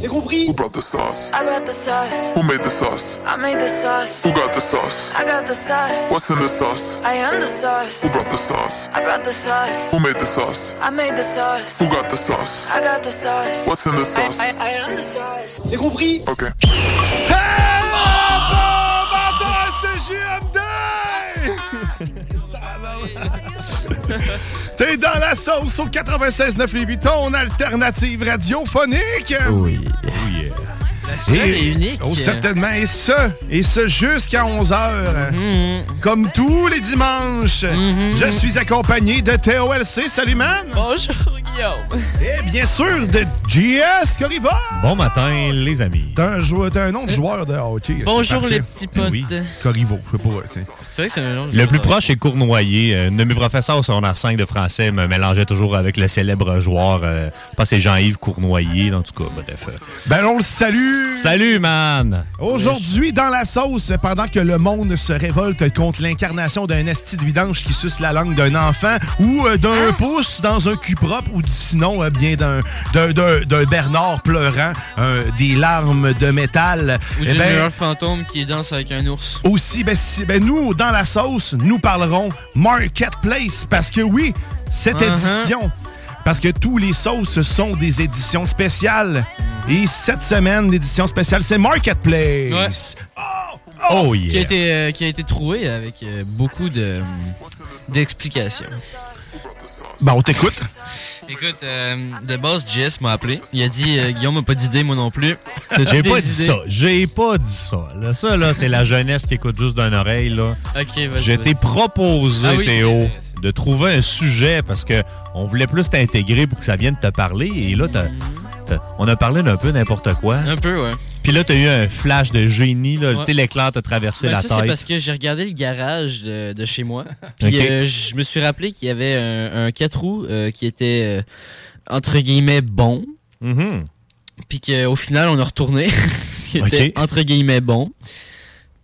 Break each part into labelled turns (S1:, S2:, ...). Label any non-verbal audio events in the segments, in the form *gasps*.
S1: C'est compris
S2: Who brought the sauce?
S3: I brought the sauce.
S2: Who made the sauce?
S3: I made the sauce.
S2: Who got the sauce?
S3: I got the sauce.
S2: What's in the sauce?
S3: I am the sauce.
S2: Who brought the sauce?
S3: I brought the sauce.
S2: Who made the sauce?
S3: I made the sauce.
S2: Who got the sauce?
S3: I got the sauce.
S2: What's in the
S3: I,
S2: sauce?
S3: I, I am the sauce.
S1: C'est compris
S2: Okay. *laughs*
S4: T'es dans la sauce au 96.9 Lévis, ton alternative radiophonique.
S5: Oui.
S6: La seule et unique.
S4: Oh, certainement. Et ce, et ce jusqu'à 11h.
S6: Mhm.
S4: Comme tous les dimanches, je suis accompagné de TOLC. Salut, man.
S6: Bonjour,
S4: Et bien sûr, de GS Corriva.
S5: Bon matin, les amis.
S4: T'as un, t'as un nom de joueur de hockey.
S6: Bonjour, les petits potes.
S5: Oui.
S4: Corrivo, je sais pas. c'est-
S6: C'est vrai que c'est un nom de
S5: Le plus proche est Cournoyer. Euh, Un de mes professeurs au secondaire 5 de français me mélangeait toujours avec le célèbre joueur, euh, je pense que c'est Jean-Yves Cournoyer, en tout cas, bref. euh.
S4: Ben, on le salue.
S5: Salut, man!
S4: Aujourd'hui, dans la sauce, pendant que le monde se révolte contre l'incarnation d'un esti de vidange qui suce la langue d'un enfant ou euh, d'un pouce dans un cul propre ou sinon euh, bien d'un, Bernard pleurant, euh, des larmes de métal.
S6: Ou
S4: Eh ben,
S6: fantôme qui danse avec un ours.
S4: aussi, ben, si- ben, nous, dans la sauce, nous parlerons Marketplace parce que oui, cette
S6: Uh-huh.
S4: édition, parce que tous les sauces sont des éditions spéciales. Et cette semaine, l'édition spéciale, c'est Marketplace.
S5: Oh,
S6: Qui a
S5: yeah!
S6: été, euh, qui a été trouvé avec euh, beaucoup de d'explications.
S4: Ben, on t'écoute.
S6: Écoute, euh, de base, Jess m'a appelé. Il a dit euh, Guillaume n'a pas d'idée, moi non plus.
S5: J'ai pas dit ça. J'ai pas dit ça. Là, ça, là, c'est la jeunesse qui écoute juste d'une oreille, là.
S6: Ok, vas-y.
S5: Je t'ai proposé,
S6: Ah oui,
S5: Théo, de trouver un sujet parce que on voulait plus t'intégrer pour que ça vienne te parler. Et là, t'as- on a parlé d'un peu n'importe quoi.
S6: Un peu, ouais.
S5: Puis là, t'as eu un flash de génie. Là.
S6: Ouais.
S5: Tu sais, l'éclair t'a traversé
S6: Ben,
S5: la
S6: ça, c'est
S5: tête.
S6: parce que j'ai regardé le garage de, de chez moi. Puis euh, je me suis rappelé qu'il y avait un, un 4 roues euh, qui était euh, entre guillemets bon. Puis qu'au final, on a retourné. *laughs* ce qui était entre guillemets bon.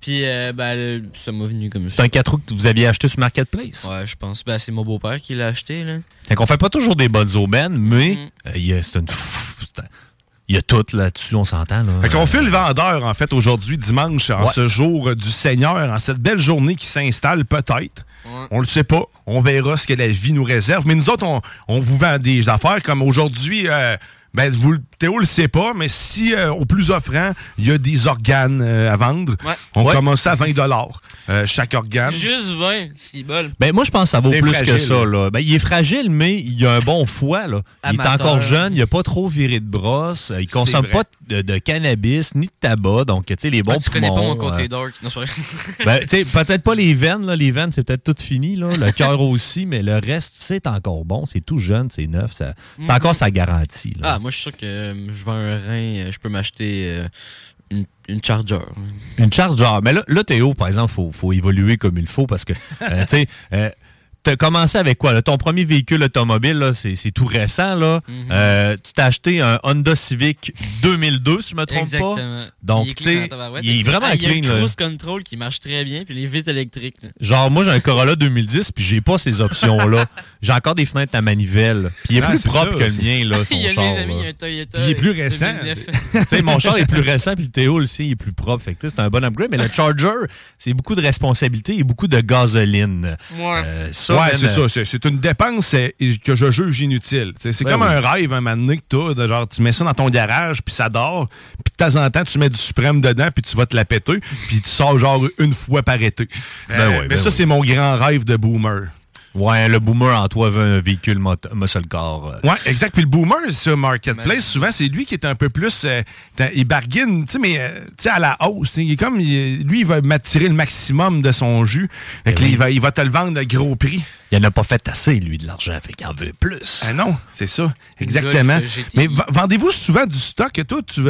S6: Puis euh, ben, ça m'a venu comme ça.
S5: C'est un 4 roues que vous aviez acheté sur Marketplace.
S6: Ouais, je pense. Ben, c'est mon beau-père qui l'a acheté. Là.
S5: Fait qu'on fait pas toujours des bonnes aubaines, mais
S6: Mhm.
S5: euh, c'est une... Il y a tout là-dessus, on s'entend. Là.
S4: Fait qu'on fait le vendeur, en fait, aujourd'hui, dimanche, en
S5: Ouais.
S4: ce jour du Seigneur, en cette belle journée qui s'installe, peut-être.
S6: Ouais.
S4: On le sait pas. On verra ce que la vie nous réserve. Mais nous autres, on, on vous vend des affaires comme aujourd'hui. euh, ben, vous, le- Théo le sait pas, mais si euh, au plus offrant, il y a des organes euh, à vendre,
S6: Ouais.
S4: on
S5: Ouais.
S4: commence à 20 euh, chaque organe.
S6: Juste 20, si bol.
S5: Ben, moi, je pense que ça vaut plus
S4: fragile.
S5: que ça. Là. Ben, il est fragile, mais il a un bon foie. Là. Il est encore jeune, il a pas trop viré de brosse, il consomme pas de, de cannabis ni de tabac, donc tu sais, les bons
S6: Ah, tu connais pas
S5: poumons,
S6: mon côté
S5: euh,
S6: dark. Non,
S5: ben, tu sais, peut-être pas les veines, là. les veines, c'est peut-être tout fini, là. le cœur *laughs* aussi, mais le reste, c'est encore bon, c'est tout jeune, c'est neuf, ça- c'est
S6: Mhm.
S5: encore sa garantie. Là.
S6: Ah, moi, je suis sûr que euh, je vends un rein, euh, je peux m'acheter euh, une, une Charger.
S5: Une charge genre. Mais là, là, Théo, par exemple, faut, faut évoluer comme il faut parce que, tu sais, t'as commencé avec quoi? là? Ton premier véhicule automobile, là, c'est c'est tout récent. Là.
S6: Mhm.
S5: Euh, tu t'as acheté un Honda Civic 2002, si je me trompe
S6: Exactement.
S5: pas. Donc,
S6: il est
S5: tu
S6: clean
S5: sais, il est vraiment
S6: Ah, Il y a
S5: clean.
S6: le
S5: là.
S6: cruise control qui marche très bien, puis les vitres électriques. là.
S5: Genre, moi, j'ai un Corolla 2010, puis j'ai pas ces options-là. *laughs* j'ai encore des fenêtres à manivelle. Puis il est
S4: Ah,
S5: plus propre
S4: ça,
S5: que le mien, là, *laughs* son
S6: il y a
S5: char.
S6: mes amis,
S5: là.
S6: il y a un Toyota.
S4: Il est plus récent.
S6: 2009. *laughs*
S5: Tu sais, mon char est plus récent, puis le Théo aussi il est plus propre. Fait que c'est un bon upgrade. Mais le Charger, c'est beaucoup de responsabilité et beaucoup de gasoline.
S6: Ouais.
S5: Euh, ça,
S4: ouais, c'est ça. C'est- C'est une dépense que je juge inutile. C'est
S5: Ben
S4: comme
S5: oui.
S4: un rêve, un moment donné que genre, tu mets ça dans ton garage, puis ça dort, puis de temps en temps, tu mets du suprême dedans, puis tu vas te la péter, puis tu sors genre une fois par été.
S5: Ben
S4: Euh,
S5: oui,
S4: mais
S5: ben
S4: ça,
S5: oui.
S4: c'est mon grand rêve de boomer.
S5: Ouais, le boomer en toi veut un véhicule mot- muscle car. euh.
S4: Ouais, exact. Puis le boomer sur Marketplace, souvent, c'est lui qui est un peu plus. euh, il bargaine, tu sais, mais euh, tu sais, à la hausse. Il est comme. il- lui, il va m'attirer le maximum de son jus. Fait que là, il, va, il va te le vendre à gros prix.
S5: Il en a pas fait assez, lui, de l'argent. Fait qu'il en veut plus.
S4: Ah non, c'est ça. Exactement. Mais vendez-vous souvent du stock toi, tu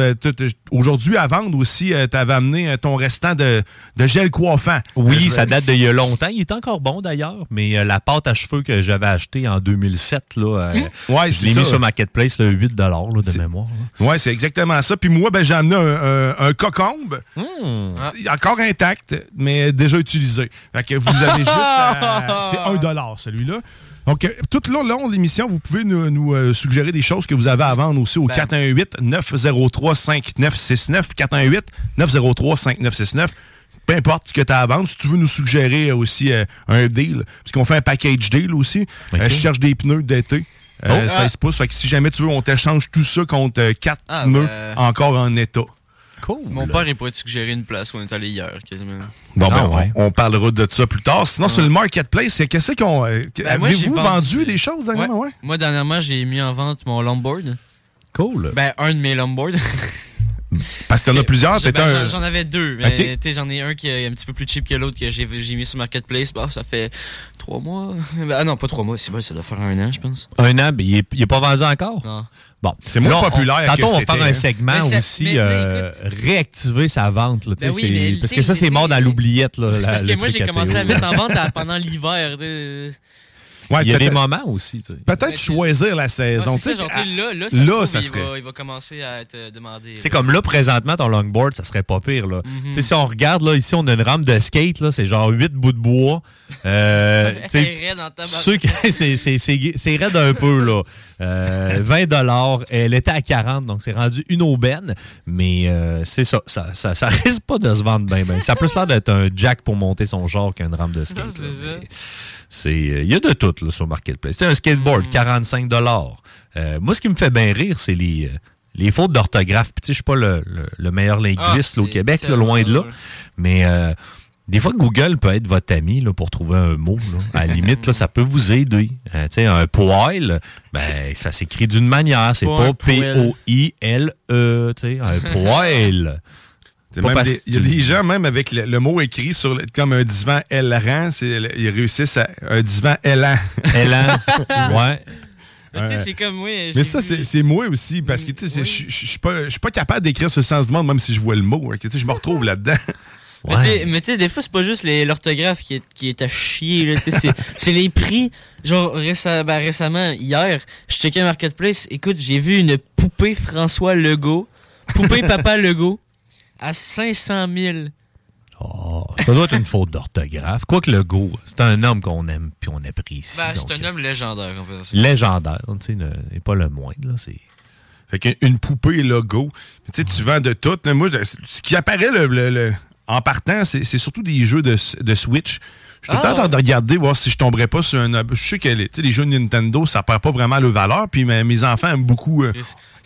S4: aujourd'hui à vendre aussi, tu avais amené euh, ton restant de, de gel coiffant.
S5: Oui,
S4: Euh,
S5: ça date d'il y a longtemps. Il est encore bon d'ailleurs, mais euh, la pâte à cheveux que j'avais achetée en 2007, là, euh,
S4: Ouais,
S5: je l'ai mis sur Marketplace, là, 8 là, de mémoire.
S4: Ouais, c'est exactement ça. Puis moi, ben, j'ai amené un, un- un cocombe. Est Encore intact, mais déjà utilisé. Fait que vous avez *laughs* juste à- C'est 1 celui-là. Donc, euh, tout le long, de l'émission, vous pouvez nous, nous, euh, suggérer des choses que vous avez à vendre aussi au
S6: Ben.
S4: 418-903-5969. 418-903-5969. Peu importe ce que tu as à vendre. Si tu veux nous suggérer aussi euh, un deal, parce qu'on fait un package deal aussi. Euh, je cherche des pneus d'été. Euh,
S6: Oh.
S4: 16 pouces. Fait que si jamais tu veux, on t'échange tout ça contre 4
S6: Ah,
S4: pneus
S6: ben.
S4: encore en état.
S5: Cool.
S6: Mon père, il pourrait te suggérer une place où on est allé hier, quasiment.
S4: Bon, ben,
S5: ouais.
S4: on, on parlera de ça plus tard. Sinon, sur le marketplace, qu'est-ce qu'on. euh,
S6: Ben,
S4: Avez-vous
S6: vendu-
S4: vendu des choses dernièrement? Ouais.
S6: Moi, dernièrement, j'ai mis en vente mon longboard.
S5: Cool.
S6: Ben, un de mes longboards. *laughs*
S4: Parce que t'en as plusieurs. T'es
S6: ben,
S4: un.
S6: J'en avais deux, mais
S4: Ok.
S6: tu sais, j'en ai un qui est un petit peu plus cheap que l'autre que j'ai j'ai mis sur Marketplace. Bah, ça fait trois mois. Ben, ah non, pas trois mois, c'est bon, ça doit faire un an, je pense.
S5: Un an, mais il est, il est pas vendu encore?
S6: Non.
S5: Bon,
S4: C'est moins
S5: Là, on-
S4: populaire que
S5: Tantôt, on va faire
S4: hein.
S5: un segment
S6: Mais c'est-
S5: aussi,
S6: mais- mais
S5: euh, réactiver sa vente. Là, tu sais,
S6: Ben oui,
S5: c'est-
S6: mais
S5: parce que ça, c'est mort dans l'oubliette. là,
S6: C'est
S5: la-
S6: parce que moi, j'ai commencé à mettre en vente à- pendant l'hiver.
S4: Ouais,
S5: Il y a des moments aussi. tu sais.
S4: Peut-être
S6: Ouais,
S4: choisir la saison.
S6: c'est ça, genre,
S4: à-
S6: là, là, ça,
S4: là,
S6: se trouve,
S4: ça
S6: il,
S4: serait-
S6: va, il va commencer à être demandé.
S5: Sais, comme là, présentement, ton longboard, ça serait pas pire. Là.
S6: Mhm.
S5: Tu sais, Si on regarde, là, ici, on a une rampe de skate, là, c'est genre 8 bouts de bois. Euh, *laughs* qui- *laughs* c'est- c'est c'est- c'est raide un peu, là. Euh, 20 Elle était à 40 donc c'est rendu une aubaine. Mais euh, c'est ça, ça, ça. ça risque pas de se vendre bien, bien. Ça a plus l'air d'être un jack pour monter son genre qu'une rampe de *laughs* skate.
S6: C'est
S5: euh, il y a de tout là, sur Marketplace. C'est un skateboard,
S6: Mm.
S5: 45 Euh, Moi, ce qui me fait bien rire, c'est les, euh, les fautes d'orthographe. Puis, tu sais, je suis pas le, le- le meilleur linguiste
S6: Ah,
S5: là, au Québec, là, loin de là. Mais euh, des fois, Google peut être votre ami là, pour trouver un mot. là. À la *laughs* limite, là, ça peut vous aider. Euh, tu sais, un poil, ben, ça s'écrit d'une manière. C'est
S6: Pas.
S5: P-O-I-L-E. tu sais, Un *laughs* poil.
S4: Il y a des gens, même avec le, le mot écrit sur le- comme un divan ailerant, ils réussissent à un divan ailant.
S5: Élan. *laughs* ouais.
S6: C'est comme, oui.
S4: Mais ça, c'est moi aussi, parce que tu sais, je suis pas, je suis pas capable d'écrire ce sens du monde, même si je vois le mot. que, tu sais, Je me retrouve là-dedans. *laughs*
S6: Mais tu sais- Mais tu sais, des fois, c'est pas juste l'orthographe qui est, qui est à chier. C'est *laughs* c'est les prix. Genre, récem- ben, récemment, hier, je checkais Marketplace. Écoute, j'ai vu une poupée François Legault, poupée Papa Legault, à 500 000.
S5: Oh, ça doit être une faute d'orthographe. Quoique le go, c'est un homme qu'on aime puis on apprécie.
S6: Ben, c'est un homme légendaire, on peut dire ça.
S5: légendaire, tu sais, et pas le moindre. Là, c'est...
S4: Fait qu'une poupée logo. Mais Tu sais, tu vends de tout. là. Moi, ce qui apparaît le- le- le- en partant, c'est c'est surtout des jeux de, de Switch. Je suis tout le temps en train de regarder, voir si je tomberais pas sur un. Je sais que les, tu sais, les jeux de Nintendo, ça perd pas vraiment le valeur. Puis mes, mes enfants aiment beaucoup. euh,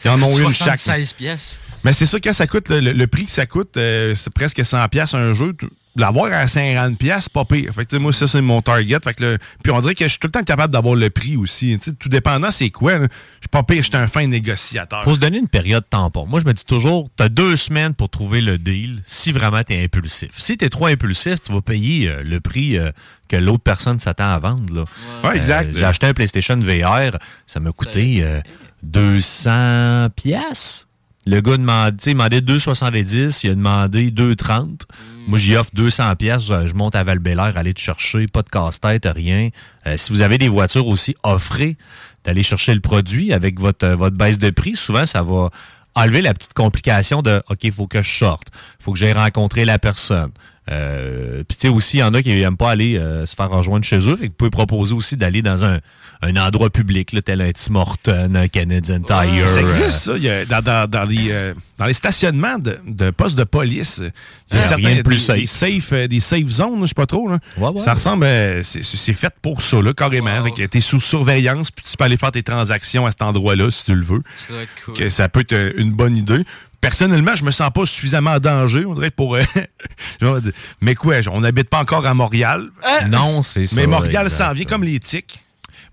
S4: ils en ont une chaque.
S6: 76 pièces.
S4: Mais c'est ça que ça coûte. Le, le- le prix que ça coûte, euh, c'est presque 100$ piastres un jeu. L'avoir à 50$, piastres, c'est pas pire. Fait que, tu sais, moi, ça, c'est mon target. Fait que le- puis on dirait que je suis tout le temps capable d'avoir le prix aussi. Tu sais, tout dépendant, c'est quoi. là. Je suis pas pire, je suis un fin négociateur.
S5: Faut se donner une période tampon. Moi, je me dis toujours, tu as deux semaines pour trouver le deal si vraiment tu es impulsif. Si tu es trop impulsif, tu vas payer euh, le prix euh, que l'autre personne s'attend à vendre. Là.
S4: Ouais, exact.
S5: Euh, J'ai acheté un PlayStation VR, ça m'a coûté euh, 200 pièces. Le gars sais, il demandait 2,70, il a demandé 2,30. Moi, j'y offre 200 pièces. Je monte à val aller te chercher, pas de casse-tête, rien. Euh, si vous avez des voitures aussi, offrez d'aller chercher le produit avec votre, euh, votre baisse de prix. Souvent, ça va enlever la petite complication de OK, il faut que je sorte, il faut que j'aille rencontrer la personne. Euh, Puis tu sais aussi, il y en a qui n'aiment pas aller euh, se faire rejoindre chez eux. Fait que vous pouvez proposer aussi d'aller dans un, un endroit public, là, tel un Tim Horton, un Canadian Tire.
S4: Ça
S5: euh,
S4: existe, ça. Il y a- dans, dans- dans les, euh, dans les stationnements de, de postes de police, il y a certains
S5: de plus
S4: des, des safe, euh, des safe zones, je sais pas trop. Là.
S5: ouais.
S4: Ça ressemble, euh, c'est c'est fait pour ça, là, carrément. Avec, euh, t'es sous surveillance, puis tu peux aller faire tes transactions à cet endroit-là si tu le veux.
S6: Ça cool.
S4: Que ça peut être euh, une bonne idée. Personnellement, je me sens pas suffisamment en danger, on dirait, pour... euh, *laughs* genre, mais quoi, on n'habite pas encore à Montréal.
S5: Non, c'est ça.
S4: Mais Montréal s'en vient comme les tiques.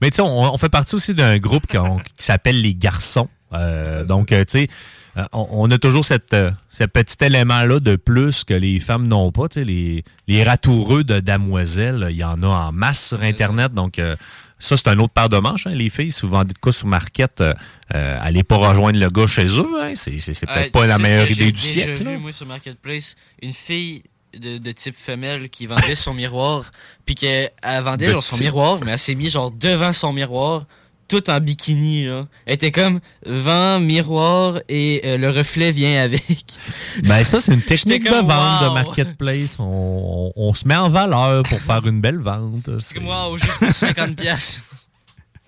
S5: Mais tu sais, on, on fait partie aussi d'un groupe qui s'appelle les garçons. Euh, donc, euh, tu sais, euh, on, on a toujours cette, euh, ce petit élément-là de plus que les femmes n'ont pas. Tu sais, les, les ratoureux de damoiselles, il y en a en masse sur Internet. Donc, euh, ça, c'est un autre paire de manches. hein. Les filles, si vous vendez de quoi sur Market, euh, euh, allez pas rejoindre le gars chez eux. Hein. C'est c'est- c'est peut-être
S6: Ouais,
S5: pas la meilleure idée
S6: j'ai
S5: du siècle.
S6: vu,
S5: là.
S6: moi, sur Marketplace, une fille de, de type femelle qui vendait son miroir, puis qu'elle elle vendait genre son miroir, mais elle s'est mis genre devant son miroir, tout en bikini, là. Elle était comme vent, miroir, et euh, le reflet vient avec. *laughs*
S5: Ben ça, c'est une technique de vente de marketplace. On, on- on se met en valeur pour faire une belle vente.
S6: C'est comme, wow, juste pour 50 piastres. *laughs*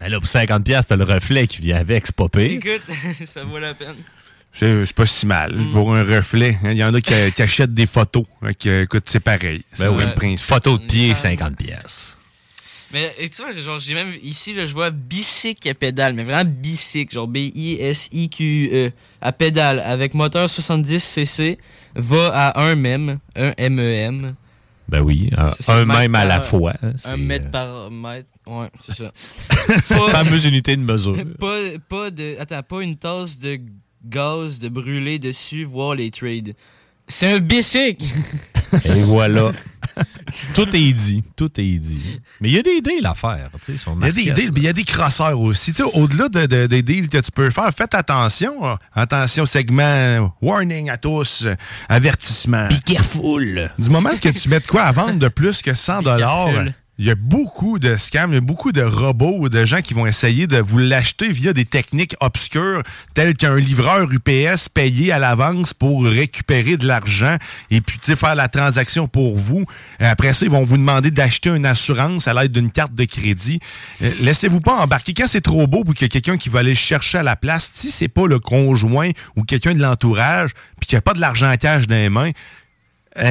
S5: Ben là, pour 50 pièces, t'as le reflet qui vient avec, c'est pas pire.
S6: Écoute, *laughs* ça vaut la peine.
S4: C'est pas si mal.
S5: Mm.
S4: Pour un reflet, hein. il y en a qui, qui achètent des photos. Hein, qui, écoute, c'est pareil. C'est
S5: Ben
S4: le
S5: oui.
S4: principe.
S5: Photo de pied, 50 pièces.
S6: Mais et tu vois, genre, j'ai même ici, là, je vois bicycle à pédale, mais vraiment bicycle, genre B-I-S-I-Q-E, E, à pédale, avec moteur 70cc, va à 1 mètre, 1 MEM.
S5: Ben oui, un, un même à la fois. hein,
S6: Un mètre
S5: euh,
S6: par mètre, ouais, c'est ça. *laughs*
S5: fameuse unité de mesure. *laughs*
S6: pas, pas de, attends, pas une tasse de gaz de brûler dessus, voir les trades. C'est un bicycle!
S5: Et voilà. *laughs* *laughs* tout est dit. Tout est dit. Mais il y a des idées à faire. tu sais, sur
S4: Il y a des deals, mais il y a des crosseurs aussi. Tu sais, Au-delà de, de- des deals que tu peux faire, faites attention. hein. Attention, segment warning à tous, avertissement.
S5: Be careful.
S4: Du moment que tu mets de quoi à vendre de plus que 100 dollars. Il y a beaucoup de scams, il y a beaucoup de robots, de gens qui vont essayer de vous l'acheter via des techniques obscures, telles qu'un livreur UPS payé à l'avance pour récupérer de l'argent et puis faire la transaction pour vous. Après ça, ils vont vous demander d'acheter une assurance à l'aide d'une carte de crédit. Euh, Laissez-vous pas embarquer. Quand c'est trop beau pour qu'il y ait quelqu'un qui va aller le chercher à la place, si c'est pas le conjoint ou quelqu'un de l'entourage, puis qu'il n'y a pas de l'argent cash dans les mains,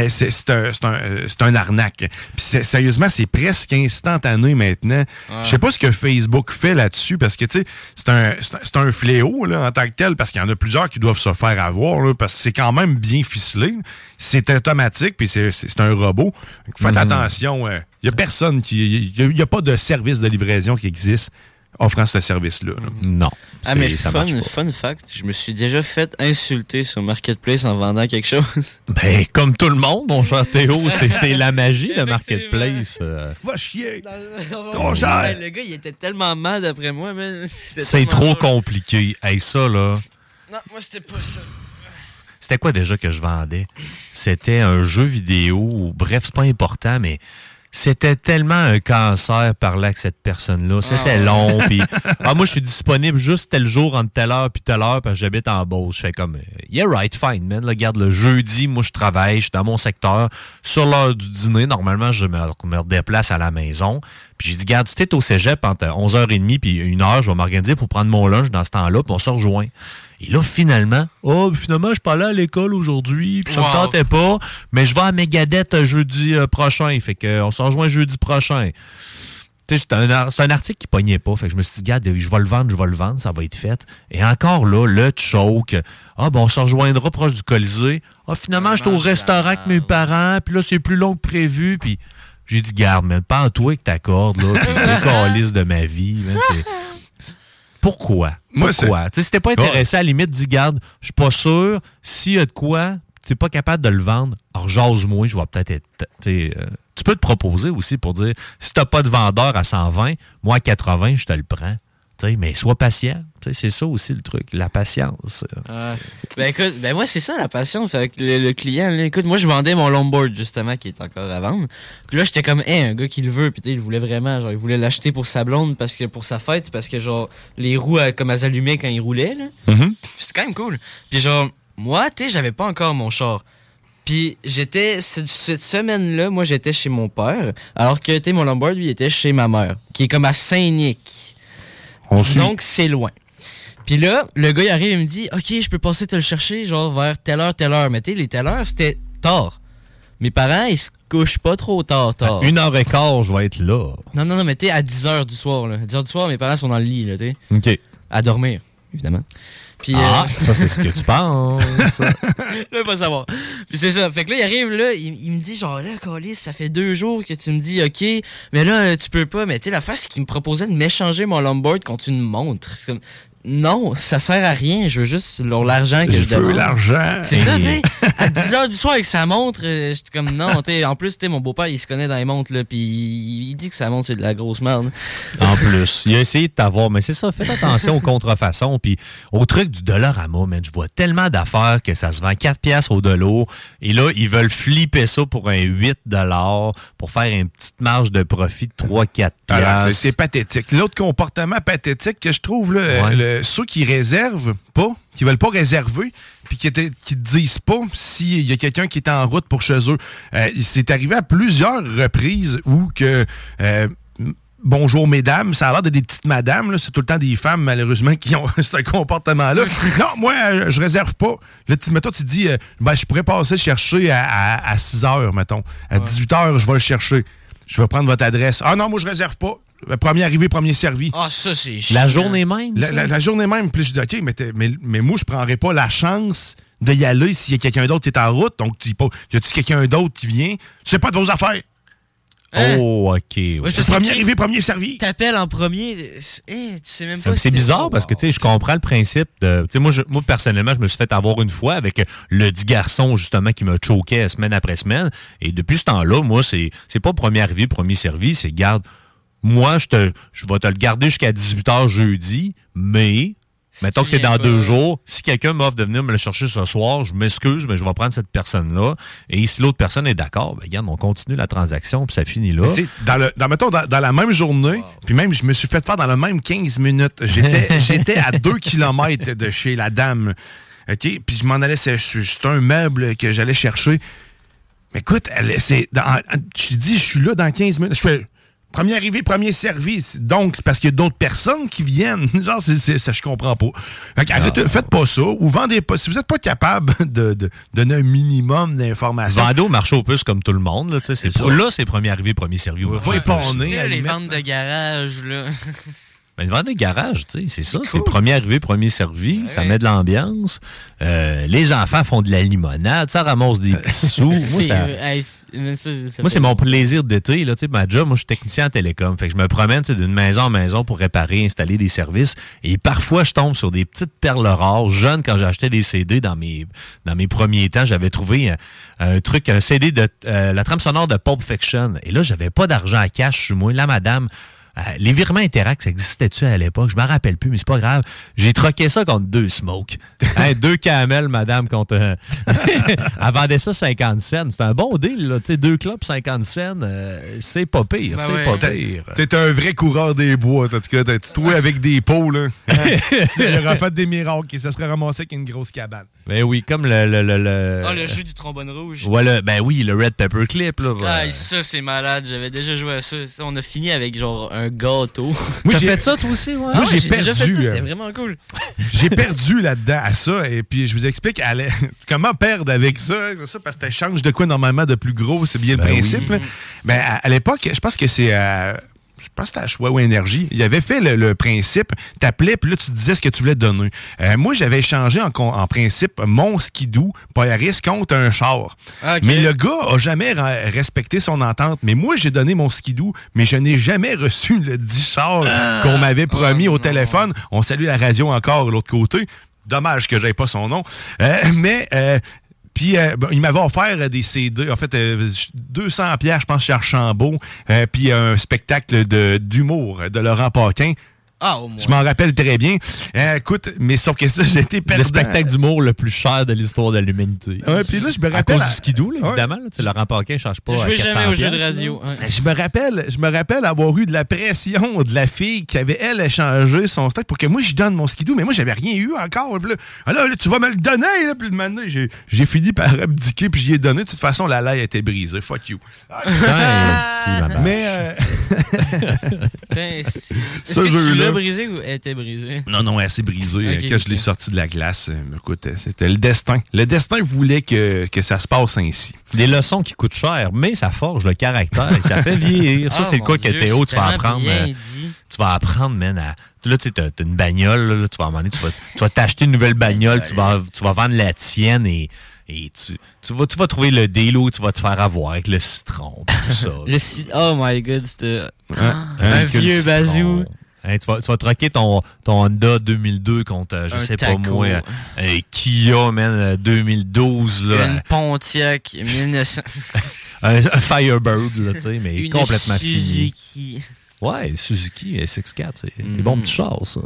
S4: c'est c'est un, c'est un, euh, c'est un arnaque. Puis sérieusement, c'est presque instantané maintenant.
S6: Ouais.
S4: Je sais pas ce que Facebook fait là-dessus parce que tu sais, c'est un, c'est un- fléau là, en tant que tel parce qu'il y en a plusieurs qui doivent se faire avoir là, parce que c'est quand même bien ficelé. C'est automatique puis c'est un robot. Faites
S5: Mhm.
S4: attention. Il y a personne qui. Il y, a pas de service de livraison qui existe offrant ce service-là. là.
S5: Non.
S6: Ah, mais
S5: ça
S6: fun,
S5: marche pas.
S6: fun fact, je me suis déjà fait insulter sur Marketplace en vendant quelque chose. *laughs*
S5: Ben, comme tout le monde, mon cher Théo, c'est la magie de Marketplace. euh.
S4: Va chier!
S6: Trop
S4: cher.
S6: Le gars, il était tellement mal d'après moi, *laughs*
S5: C'est trop
S6: drôle.
S5: compliqué. Hey, ça, là.
S6: Non, moi, c'était pas ça.
S5: C'était quoi déjà que je vendais? C'était un jeu vidéo, ou bref, c'est pas important, mais c'était tellement un cancer par là que cette personne-là. C'était
S6: Ah ouais.
S5: long. *laughs* Puis, ah, moi, je suis disponible juste tel jour entre telle heure puis telle heure parce que j'habite en Beauce. Je fais comme, euh, yeah, right, fine, man. Là, regarde, le jeudi, moi, je travaille, je suis dans mon secteur. Sur l'heure du dîner, normalement, je me, me redéplace à la maison. Puis j'ai dit, garde, si t'es au cégep entre 11h30 puis 1h, je vais m'organiser pour prendre mon lunch dans ce temps-là, puis on se rejoint. Et là, finalement, oh, finalement, je suis pas allé à l'école aujourd'hui, puis ça me
S6: Wow.
S5: tentait pas, mais je vais à Megadeth euh, jeudi euh, prochain. Fait que euh, on se rejoint jeudi prochain. C'est un, un article qui pognait pas. Fait que je me suis dit, regarde, je vais le vendre, je vais le vendre, ça va être fait. Et encore là, le choke. Ah, ben, on se rejoindra proche du Colisée. Ah, finalement, j'étais au restaurant avec mes parents, puis là, c'est plus long que prévu, puis j'ai dit, garde, man, pas en toi que t'accordes, là, *laughs* calice de ma vie, man, Pourquoi? Pourquoi? Tu sais, si t'es pas intéressé, à la limite, dis, garde, je suis pas sûr, s'il y a de quoi, t'es pas capable de le vendre, alors jase-moi, je vais peut-être être. euh, tu peux te proposer aussi pour dire, si t'as pas de vendeur à 120, moi à 80, je te le prends. Mais sois patient. C'est ça aussi le truc, la patience.
S6: Ah. Ben écoute, ben moi c'est ça la patience avec le, le client. là. Écoute, moi je vendais mon longboard justement qui est encore à vendre. Puis là j'étais comme, hey, un gars qui le veut, puis tu sais, il voulait vraiment, genre il voulait l'acheter pour sa blonde parce que pour sa fête, parce que genre les roues euh, comme elles allumaient quand il roulait là. C'est quand même cool. Puis genre moi, tu sais, j'avais pas encore mon char. Puis j'étais cette, cette semaine-là, moi j'étais chez mon père, alors que tu sais, mon longboard lui était chez ma mère, qui est comme à Saint-Nic. Donc c'est loin. Puis là, le gars il arrive et me dit OK, je peux passer te le chercher genre vers telle heure, telle heure. Mais tu sais, les telle heure, c'était tard. Mes parents, ils se couchent pas trop tard, tard.
S5: Une heure et quart, je vais être là.
S6: Non, non, non, mais tu sais, à 10 heures du soir, là. À 10 heures du soir, mes parents sont dans le lit, là, tu.
S5: OK.
S6: À dormir, évidemment. Puis,
S5: Ah,
S6: euh,
S5: ça, c'est ce que tu penses. *laughs*
S6: Je veux pas savoir. Puis c'est ça. Fait que là, il arrive, là, il, il me dit, genre, là, Calis, ça fait deux jours que tu me dis, OK, mais là, euh, tu peux pas. Mais tu sais, la face, c'est qu'il me proposait de m'échanger mon longboard contre une montre. C'est comme, non, ça sert à rien. Je veux juste leur- l'argent que je,
S4: Je veux
S6: demande.
S4: l'argent.
S6: C'est ça, *laughs* tu. À 10 h du soir avec sa montre, euh, j'étais comme, non, tu sais. En plus, tu sais, mon beau-père, il se connaît dans les montres, là, puis il, dit que sa montre, c'est de la grosse merde.
S5: En plus, il a essayé de t'avoir, mais c'est ça, faites attention aux contrefaçons, puis au truc du Dollarama, man, je vois tellement d'affaires que ça se vend 4 piastres au dollar, et là, ils veulent flipper ça pour un 8 dollars, pour faire une petite marge de profit de 3-4
S4: Alors, c'est-
S5: piastres.
S4: c'est pathétique. L'autre comportement pathétique que je trouve, là,
S5: Ouais.
S4: le- ceux qui réservent pas, qui veulent pas réserver, puis qui, te disent pas s'il y a quelqu'un qui est en route pour chez eux. Euh, c'est arrivé à plusieurs reprises où que. euh, Bonjour mesdames, ça a l'air d'être des petites madames, c'est tout le temps des femmes malheureusement qui ont *laughs* ce comportement-là. non, moi euh, je réserve pas. Là, tu, mettons, tu dis, euh, ben, je pourrais passer chercher à, à, 6 heures, mettons. À 18 heures, je vais le chercher. Je vais prendre votre adresse. Ah non, moi je réserve pas. Premier arrivé, premier servi.
S6: Ah, ça, c'est
S5: La journée même,
S4: La,
S5: ça?
S4: la- la journée même, puis je dis, OK, mais, mais, mais moi, je prendrais pas la chance de y aller s'il y a quelqu'un d'autre qui est en route. Donc, tu dis pas, y a-tu quelqu'un d'autre qui vient? C'est pas de vos affaires.
S6: Hein?
S5: Oh, OK. ouais.
S4: Premier arrivé, premier servi.
S6: T'appelles en premier. c'est- hey, tu sais même pas
S5: C'est
S6: si
S5: bizarre parce que tu sais, je comprends le principe de. Tu sais, moi, je- moi, personnellement, je me suis fait avoir une fois avec le dit garçon, justement, qui me choquait semaine après semaine. Et depuis ce temps-là, moi, c'est c'est pas premier arrivé, premier servi, c'est garde. Moi, je te je vais te le garder jusqu'à 18h jeudi, mais. Mettons que c'est dans
S6: pas-
S5: deux jours. Si quelqu'un m'offre de venir me le chercher ce soir, je m'excuse, mais je vais prendre cette personne-là. Et si l'autre personne est d'accord, ben, regarde, on continue la transaction, puis ça finit là.
S4: Dans le, dans, mettons, dans, dans la même journée, puis même, je me suis fait faire dans le même 15 minutes. J'étais, *laughs* j'étais à 2 km de chez la dame. OK? Puis je m'en allais, c'est c'est un meuble que j'allais chercher. Mais écoute, elle, c'est, dans- je dis, je suis là dans 15 minutes. Je fais, premier arrivé, premier service. Donc, c'est parce qu'il y a d'autres personnes qui viennent. *laughs* Genre, c'est, c'est- ça, je comprends pas. Fait que arrêtez, faites pas ça, ou vendez pas. Si vous n'êtes pas capable *laughs* de, de donner un minimum d'informations,
S5: Vendez au marché aux puces comme tout le monde. Là, tu sais, c'est
S4: C'est ça.
S5: là, c'est premier arrivé, premier servi. marché
S4: va à la
S6: les ventes de garage, là. *laughs*
S5: Ben, une vente de garage, tu sais, c'est ça. C'est premier arrivé, premier servi. ça met de l'ambiance. Euh, les enfants font de la limonade. Ça ramasse des petits *laughs* sous. Moi,
S6: C'est-
S5: ça-
S6: mais
S5: Moi, mon plaisir d'été. Là, tu sais, ma job, moi, je suis technicien en télécom. Fait que je me promène tu sais, d'une maison en maison pour réparer, installer des services. Et parfois, je tombe sur des petites perles rares. Jeune, quand j'achetais des CD dans mes, dans mes premiers temps, j'avais trouvé un, un truc, un CD de euh, la trame sonore de Pulp Fiction. Et là, j'avais pas d'argent à cash sur moi. La madame. Euh, les virements Interact, ça existait-tu à l'époque? Je m'en rappelle plus, mais c'est pas grave. J'ai troqué ça contre deux Smoke. *laughs* Hein, deux camels, madame, contre... euh, *laughs* Elle vendait ça 50 cents. C'est un bon deal, là. Tu sais, deux clubs, 50 cents, euh, c'est pas pire.
S6: Ben
S5: c'est
S6: ouais.
S5: pas pire.
S4: T'es un vrai coureur des bois, en tout cas. T'as trouvé avec des pots, là. *laughs* Il aurait fait des miracles et ça serait ramassé avec une grosse cabane.
S5: Ben oui, comme le... le, le, le-
S6: Ah, le jeu du trombone rouge.
S5: Voilà, ben oui, le Red Pepper Clip, là.
S6: Ah,
S5: Ouais.
S6: ça, c'est malade. J'avais déjà joué à ça. Ça, On a fini avec genre un gâteau. *laughs*
S4: Moi, j'ai-
S5: fait ça, toi aussi, ouais?
S4: Moi,
S6: Ah ouais,
S4: j'ai
S6: déjà fait
S4: perdu,
S6: ça.
S4: euh,
S6: C'était vraiment cool. *laughs*
S4: J'ai perdu là-dedans à ça, et puis je vous explique *laughs* comment perdre avec ça? Parce que tu changes de quoi normalement de plus gros, c'est bien le
S5: Ben
S4: principe. là. Ben, à, à l'époque, je pense que c'est. euh, je pense que c'était à Choix ou Énergie. Il avait fait le, le principe, t'appelais, puis là, tu disais ce que tu voulais donner. Euh, moi, j'avais échangé en, principe mon skidoo Polaris contre un char.
S6: Ah.
S4: Mais le gars a jamais respecté son entente. Mais moi, j'ai donné mon skidoo, mais je n'ai jamais reçu le 10 char
S6: Ah.
S4: qu'on m'avait promis au téléphone. On salue la radio encore de l'autre côté. Dommage que j'aie pas son nom. Euh, mais euh, puis euh, bon, il m'avait offert euh, des CD, en fait euh, 200 pièces, je pense chez Archambault, euh, puis un spectacle de d'humour de Laurent Paquin.
S6: Ah, au moins.
S4: Je m'en rappelle très bien. Euh, écoute, mais sauf que ça, *laughs* j'étais perdant.
S5: Le spectacle d'humour le plus cher de l'histoire de l'humanité.
S4: Ouais, puis là, je me
S5: À
S4: rappelle.
S5: cause du skidoo, là,
S4: Ouais.
S5: évidemment. là, tu sais, Laurent Paquin ne charge pas.
S6: Ne jouez
S5: 400
S6: jamais aux jeux de radio. hein.
S4: Je me rappelle, je me rappelle avoir eu de la pression de la fille qui avait elle échangé son stock pour que moi je donne mon skidoo, mais moi j'avais rien eu encore. Puis là, Ah là, là, tu vas me le donner là, puis de maintenant j'ai j'ai fini par abdiquer puis j'y ai donné. De toute façon, la laille était brisée. Fuck you.
S5: Putain.
S4: Mais euh, *laughs* jeu-là-
S6: l'as brisé ou elle était brisée?
S4: non, non, elle s'est brisée euh, quand je l'ai
S6: ok.
S4: sorti de la glace. Euh, Écoute, euh, c'était le destin. Le destin voulait que, que ça se passe ainsi.
S5: Des leçons qui coûtent cher, mais ça forge le caractère et ça fait vieillir. Ça,
S6: Ah, *laughs*
S5: c'est le quoi que Théo, tu vas apprendre.
S6: bien dit.
S5: tu vas apprendre, man, à. Là, tu sais, t'as t'as une bagnole, là, tu vas donné, tu vas, tu vas t'acheter une nouvelle bagnole, tu vas, tu vas vendre la tienne et, et tu, tu, vas, tu vas trouver le deal où tu vas te faire avoir avec le citron, pis tout ça. *laughs*
S6: Le Oh my god, c'était.
S5: Hein?
S6: Un
S5: Hein,
S6: vieux bazou.
S5: Hein, tu, vas, tu vas troquer ton, ton Honda 2002 contre, euh, je
S6: Un
S5: sais
S6: taco.
S5: pas moi, euh, euh, Kia, man, euh, 2012, là,
S6: Une Pontiac 1900. *laughs*
S5: un, un Firebird, là, tu sais, mais
S6: Une
S5: complètement fini.
S6: Suzuki.
S5: Ouais, Suzuki SX4, c'est
S6: Mm.
S5: des bons petits chars, ça.
S4: En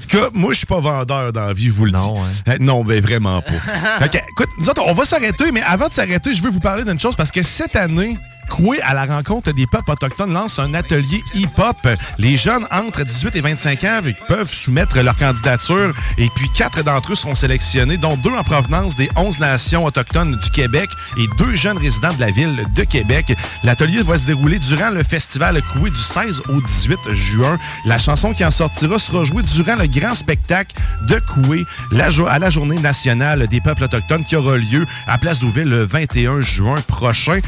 S4: tout cas, moi, je suis pas vendeur dans la vie, je vous le
S5: Non,
S4: dis.
S5: hein.
S4: Euh, non, mais vraiment pas. *laughs* Que, écoute, nous autres, on va s'arrêter, mais avant de s'arrêter, je veux vous parler d'une chose parce que cette année, Coué à la rencontre des peuples autochtones lance un atelier hip-hop. Les jeunes entre 18 et 25 ans peuvent soumettre leur candidature et puis quatre d'entre eux seront sélectionnés, dont deux en provenance des 11 nations autochtones du Québec et deux jeunes résidents de la ville de Québec. L'atelier va se dérouler durant le festival Coué du 16 au 18 juin. La chanson qui en sortira sera jouée durant le grand spectacle de Coué à la journée nationale des peuples autochtones qui aura lieu à Place d'Ouville le 21 juin prochain.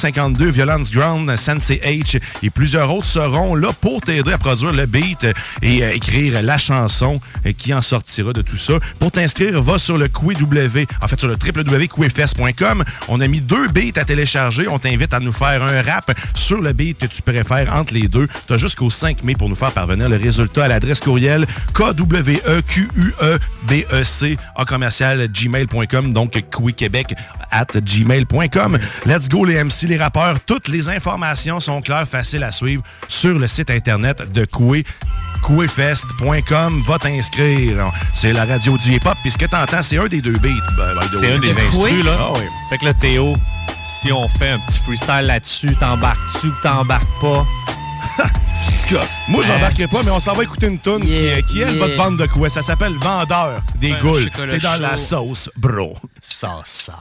S4: Q052, Violence Ground, Sensei H et plusieurs autres seront là pour t'aider à produire le beat et euh, écrire la chanson euh, qui en sortira de tout ça. Pour t'inscrire, va sur le QW, en fait sur le www.quefest.com. On a mis deux beats à télécharger. On t'invite à nous faire un rap sur le beat que tu préfères entre les deux. Tu as jusqu'au 5 mai pour nous faire parvenir le résultat à l'adresse courriel KWEQUEBEC en commercial gmail.com, donc quebec at gmail.com. Let's go les MC, les rappeurs. Toutes les informations sont claires, faciles à suivre sur le site internet de Coué. Couéfest.com, va t'inscrire. C'est la radio du hip-hop, puis ce que t'entends, c'est un des deux beats. ben,
S5: C'est un des instrus, là.
S4: Ah oui.
S5: Fait que là, Théo, si on fait un petit freestyle là-dessus, t'embarques-tu ou t'embarques pas? *laughs*
S4: Moi, j'embarquerai pas, mais on s'en va écouter une toune
S6: Yeah,
S4: qui, qui, elle, va te
S6: yeah.
S4: vendre de quoi? Ça s'appelle Vendeur des
S6: un
S4: goules. T'es dans la sauce, bro.
S5: Ça, ça.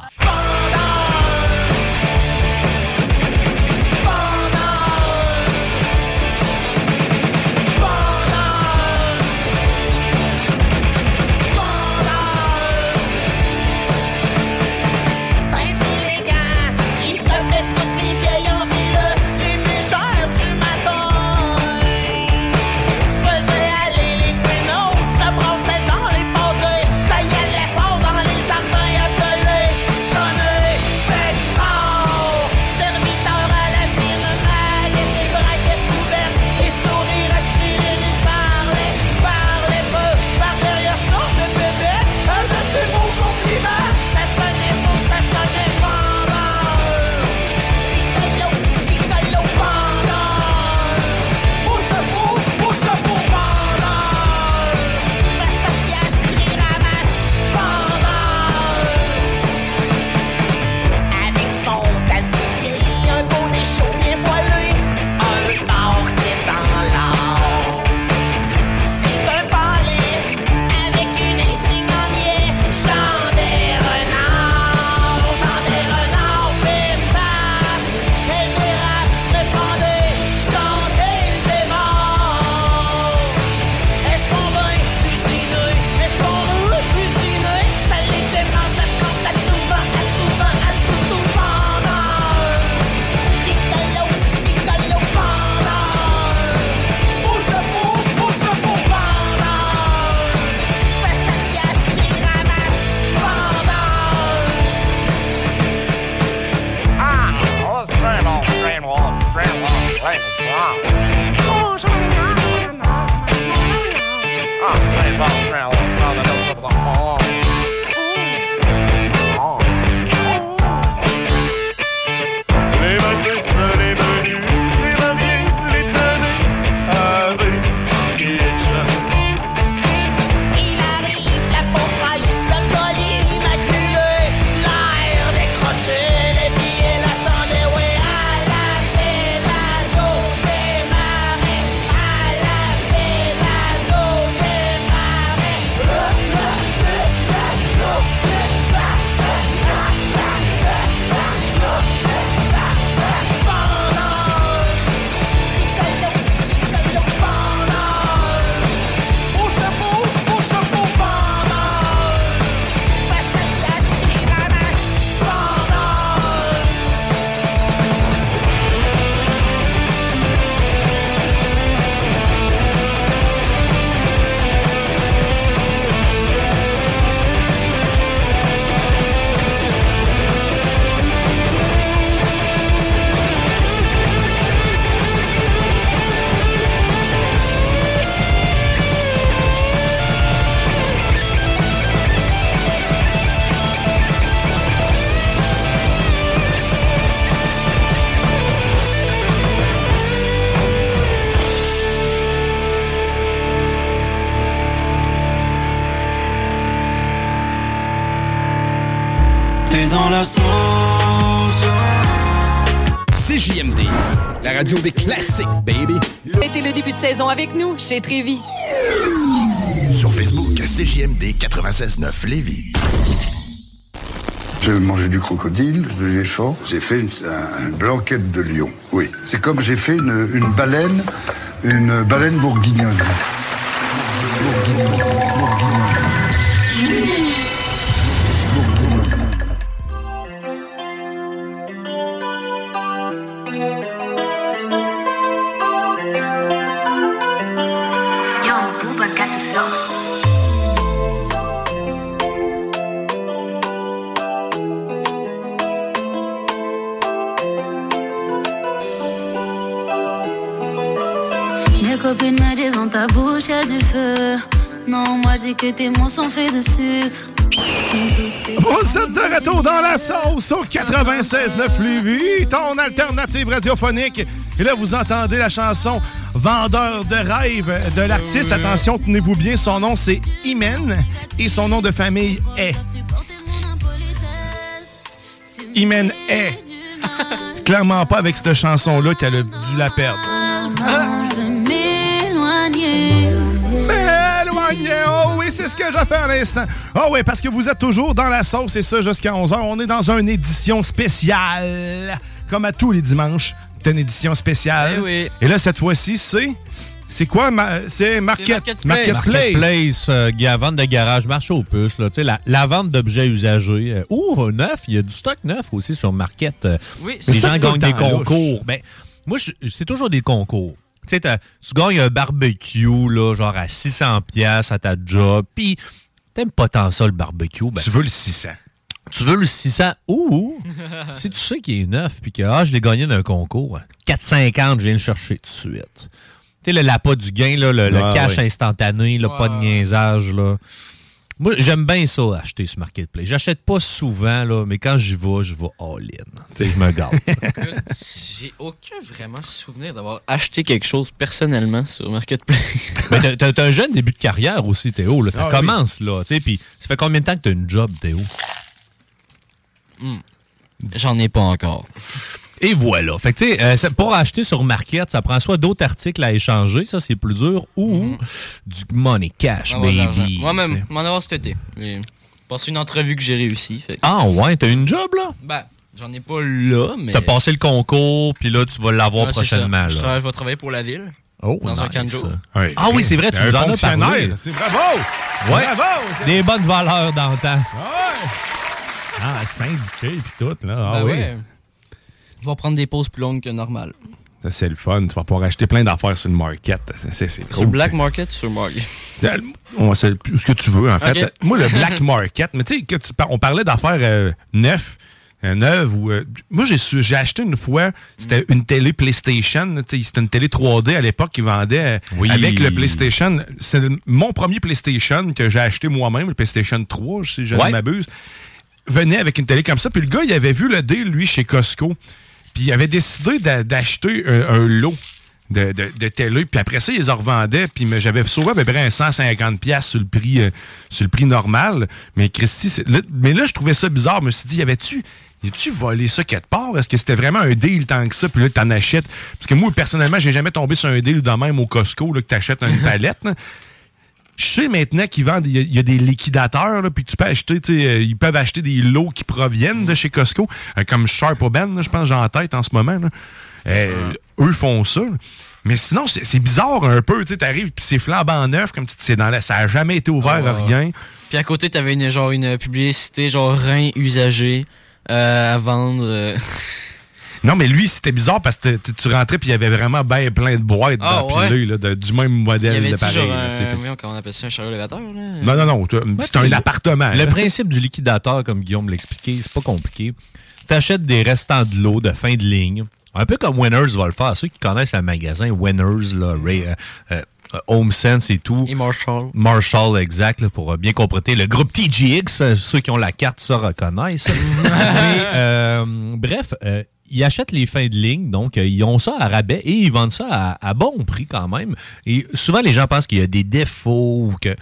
S7: Avec nous chez Trévi.
S8: Sur Facebook, CJMD 96.9 Lévis.
S9: J'ai mangé du crocodile, de l'éléphant. J'ai fait une, un- une blanquette de lion. Oui. C'est comme j'ai fait une, une baleine, une baleine bourguignonne.
S10: Mes copines me disent dans ta bouche y du feu. Non, moi dis que tes mots sont faits de sucre.
S4: Vous êtes de retour dans la sauce au 96.9 Lévis, ton alternative radiophonique. Et là, vous entendez la chanson Vendeur de rêve de l'artiste. Attention, tenez-vous bien, son nom c'est Imen et son nom de famille est? Imen est. *laughs* Clairement pas avec cette chanson-là qu'elle a dû la perdre. Oh oui, c'est ce que j'ai fait à l'instant. Oh oui, parce que vous êtes toujours dans la sauce et ça jusqu'à 11h. On est dans une édition spéciale. Comme à tous les dimanches, c'est une édition spéciale.
S6: Eh oui.
S4: Et là, cette fois-ci, c'est... C'est quoi? ma- C'est Market...
S6: Marketplace.
S5: Marketplace, euh, ga- vente de garage, marché aux puces, là, tu sais, la, la vente d'objets usagés. euh, ou neuf, il y a du stock neuf aussi sur Market. euh,
S6: Oui,
S5: les
S6: c'est
S5: gens
S6: ça, c'est
S5: gagnent des concours. Ben, moi, c'est toujours des concours. Tu tu gagnes un barbecue, là, genre à 600 pièces à ta job, puis t'aimes pas tant ça, le barbecue. Ben,
S4: Tu veux le 600.
S5: Tu veux le 600 ou si tu sais qu'il est neuf puis que ah, je l'ai gagné d'un concours, 4,50, je viens le chercher tout de suite. Tu sais, le l'appât du gain, là, le, le cash instantané, là, pas de niaisage. Là. Moi, j'aime bien ça, acheter sur Marketplace. J'achète pas souvent, là, mais quand j'y vais, je vais all-in. Je me gâte. *laughs* *laughs*
S6: J'ai aucun vraiment souvenir d'avoir acheté quelque chose personnellement sur Marketplace. *laughs*
S5: mais t'as- un jeune début de carrière aussi, Théo. Là. Ça
S6: Ah oui.
S5: commence, là. Puis ça fait combien de temps que t'as une job, Théo?
S6: J'en ai pas encore.
S5: Et voilà. Fait que, tu sais, euh, pour acheter sur Market, ça prend soit d'autres articles à échanger, ça c'est plus dur, ou du money cash, baby.
S6: Moi-même, m'en avoir cet été. J'ai passé une entrevue que j'ai réussi. fait que-
S5: Ah ouais, t'as une job là?
S6: Ben, j'en ai pas là, mais.
S5: T'as passé le concours, puis là, tu vas l'avoir
S6: Ouais,
S5: prochainement.
S6: Je,
S5: là.
S6: travaille- je vais travailler pour la ville.
S5: Oh,
S6: dans un
S5: nice.
S6: camp de jour.
S4: Ouais.
S5: Ah oui, c'est vrai, tu nous en as parlé.
S4: C'est bravo!
S5: Ouais.
S4: Bravo!
S5: Des bonnes valeurs dans le temps.
S4: Ah, syndiqué et tout, là. Ah
S6: Ben
S4: oui.
S6: ouais. Je vais prendre des pauses plus longues que normal.
S4: Ça, c'est le fun. Tu vas pouvoir acheter plein d'affaires sur le market. C'est- C'est c'est
S6: Sur
S4: cool.
S6: Black Market, sur Market.
S4: On c'est ce que tu veux, en fait. Moi, le black market, mais tu sais, que tu par- on parlait d'affaires euh, neufs, euh, neuves. Ou, euh, moi, j'ai su- j'ai acheté une fois, c'était une télé PlayStation. tu sais, C'était une télé 3D à l'époque qui vendait euh,
S5: Oui.
S4: avec le PlayStation. C'est le- mon premier PlayStation que j'ai acheté moi-même, le PlayStation 3, si je
S5: Ouais.
S4: ne m'abuse. Venait avec une télé comme ça. Puis le gars, il avait vu le deal, lui, chez Costco. Puis il avait décidé d'a- d'acheter un, un lot de, de, de télé. Puis après ça, ils les revendaient. Puis mais j'avais sauvé à peu près un 150$ piastres sur le prix euh, sur le prix normal. Mais Christy, là- mais là, je trouvais ça bizarre. Je me suis dit, y avait-tu. Y a-tu volé ça quelque part? Est-ce que c'était vraiment un deal tant que ça? Puis là, t'en achètes. Parce que moi, personnellement, j'ai jamais tombé sur un deal de même au Costco là, que t'achètes une *laughs* palette. Je sais maintenant qu'ils vendent, il y, a- il y a des liquidateurs, là, puis tu peux acheter, tu sais, euh, ils peuvent acheter des lots qui proviennent de chez Costco, euh, comme Sharp Ben, je pense, j'ai en tête en ce moment. là. Euh, Eux font ça. là. Mais sinon, c'est bizarre un peu, tu sais, t'arrives, puis c'est flambant neuf, comme tu c'est dans la, ça a jamais été ouvert à rien.
S6: Puis à côté, t'avais une, genre, une publicité, genre rein usagé euh, à vendre. *laughs*
S4: Non, mais lui, c'était bizarre parce que tu- tu rentrais, puis il y avait vraiment ben plein de boîtes
S6: Ah,
S4: d'empilées, là, de- du même
S6: Il y
S4: modèle
S6: avait genre
S4: là,
S6: un,
S4: que-
S6: voyons, comment on appelle ça, un chariot élévateur, là?
S4: Non, non, non, toi, c'est un
S5: le-
S4: appartement.
S5: Le
S4: là.
S5: principe du liquidateur, comme Guillaume l'expliquait, c'est pas compliqué. Tu achètes des restants de l'eau de fin de ligne, un peu comme Winners va le faire. Ceux qui connaissent le magasin Winners, là, Ray- euh, euh, Home Sense et tout.
S6: Et Marshall.
S5: Marshall, exact, là, pour euh, bien compléter. Le groupe TGX, euh, ceux qui ont la carte ça reconnaissent. *laughs* Mais, euh, bref, euh, ils achètent les fins de ligne, donc euh, ils ont ça à rabais et ils vendent ça à, bon prix quand même. Et souvent, les gens pensent qu'il y a des défauts que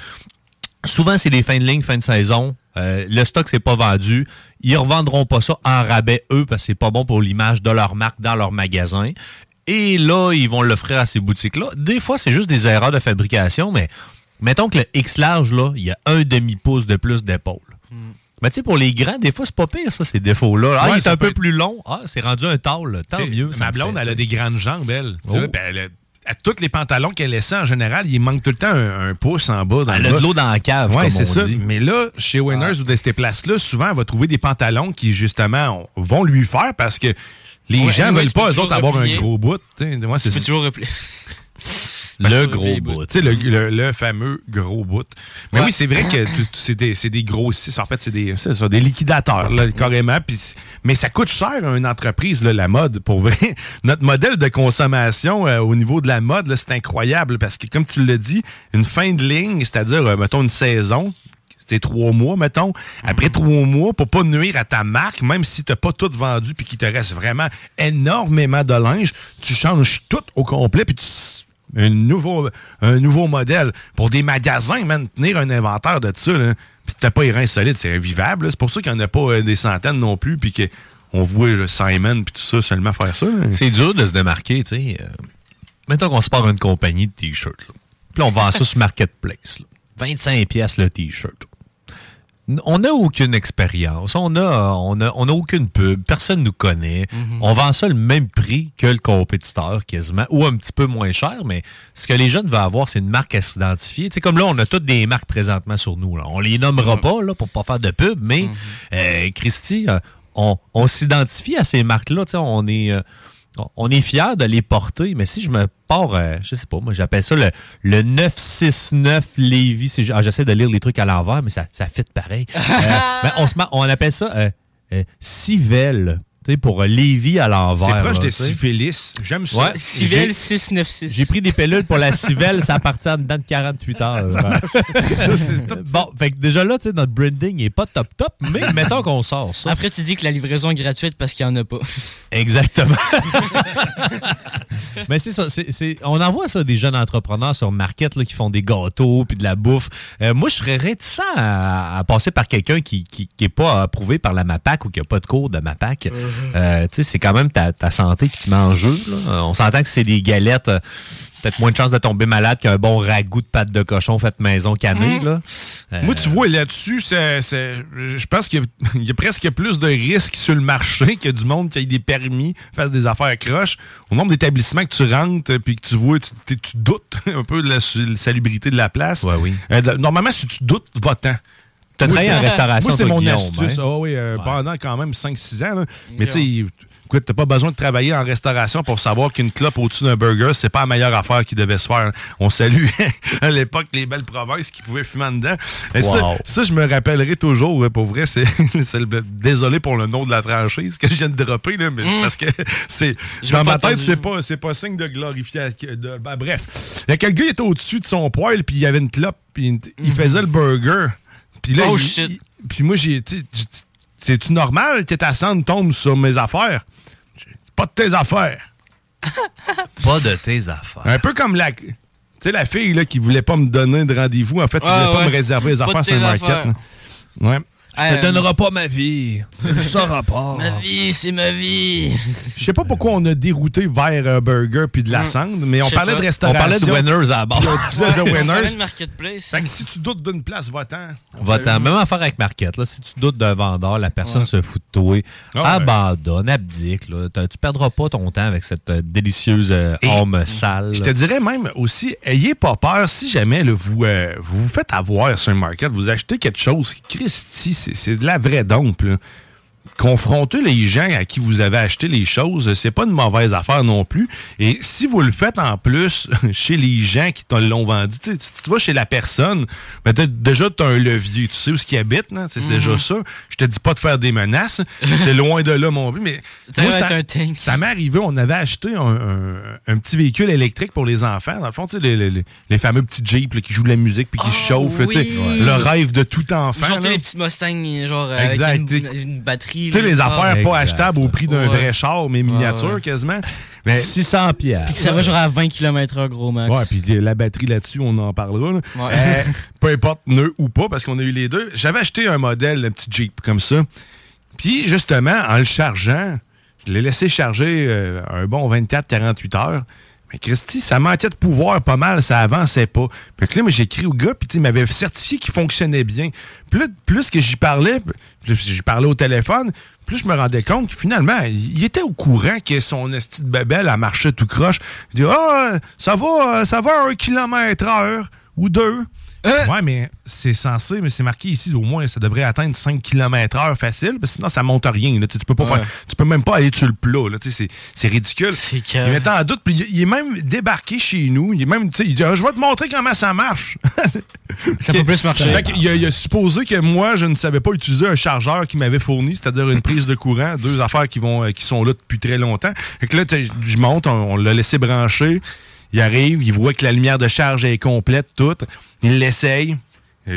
S5: souvent, c'est des fins de ligne, fin de saison. euh, le stock c'est pas vendu, ils revendront pas ça en rabais eux parce que c'est pas bon pour l'image de leur marque dans leur magasin. Et là, ils vont l'offrir à ces boutiques-là. Des fois, c'est juste des erreurs de fabrication, mais mettons que le X large, là, il y a un demi-pouce de plus d'épaule. Mais tu sais, pour les grands, des fois, c'est pas pire, ça, ces défauts-là. Ah,
S4: Ouais,
S5: il est un peu
S4: être-
S5: plus long. Ah, c'est rendu un tall. Tant
S4: T'sais,
S5: mieux.
S4: Ma blonde,
S5: fait,
S4: elle a des grandes jambes, elle. Tu
S5: Oh.
S4: vois, puis elle a- à toutes les pantalons qu'elle essaie, en général, il manque tout le temps un, un pouce en bas. Dans
S5: Elle
S4: le
S5: a
S4: bas.
S5: de l'eau dans la cave,
S4: Ouais,
S5: comme
S4: c'est
S5: on
S4: ça.
S5: dit.
S4: Mais là, chez Winners ou dans ces places-là, souvent, elle va trouver des pantalons qui, justement, on- vont lui faire parce que les
S6: Ouais,
S4: gens
S6: ouais,
S4: veulent pas, eux autres, avoir
S6: replier.
S4: un gros bout. Moi, c'est
S6: Tu peux toujours replier.
S4: Le
S6: gros bout.
S4: Tu sais, le, le- le fameux gros bout. Mais
S6: Ouais.
S4: oui, c'est vrai que c'est des, c'est des grossistes. En fait, c'est des, c'est ça, des liquidateurs, là, carrément. C'est- mais ça coûte cher à une entreprise, là, la mode, pour vrai. *laughs* Notre modèle de consommation euh, au niveau de la mode, là, c'est incroyable parce que, comme tu l'as dit, une fin de ligne, c'est-à-dire, euh, mettons, une saison, c'est trois mois, mettons. Après trois mois, pour pas nuire à ta marque, même si t'as pas tout vendu puis qu'il te reste vraiment énormément de linge, tu changes tout au complet puis tu un nouveau, modèle. Pour des magasins, man, tenir un inventaire de ça, là, puis t'as pas les reins solides, c'est invivable. C'est pour ça qu'il n'y en a pas euh, des centaines non plus, puis qu'on voit là, Simon puis tout ça seulement faire ça.
S5: C'est dur de se démarquer, tu sais. euh, mettons qu'on se part une compagnie de t-shirts. Puis on vend ça sur Marketplace. là. 25 pièces le t-shirt. On n'a aucune expérience, on a, on a, on a aucune pub, personne nous connaît. On vend ça le même prix que le compétiteur quasiment, ou un petit peu moins cher, mais ce que les jeunes veulent avoir, c'est une marque à s'identifier. Tu sais, comme là, on a toutes des marques présentement sur nous. Là. On les nommera pas là, pour pas faire de pub, mais euh, Christy, euh, on, on s'identifie à ces marques-là. Tu sais, On est, euh, on est fiers de les porter, mais si je me pars, euh, je sais pas, moi j'appelle ça le, le 969 Lévis. ah, J'essaie de lire les trucs à l'envers, mais ça, ça fit pareil. Euh, *laughs* ben, on, se on appelle ça euh, euh, Civelle, pour euh, Lévis à l'envers.
S4: C'est proche
S5: là,
S4: de
S5: tu sais.
S4: syphilis. J'aime ça.
S5: Ouais,
S6: Civelle
S5: j'ai-
S6: 696.
S5: J'ai pris des pilules pour la civelle, ça appartient en dedans de 48 heures. *laughs*
S4: Ça marche. *laughs*
S5: bon, fait que déjà là, tu sais, notre branding est pas top top, mais *laughs* mettons qu'on sort ça.
S6: Après, tu dis que la livraison est gratuite parce qu'il n'y en a pas.
S5: Exactement. Mais c'est ça. c'est- c'est- on en voit ça des jeunes entrepreneurs sur Market là, qui font des gâteaux puis de la bouffe. Euh, moi, je serais réticent à, à passer par quelqu'un qui qui qui est pas approuvé par la MAPAC ou qui a pas de cours de MAPAC. Euh, tu sais, c'est quand même ta, ta santé qui te met en jeu. là. On s'entend que c'est des galettes. euh, Peut-être moins de chances de tomber malade qu'un bon ragoût de pâte de cochon fait maison canné. Là. Euh,
S4: Moi, tu vois, là-dessus, c'est- c'est- je pense qu'il y, a- *laughs* y a presque plus de risques sur le marché que du monde qui ait des permis, fasse des affaires croches. Au nombre d'établissements que tu rentres puis que tu vois, tu, tu- tu doutes *laughs* un peu de la, la salubrité de la place.
S5: oui.
S4: Euh, de- normalement, si tu doutes, va-t'en.
S5: T'as
S4: Moi,
S5: travaillé en restauration,
S4: Moi, c'est mon astuce.
S5: hein?
S4: Ah oui, euh, pendant quand même 5-6 ans. là. Mais tu sais, écoute, t'as pas besoin de travailler en restauration pour savoir qu'une clope au-dessus d'un burger, c'est pas la meilleure affaire qui devait se faire. On salue *laughs* à l'époque les belles provinces qui pouvaient fumer en dedans. Et ça,
S5: Wow.
S4: ça, je me rappellerai toujours. ouais, Pour vrai, c'est *laughs* c'est le- désolé pour le nom de la franchise que je viens de dropper, là, mais c'est
S6: Mm.
S4: parce que *laughs* c'est dans ma tête, c'est pas c'est pas signe de glorifier. de- ben, bref, il y a quelqu'un qui était au-dessus de son poêle puis il y avait une clope puis il- il faisait le burger. Puis là,
S6: Oh,
S4: il-
S6: shit.
S4: il- puis moi, j'ai. C'est-tu normal que ta cendre tombe sur mes affaires? C'est pas de tes affaires. *laughs*
S5: Pas de tes affaires.
S4: Un peu comme la. Tu sais, la fille là, qui voulait pas me donner de rendez-vous, en fait, qui
S6: Ouais,
S4: voulait pas me réserver les affaires sur le market.
S6: affaires.
S4: là. Ouais.
S5: Je te donnerai pas ma vie. Tu sauras *laughs* pas.
S6: Ma vie, c'est ma vie.
S4: Je sais pas pourquoi on a dérouté vers un burger puis de la cendre, mais on parlait
S6: pas.
S4: de
S5: On
S4: restauration.
S5: parlait de winners à la base.
S4: On de
S6: On
S4: winners.
S6: de marketplace.
S4: Fait que si tu doutes d'une place, va-t'en.
S5: Va-t'en. Même affaire avec Marquette. Là. Si tu doutes d'un vendeur, la personne
S4: Ouais.
S5: se fout de toi.
S4: Ah ouais.
S5: abandonne, abdique. Là. Tu perdras pas ton temps avec cette euh, délicieuse euh, âme sale.
S4: Je te dirais même aussi, ayez pas peur si jamais là, vous, euh, vous vous faites avoir sur un market, vous achetez quelque chose, Christy, c'est de la vraie dompe. Confronter les gens à qui vous avez acheté les choses, c'est pas une mauvaise affaire non plus. Et si vous le faites en plus *laughs* chez les gens qui l'ont vendu, tu sais, tu vas chez la personne, ben déjà tu as un levier, tu sais où ce qui habite, là, c'est c'est
S6: Mhm.
S4: déjà ça. Je te dis pas de faire des menaces, *laughs* c'est loin de là mon but, mais moi, ça,
S6: d'être un tank.
S4: ça m'est arrivé, on avait acheté un, un- un petit véhicule électrique pour les enfants. Dans le fond, tu sais, les, les- les- les fameux petits Jeeps là, qui jouent de la musique puis qui chauffent. tu sais,
S6: oui.
S4: Le rêve de tout enfant.
S6: Genre, les petites Mustangs, genre,
S4: Exact.
S6: avec une, une batterie.
S4: Tu sais, les
S6: Ah,
S4: affaires pas
S5: exact.
S4: achetables au prix d'un
S6: Ouais.
S4: vrai char, mais miniature
S6: ouais.
S4: quasiment. Mais
S5: 600 pièces.
S6: Puis que ça va genre à 20 km/h, gros max.
S4: Ouais, puis la batterie là-dessus, on en parlera. là.
S6: Ouais.
S4: Euh, *laughs* peu importe nœud ou pas, parce qu'on a eu les deux. J'avais acheté un modèle, un petit Jeep comme ça. Puis justement, en le chargeant, je l'ai laissé charger euh, un bon 24-48 heures. Mais Christy, ça manquait de pouvoir pas mal, ça avançait pas. Puis là, moi, j'ai écrit au gars, puis il m'avait certifié qu'il fonctionnait bien. Là, plus que j'y parlais, plus j'y parlais au téléphone, plus je me rendais compte que finalement, il était au courant que son esti de babelle, elle marchait tout croche. Il dit Ah, ça va, euh, ça va un kilomètre heure ou deux. Ouais, mais c'est censé, mais c'est marqué ici, au moins, ça devrait atteindre 5 km heure facile, parce que sinon, ça monte rien. là. Tu, peux pas
S6: Ouais.
S4: faire, tu peux même pas aller sur le plat. là. Tu sais, C'est c'est ridicule. Il mettait en doute, puis il, il est même débarqué chez nous. Il est même, tu sais, il dit Ah, Je vais te montrer comment ça marche. *laughs*
S6: Ça peut plus marcher.
S4: Fait qu'il a, il a supposé que moi, je ne savais pas utiliser un chargeur qu'il m'avait fourni, c'est-à-dire une prise de courant, deux affaires qui, vont, euh, qui sont là depuis très longtemps. Fait que là, je monte, on, on l'a laissé brancher. Il arrive, il voit que la lumière de charge est complète, toute. Il l'essaye.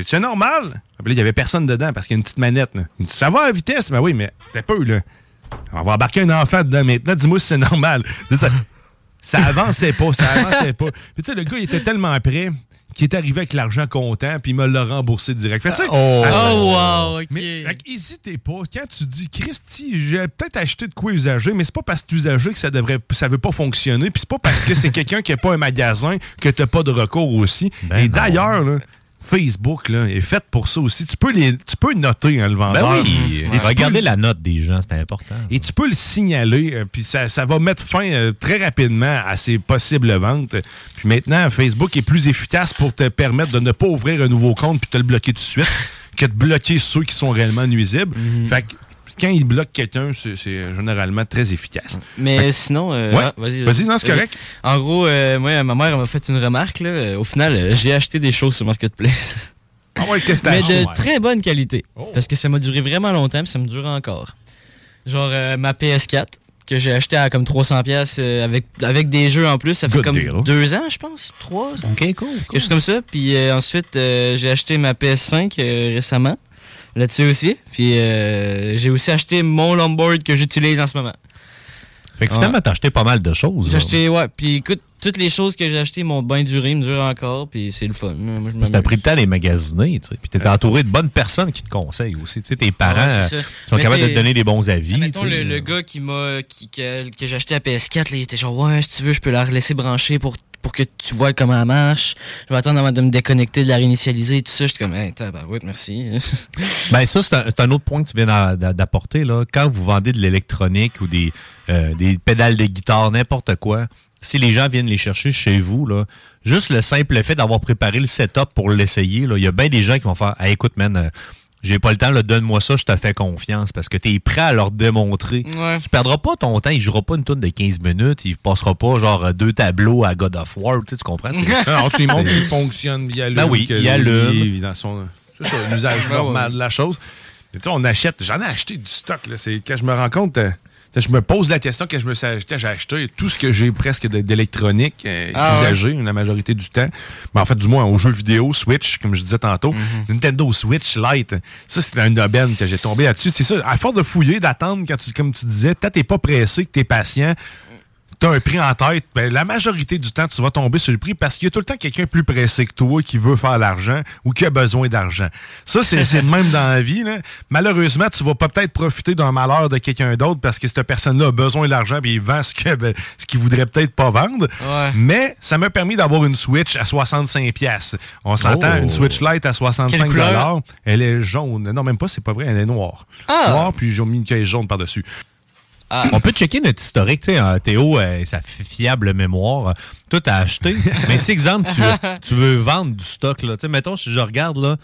S4: C'est normal. Il n'y avait personne dedans parce qu'il y a une petite manette. là. Ça va à vitesse? Ben oui, mais t'es peu, là. On va embarquer un enfant dedans maintenant. Dis-moi si c'est normal. Ça, ça avançait pas, ça avançait pas. Tu sais, le gars, il était tellement prêt qu'il est arrivé avec l'argent comptant, puis il me l'a remboursé direct. Fait sais,
S5: Oh.
S4: ça-
S6: Oh, wow, ok.
S4: Mais fait hésitez pas. Quand tu dis, Christy, j'ai peut-être acheté de quoi usager, mais c'est pas parce que tu usagé que ça devrait, ça veut pas fonctionner. Puis c'est pas parce que c'est *laughs* quelqu'un qui a pas un magasin que t'as pas de recours aussi. Et d'ailleurs, là, Facebook là, est fait pour ça aussi. Tu peux, les, tu peux noter hein, le vendeur.
S5: Ben oui,
S4: Et
S5: regardez la note des gens, c'est important.
S4: et tu peux le signaler, euh, puis ça, ça va mettre fin euh, très rapidement à ces possibles ventes. Puis maintenant, Facebook est plus efficace pour te permettre de ne pas ouvrir un nouveau compte puis te le bloquer tout de suite que de bloquer ceux qui sont réellement nuisibles. Fait que quand il bloque quelqu'un, c'est généralement très efficace.
S6: Mais
S4: Fait
S6: sinon, euh,
S4: Ouais.
S6: ah, vas-y.
S4: Vas-y, non, c'est correct.
S6: En gros, euh, moi, ma mère m'a fait une remarque. Là. Euh, Au final, euh, j'ai acheté des choses sur Marketplace. *laughs*
S4: Ah ouais, qu'est-ce que t'as
S6: Mais de
S4: Ouais.
S6: très bonne qualité.
S4: Oh.
S6: Parce que ça m'a duré vraiment longtemps, puis ça me dure encore. Genre euh, ma PS4, que j'ai acheté à comme 300$ piastres, euh, avec, avec des jeux en plus. Ça fait
S4: Good
S6: comme
S4: deal.
S6: deux ans, je pense. Trois.
S5: OK, cool.
S6: Quelque chose comme ça. Puis euh, ensuite, euh, j'ai acheté ma PS5 euh, récemment. Là-dessus aussi. Puis euh, j'ai aussi acheté mon longboard que j'utilise en ce moment.
S5: Fait que finalement, t'as acheté pas mal de choses.
S6: J'ai acheté, ouais. Puis écoute, toutes les choses que j'ai achetées m'ont bien duré, me durent encore. Puis c'est le fun. Moi, je
S5: t'as pris le temps de les magasiner, tu sais. Puis t'es entouré de bonnes personnes qui te conseillent aussi. Tu sais, tes parents
S6: Ouais,
S5: euh, sont
S6: Mais
S5: capables de te donner des bons avis.
S6: Mettons, le, le gars qui m'a qui, que, que j'ai acheté à PS4, là, il était genre ouais, si tu veux, je peux la laisser brancher pour, pour que tu vois comment elle marche. Je vais attendre avant de me déconnecter, de la réinitialiser et tout ça. J'étais comme hey, tabarouette, merci. *laughs*
S5: Ben ça, c'est un, autre point que tu viens d'a- d'a- d'apporter. là. Quand vous vendez de l'électronique ou des, euh, des pédales de guitare, n'importe quoi, si les gens viennent les chercher chez vous, là, juste le simple fait d'avoir préparé le setup pour l'essayer, il y a bien des gens qui vont faire Hey, écoute, man, euh, j'ai pas le temps, là, donne-moi ça, je te fais confiance parce que tu es prêt à leur démontrer.
S6: Ouais.
S5: Tu perdras pas ton temps, il jouera pas une tourne de 15 minutes, il passera pas genre deux tableaux à God of War, tu, sais, tu comprends?
S4: Alors, tu lui montres qu'il fonctionne, il allume.
S5: Ben oui, il
S4: dans son c'est ça, l'usage *laughs*
S6: Ben
S4: normal de la chose. Et tu sais, on achète, j'en ai acheté du stock. Là. C'est, quand je me rends compte, euh, je me pose la question quand je me suis acheté, j'ai acheté tout ce que j'ai presque d'électronique euh,
S6: Ah ouais?
S4: usagé la majorité du temps. Mais en fait, du moins aux jeux vidéo, Switch, comme je disais tantôt,
S6: Mhm.
S4: Nintendo Switch Lite. Ça, c'est un aubaine que j'ai tombé là-dessus. C'est ça, à force de fouiller, d'attendre, quand tu, comme tu disais, t'es pas pressé, que t'es patient, t'as un prix en tête, ben, la majorité du temps, tu vas tomber sur le prix parce qu'il y a tout le temps quelqu'un plus pressé que toi qui veut faire l'argent ou qui a besoin d'argent. Ça, c'est c'est le même dans la vie. là. Malheureusement, tu vas pas peut-être profiter d'un malheur de quelqu'un d'autre parce que cette personne-là a besoin d'argent et il vend ce ben, ce qu'il voudrait peut-être pas vendre.
S6: Ouais.
S4: Mais ça m'a permis d'avoir une Switch à 65 pièces. On s'entend,
S5: Oh.
S4: une Switch Lite à 65
S6: Quelle couleur?
S4: Elle est jaune. Non, même pas, c'est pas vrai, elle est noire.
S6: Ah.
S4: Noire, puis j'ai mis une caisse jaune par-dessus.
S5: On peut checker notre historique, tu sais, euh, Théo, euh, sa fi- fiable mémoire. Toi, t'as acheté. *laughs* Mais si, exemple, tu veux, tu veux vendre du stock, là. Tu sais, mettons, si je regarde, là,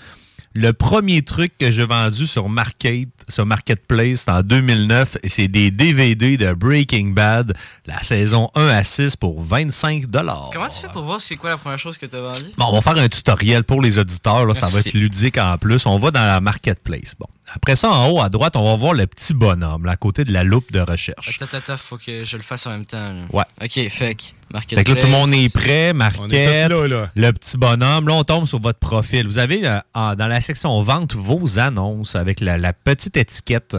S5: le premier truc que j'ai vendu sur Market, sur Marketplace, c'est en 2009, et c'est des DVD de Breaking Bad, la saison 1 à 6 pour 25
S6: Comment tu fais pour voir c'est quoi la première chose que t'as vendue?
S5: Bon, on va faire un tutoriel pour les auditeurs. Là, ça va être ludique en plus. On va dans la marketplace. Bon. Après ça, en haut à droite, on va voir le petit bonhomme, là, à côté de la loupe de recherche.
S6: Attends, attends, faut que je le fasse en même temps. là.
S5: Ouais.
S6: Ok, fait que Marketplace.
S5: Fait que là, tout le monde est prêt,
S4: On
S5: Marquette,
S4: là, là.
S5: le petit bonhomme. Là, on tombe sur votre profil. Vous avez euh, dans la section vente vos annonces avec la, la petite étiquette.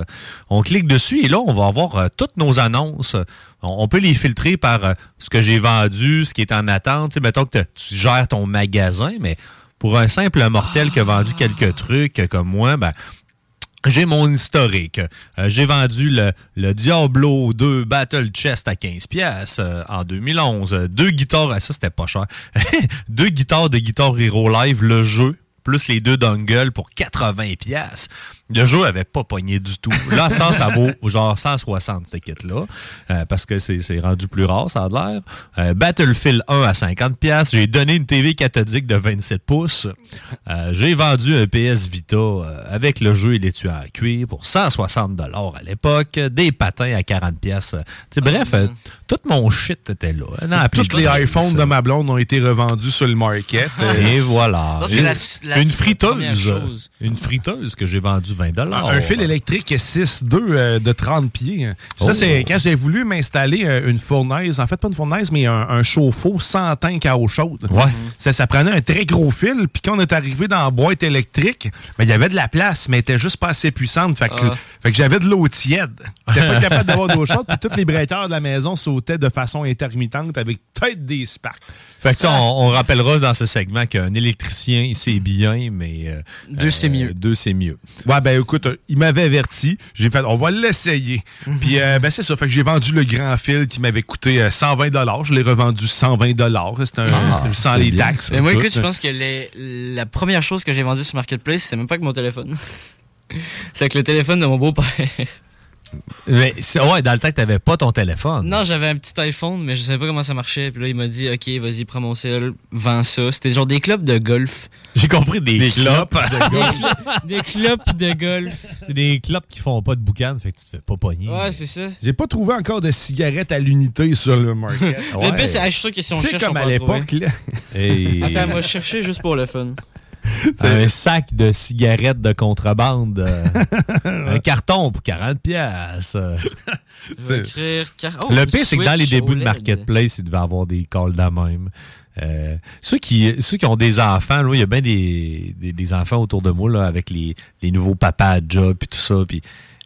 S5: On clique dessus et là, on va avoir euh, toutes nos annonces. On, on peut les filtrer par euh, ce que j'ai vendu, ce qui est en attente. Tu sais, mettons que tu gères ton magasin, mais pour un simple mortel qui a vendu quelques trucs comme moi, ben, j'ai mon historique. Euh, j'ai vendu le, Diablo 2 Battle Chest à 15 pièces en 2011. Euh, Deux guitares, ah, ça c'était pas cher. *laughs* deux guitares de Guitar Hero Live, le jeu, plus les deux dongles pour 80 pièces. Le jeu avait pas pogné du tout. Là, à ce temps, ça vaut *laughs* genre 160, cette kit-là, euh, parce que c'est c'est rendu plus rare, ça a l'air. Euh, Battlefield 1 à 50 pièces. J'ai donné une TV cathodique de 27 pouces. Euh, J'ai vendu un PS Vita euh, avec le jeu et les tueurs à cuir pour 160 dollars à l'époque. Des patins à 40 pièces. Bref, euh, tout mon shit était là. Non,
S4: Tous les iPhones de ma blonde ont été revendus sur le market.
S5: Et voilà.
S6: C'est la
S5: une friteuse. Une friteuse que j'ai vendue 20 dollars.
S4: Un fil électrique 6.2 euh, de 30 pieds. Ça,
S5: Oh.
S4: c'est quand j'ai voulu m'installer euh, une fournaise. En fait, pas une fournaise, mais un, un chauffe-eau sans tank à eau chaude.
S5: Ouais.
S4: Ça, ça prenait un très gros fil. Puis quand on est arrivé dans la boîte électrique, ben, il y avait de la place, mais elle était juste pas assez puissante. Fait que,
S6: Ah.
S4: fait que j'avais de l'eau tiède. J'étais pas *laughs* capable d'avoir d'eau chaude. Puis tous les breakers de la maison sautaient de façon intermittente avec peut-être des sparks.
S5: Fait que, on, on rappellera dans ce segment qu'un électricien, c'est bien, mais. euh,
S6: Deux, c'est mieux.
S5: Deux, c'est mieux.
S4: Ouais, ben écoute, euh, il m'avait averti. J'ai fait, on va l'essayer. *laughs* Puis, euh, ben c'est ça. Fait que j'ai vendu le grand fil qui m'avait coûté euh, 120 Je l'ai revendu 120 C'était un
S5: Ah, *laughs*
S4: sans
S5: c'est
S4: les
S5: bien,
S4: taxes.
S6: Mais moi, écoute, je pense que les- la première chose que j'ai vendue sur Marketplace, c'est même pas que mon téléphone. *laughs* c'est avec le téléphone de mon beau-père.
S5: Mais, ouais, dans le temps que t'avais pas ton téléphone.
S6: Non, j'avais un petit iPhone, mais je savais pas comment ça marchait. Puis là, il m'a dit, OK, vas-y, prends mon sel, vends ça. C'était genre des clubs de golf.
S5: J'ai compris des,
S4: Des
S5: clopes.
S4: de golf. *laughs*
S6: des clubs de golf.
S5: c'est des clopes qui font pas de boucan, fait que tu te fais pas pogner.
S6: Ouais, c'est ça.
S4: J'ai pas trouvé encore de cigarettes à l'unité sur le market.
S6: Le pire, c'est, ah, je suis sûr que si on cherche,
S4: comme
S6: on
S4: à l'époque, là.
S6: Attends, moi, je cherchais juste pour le fun. *laughs*
S5: un sac de cigarettes de contrebande. euh, *laughs* un carton pour 40 pièces.
S6: Oh,
S5: le pire, c'est que dans les débuts de. Marketplace, il devait avoir des calls de même. Euh, ceux, qui, ceux qui ont des enfants, là, il y a bien des, des, des enfants autour de moi là, avec les, les nouveaux papas à job et tout ça. Puis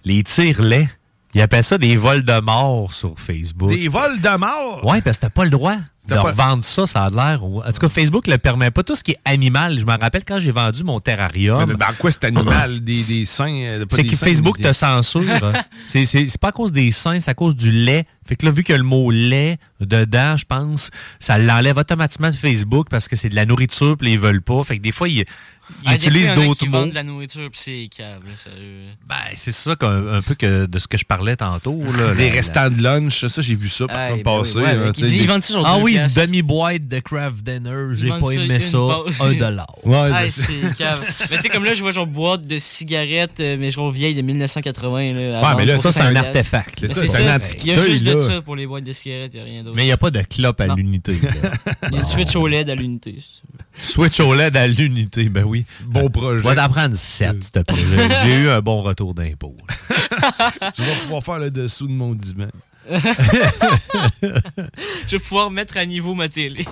S5: les tire-laits, ils appellent ça des vols de mort sur Facebook.
S4: Des vols de mort?
S5: Ouais, parce que t'as pas le droit de
S4: T'as pas-
S5: revendre ça, ça a l'air. En tout cas, Facebook le permet pas. Tout ce qui est animal, je me rappelle quand j'ai vendu mon terrarium.
S4: Mais ben, quoi, cet animal? *laughs* des, des seins? euh,
S5: C'est que
S4: seins,
S5: Facebook
S4: des-
S5: te censure. *laughs* c'est, c'est, c'est pas à cause des seins, c'est à cause du lait. Fait que là, vu a le mot lait dedans, je pense, ça l'enlève automatiquement de Facebook parce que c'est de la nourriture, puis ils veulent pas. Fait que des fois, ils, ils utilisent d'autres mots.
S6: vendent de la nourriture, puis c'est câble, là, sérieux.
S5: Ben, c'est ça qu'un, un peu que de ce que je parlais tantôt. Là, La-
S4: restants de lunch, ça, j'ai vu ça par
S6: Ah,
S4: contre
S6: ben oui,
S4: passer.
S6: ouais, ils vendent ça genre
S5: Ah oui, une demi-boîte de craft dinner, j'ai pas aimé ça, un dollar.
S4: Ouais, c'est-
S6: cave. mais tu sais, comme là, je vois genre boîte de cigarettes, euh, mais genre vieille de 1980. Là, à
S5: Ouais, mais là, ça, c'est un
S6: 5
S5: artefact.
S6: c'est
S4: un
S6: Il y a juste de ça pour les boîtes de cigarettes, il n'y a rien d'autre.
S5: Mais il n'y a pas de clope à l'unité. *laughs*
S6: Il y a une Switch OLED à l'unité.
S5: Switch OLED à l'unité, ben oui.
S4: Bon projet.
S5: Va t'en prendre 7, s'il te plaît. J'ai- eu un bon retour d'impôt. *laughs*
S4: Je vais pouvoir faire le dessous de mon divan. *laughs*
S6: Je vais pouvoir mettre à niveau ma télé.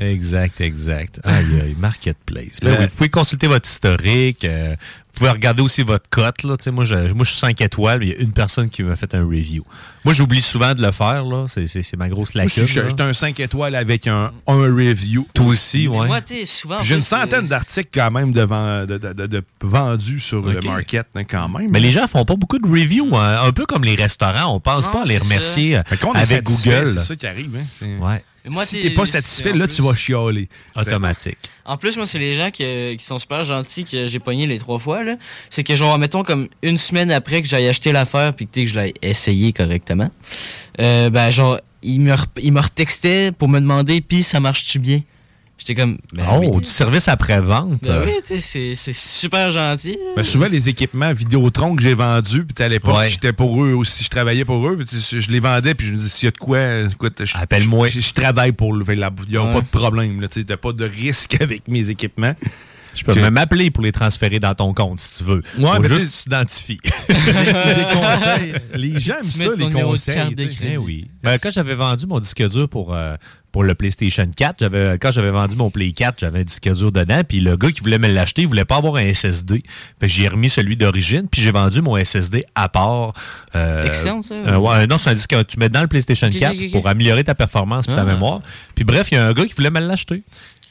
S5: Exact, exact. Aïe, aïe, Marketplace. Ben oui, vous pouvez consulter votre historique. euh, pouvez regarder aussi votre cote. Là. Moi, je, moi, je suis 5 étoiles, mais il y a une personne qui m'a fait un review. Moi, j'oublie souvent de le faire. là. C'est, c'est- c'est ma grosse
S4: Moi,
S5: lacune.
S4: je-
S5: là.
S4: J'étais un 5 étoiles avec un, un review.
S5: Toi aussi, ouais.
S6: moi, tu sais, souvent. en
S4: J'ai une centaine d'articles quand même de, vend- de, de- de- de vendus sur le market hein, quand même.
S5: Mais les gens font pas beaucoup de reviews. hein. Un peu comme les restaurants. On pense
S6: Non,
S5: pas à les remercier euh, avec Google.
S4: C'est ça qui arrive. Hein? C'est-
S5: Ouais,
S6: Mais moi,
S4: si
S6: t'es-
S4: pas satisfait, là,
S6: plus-
S4: tu vas chialer.
S5: automatique.
S6: En plus, moi, c'est les gens qui, euh, qui sont super gentils que j'ai pogné les trois fois. là. C'est que, genre, mettons, comme une semaine après que j'aille acheter l'affaire puis que, tu sais, que je l'ai essayé correctement, euh, ben, genre, ils me, re- ils me retextaient pour me demander, puis ça marche-tu bien? J'étais comme, ben
S5: oh,
S6: oui.
S5: du service après-vente.
S6: Ben oui, tu sais, c'est- c'est super gentil.
S4: Ben, souvent, les équipements Vidéotron que j'ai vendus, puis à l'époque,
S5: Ouais.
S4: j'étais pour eux aussi, je travaillais pour eux, puis je les vendais, puis je me disais, s'il y a de quoi, écoute, je-
S5: Appelle-moi.
S4: Je, je travaille pour le. Il n'y a
S6: Ouais.
S4: pas de problème, tu sais, t'as pas de risque *laughs* avec mes équipements.
S5: Je peux même m'appeler pour les transférer dans ton compte si tu veux.
S4: Ouais,
S5: Faut
S4: mais
S5: juste
S4: tu-
S5: t'identifies. *laughs*
S4: les conseils. Les gens aiment ça, les conseils.
S6: carte.
S5: Eh oui. Ben, quand j'avais vendu mon disque dur pour, euh, pour le PlayStation 4, j'avais, quand j'avais vendu mon Play 4, j'avais un disque dur dedans, puis le gars qui voulait me l'acheter, il voulait pas avoir un SSD. J'ai remis celui d'origine, puis j'ai vendu mon SSD à part. euh,
S6: ça?
S5: euh, ouais, non, c'est un disque que tu mets dans le PlayStation
S6: Ok,
S5: 4
S6: ok, ok.
S5: pour améliorer ta performance et ta
S6: Ah.
S5: mémoire. Puis bref, il y a un gars qui voulait me l'acheter.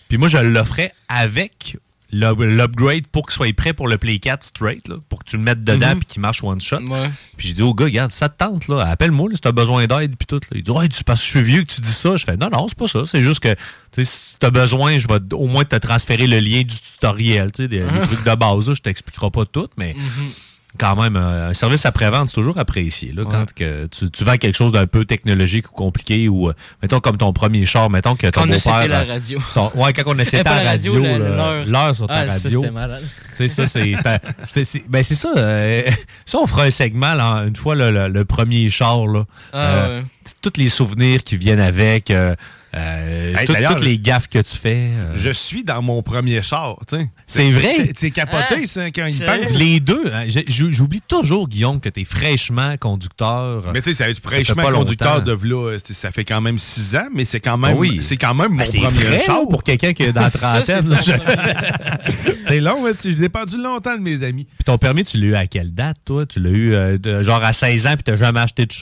S5: Puis moi, je l'offrais avec l'upgrade pour qu'il soit prêt pour le Play 4 straight, là, pour que tu le mettes dedans
S6: Mhm.
S5: puis qu'il marche one shot.
S6: Ouais.
S5: Puis j'ai dit au gars, regarde, ça te tente, là, appelle-moi si t'as besoin d'aide puis tout. là. Il dit, ouais, c'est parce que je suis vieux que tu dis ça. Je fais, non, non, c'est pas ça. C'est juste que, tu si t'as besoin, je vais au moins te transférer le lien du tutoriel, tu des, les trucs de base, là, je t'expliquerai pas tout, mais quand même, euh, un service après-vente, c'est toujours apprécié. Là, quand que tu, tu vends quelque chose d'un peu technologique ou compliqué, ou, euh, mettons, comme ton premier char, mettons que ton
S6: Quand on a
S5: beau-père...
S6: la
S5: euh,
S6: radio.
S5: ton- ouais, quand on *laughs*
S6: pas
S5: la
S6: la
S5: radio,
S6: l'heure.
S5: l'heure sur ta
S6: Ah,
S5: radio.
S6: c'était malade.
S5: Tu sais, ça, c'est. c'est- Ben, c'est ça. euh, *laughs* ça, on fera un segment, là, une fois, le, le- le premier char, là.
S6: Ah,
S5: Euh,
S6: ouais.
S5: Tous les souvenirs qui viennent avec. euh, euh,
S4: Hey,
S5: tout-
S4: d'ailleurs,
S5: toutes les gaffes que tu fais. euh.
S4: Je suis dans mon premier char, tu sais.
S5: C'est vrai?
S4: C'est capoté, ça, quand il pense.
S5: Les deux. hein, J'oublie toujours, Guillaume, que tu es fraîchement conducteur.
S4: Mais tu sais, ça va être
S5: Ça fait
S4: fraîchement
S5: pas
S4: conducteur
S5: longtemps.
S4: de v'là, ça fait quand même six ans, mais c'est quand même,
S5: Ah oui.
S4: c'est quand même mon
S5: Ben, c'est
S4: premier
S5: frais,
S4: char.
S5: pour quelqu'un qui est dans la *laughs* trentaine. là. *laughs*
S4: C'est long, hein, je l'ai perdu longtemps de mes amis.
S5: Puis ton permis, tu l'as eu à quelle date, toi? Tu l'as eu euh, de- genre à 16 ans, puis t'as jamais acheté de char.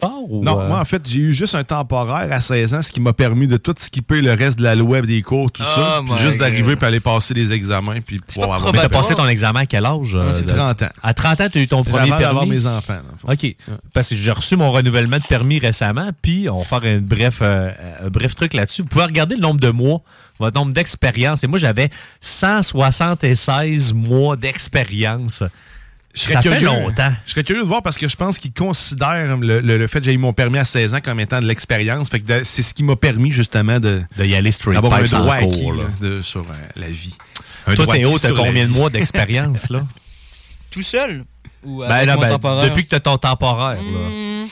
S5: Ou,
S4: Non,
S5: euh,
S4: moi, en fait, j'ai eu juste un temporaire à 16 ans, ce qui m'a permis de tout skipper le reste de la loi des cours, tout ça.
S5: Oh
S4: Puis juste d'arriver puis aller passer les examens. Puis pouvoir avoir
S5: Mais t'as passé ton examen à quel âge? euh,
S4: C'est
S5: de-
S4: 30 ans.
S5: À 30 ans, t'as eu ton premier permis?
S4: d'avoir mes enfants.
S5: OK. Parce que j'ai reçu mon renouvellement de permis récemment, puis on va faire un bref, euh, un bref truc là-dessus. Vous pouvez regarder le nombre de mois, votre nombre d'expériences. Et moi, j'avais 176 mois d'expérience.
S4: Je serais
S5: Ça fait
S4: curieux-
S5: longtemps.
S4: Je serais curieux de voir parce que je pense qu'ils considèrent le, le- le fait que j'ai eu mon permis à 16 ans comme étant de l'expérience. Fait que c'est ce qui m'a permis justement de,
S5: de y aller straight
S4: d'avoir un droit
S5: cours,
S4: acquis
S5: là.
S4: là, de- sur euh, la vie. Un
S5: Toi,
S4: droit
S5: Théo, t'as combien de mois d'expérience, là? *laughs*
S6: Tout seul Ou
S5: Ben
S6: avec
S5: là,
S6: mon
S5: ben,
S6: temporaire?
S5: depuis que t'as ton temporaire.
S6: Hmm,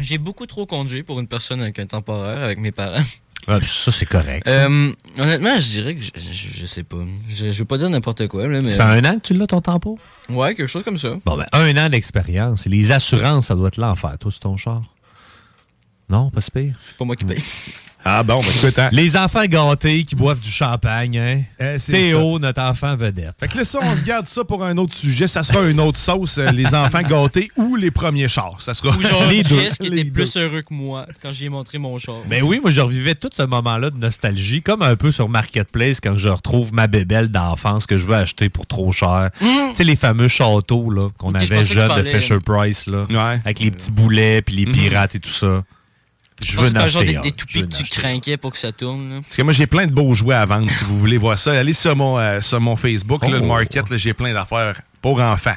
S6: J'ai beaucoup trop conduit pour une personne avec un temporaire, avec mes parents.
S5: Ah, ça, c'est correct. ça.
S6: Euh, honnêtement, je dirais que je, je- je sais pas. Je, je veux pas dire n'importe quoi, là, mais.
S5: Ça fait un an que tu l'as, ton tempo?
S6: Ouais, quelque chose comme ça.
S5: Bon, ben, un an d'expérience. Les assurances, ça doit être l'enfer, toi, sur ton char. Non, pas si pire.
S6: C'est pas moi qui paye. *laughs*
S4: Ah bon, ben écoute, hein.
S5: Les enfants gâtés qui boivent du champagne, hein?
S4: Eh, c'est
S5: Théo, notre enfant vedette.
S4: Fait que là, ça, on se garde ça pour un autre sujet. Ça sera une autre sauce, euh, les enfants gâtés ou les premiers chars. Ça sera
S6: Ou genre *laughs*
S5: Les deux.
S6: Jess qui
S4: Les
S6: était
S4: deux.
S6: plus heureux que moi quand j'y ai montré mon char.
S5: Ben oui, moi, je revivais tout ce moment-là de nostalgie, comme un peu sur Marketplace quand je retrouve ma bébelle d'enfance que je veux acheter pour trop cher.
S6: Mm.
S5: Tu sais, les fameux châteaux là, qu'on
S6: je
S5: avait
S6: que
S5: de Fisher Price, là,
S4: Ouais.
S5: avec les petits boulets puis les pirates et tout ça. Je veux
S6: que genre des,
S5: Je
S6: toupies que tu craquais pour que ça tourne. là.
S4: Parce que moi, j'ai plein de beaux jouets à vendre si vous voulez voir ça. Allez sur mon, euh, sur mon Facebook, là, le
S5: Oh.
S4: Market, j'ai plein d'affaires pour enfants.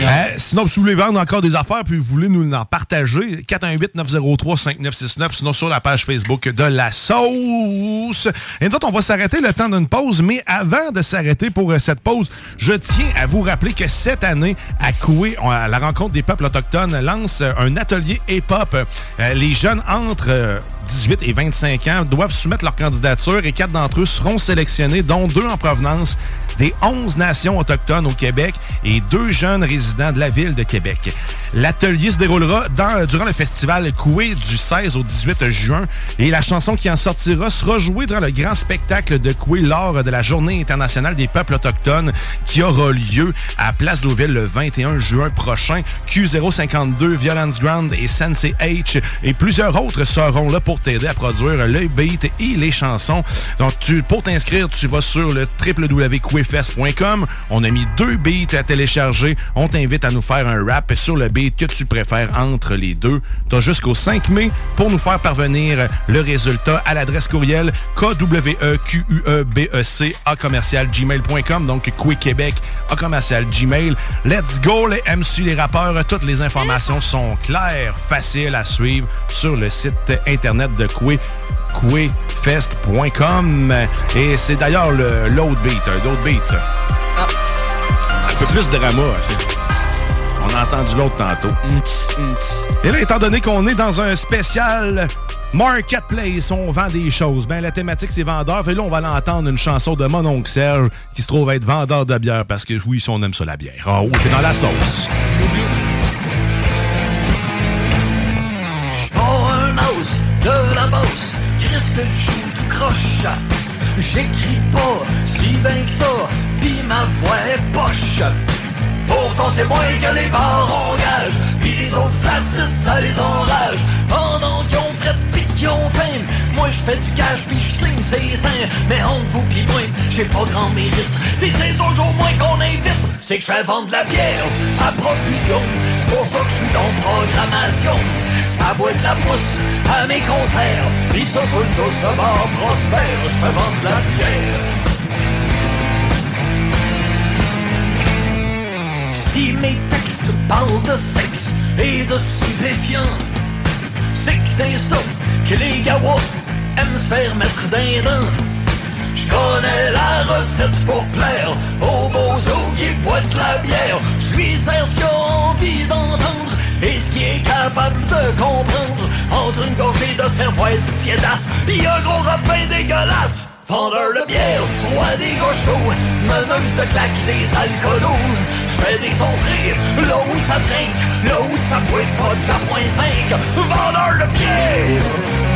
S4: Euh, sinon, si vous voulez vendre encore des affaires puis vous voulez nous en partager, 418-903-5969, sinon sur la page Facebook de La Sauce. Et nous autres, on va s'arrêter le temps d'une pause, mais avant de s'arrêter pour euh, cette pause, je tiens à vous rappeler que cette année, à Coué, à la rencontre des peuples autochtones, lance euh, un atelier hip-hop. Euh, les jeunes entre euh, 18 et 25 ans doivent soumettre leur candidature et quatre d'entre eux seront sélectionnés, dont deux en provenance des 11 nations autochtones au Québec et deux jeunes résidents de la ville de Québec. L'atelier se déroulera durant le festival Coué du 16 au 18 juin et la chanson qui en sortira sera jouée durant le grand spectacle de Coué lors de la Journée internationale des peuples autochtones qui aura lieu à Place Deauville le 21 juin prochain. Q052, Violence Ground et Sensei H et plusieurs autres seront là pour t'aider à produire le beat et les chansons. Donc, tu, pour t'inscrire, tu vas sur le www.quefest.com. On a mis deux beats à télécharger. On t'invite à nous faire un rap sur le beat que tu préfères entre les deux. Tu as jusqu'au 5 mai pour nous faire parvenir le résultat à l'adresse courriel gmail.com. Donc, Québec à commercial gmail. Let's go, les MC, les rappeurs. Toutes les informations sont claires, faciles à suivre sur le site internet de Quay quayfest.com et c'est d'ailleurs le- l'autre beat, un autre beat ça. Un peu plus de drama. On a entendu l'autre tantôt. Et là, étant donné qu'on est dans un spécial Marketplace, on vend des choses. Ben, la thématique, c'est vendeur. Et là, on va l'entendre une chanson de mon oncle Serge qui se trouve être vendeur de bière parce que oui, on aime ça la bière. Oh, t'es dans la sauce.
S11: Bosse, Christ que je joue tout croche. J'écris pas si bien que ça, pis ma voix est poche. Pourtant c'est moins que les bars engagent, pis les autres artistes ça les enrage. Pendant qu'ils ont fret pis qu'ils ont faim, je fais du cash pis je signe ses seins. Mais entre vous pis moi, j'ai pas grand mérite. Si c'est toujours moins qu'on invite, c'est que je fais vendre la bière à profusion. C'est pour ça que je suis dans programmation. Ça boit de la mousse à mes concerts. Pis ça sur le dos de bar prospère, je fais vendre la bière. Si mes textes parlent de sexe et de stupéfiants, c'est que c'est ça que les gawas aiment se faire mettre d'un dent. Je connais la recette pour plaire aux beaux qui boivent de la bière. Je sers ce qu'il a envie d'entendre et ce qu'il est capable de comprendre. Entre une gorgée de cervoise tiédasse et un gros repas dégueulasse. Vendeur de bière, roi des gauchos, meneuse de claque des alcoolos. Je fais des entrées, là où ça trinque, là où ça boit pas de la point 5. Vendeur de bière!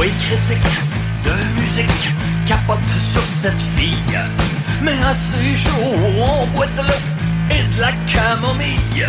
S11: Toi critique de musique capote sur cette fille. Mais assez chaud, on boit de et de la camomille.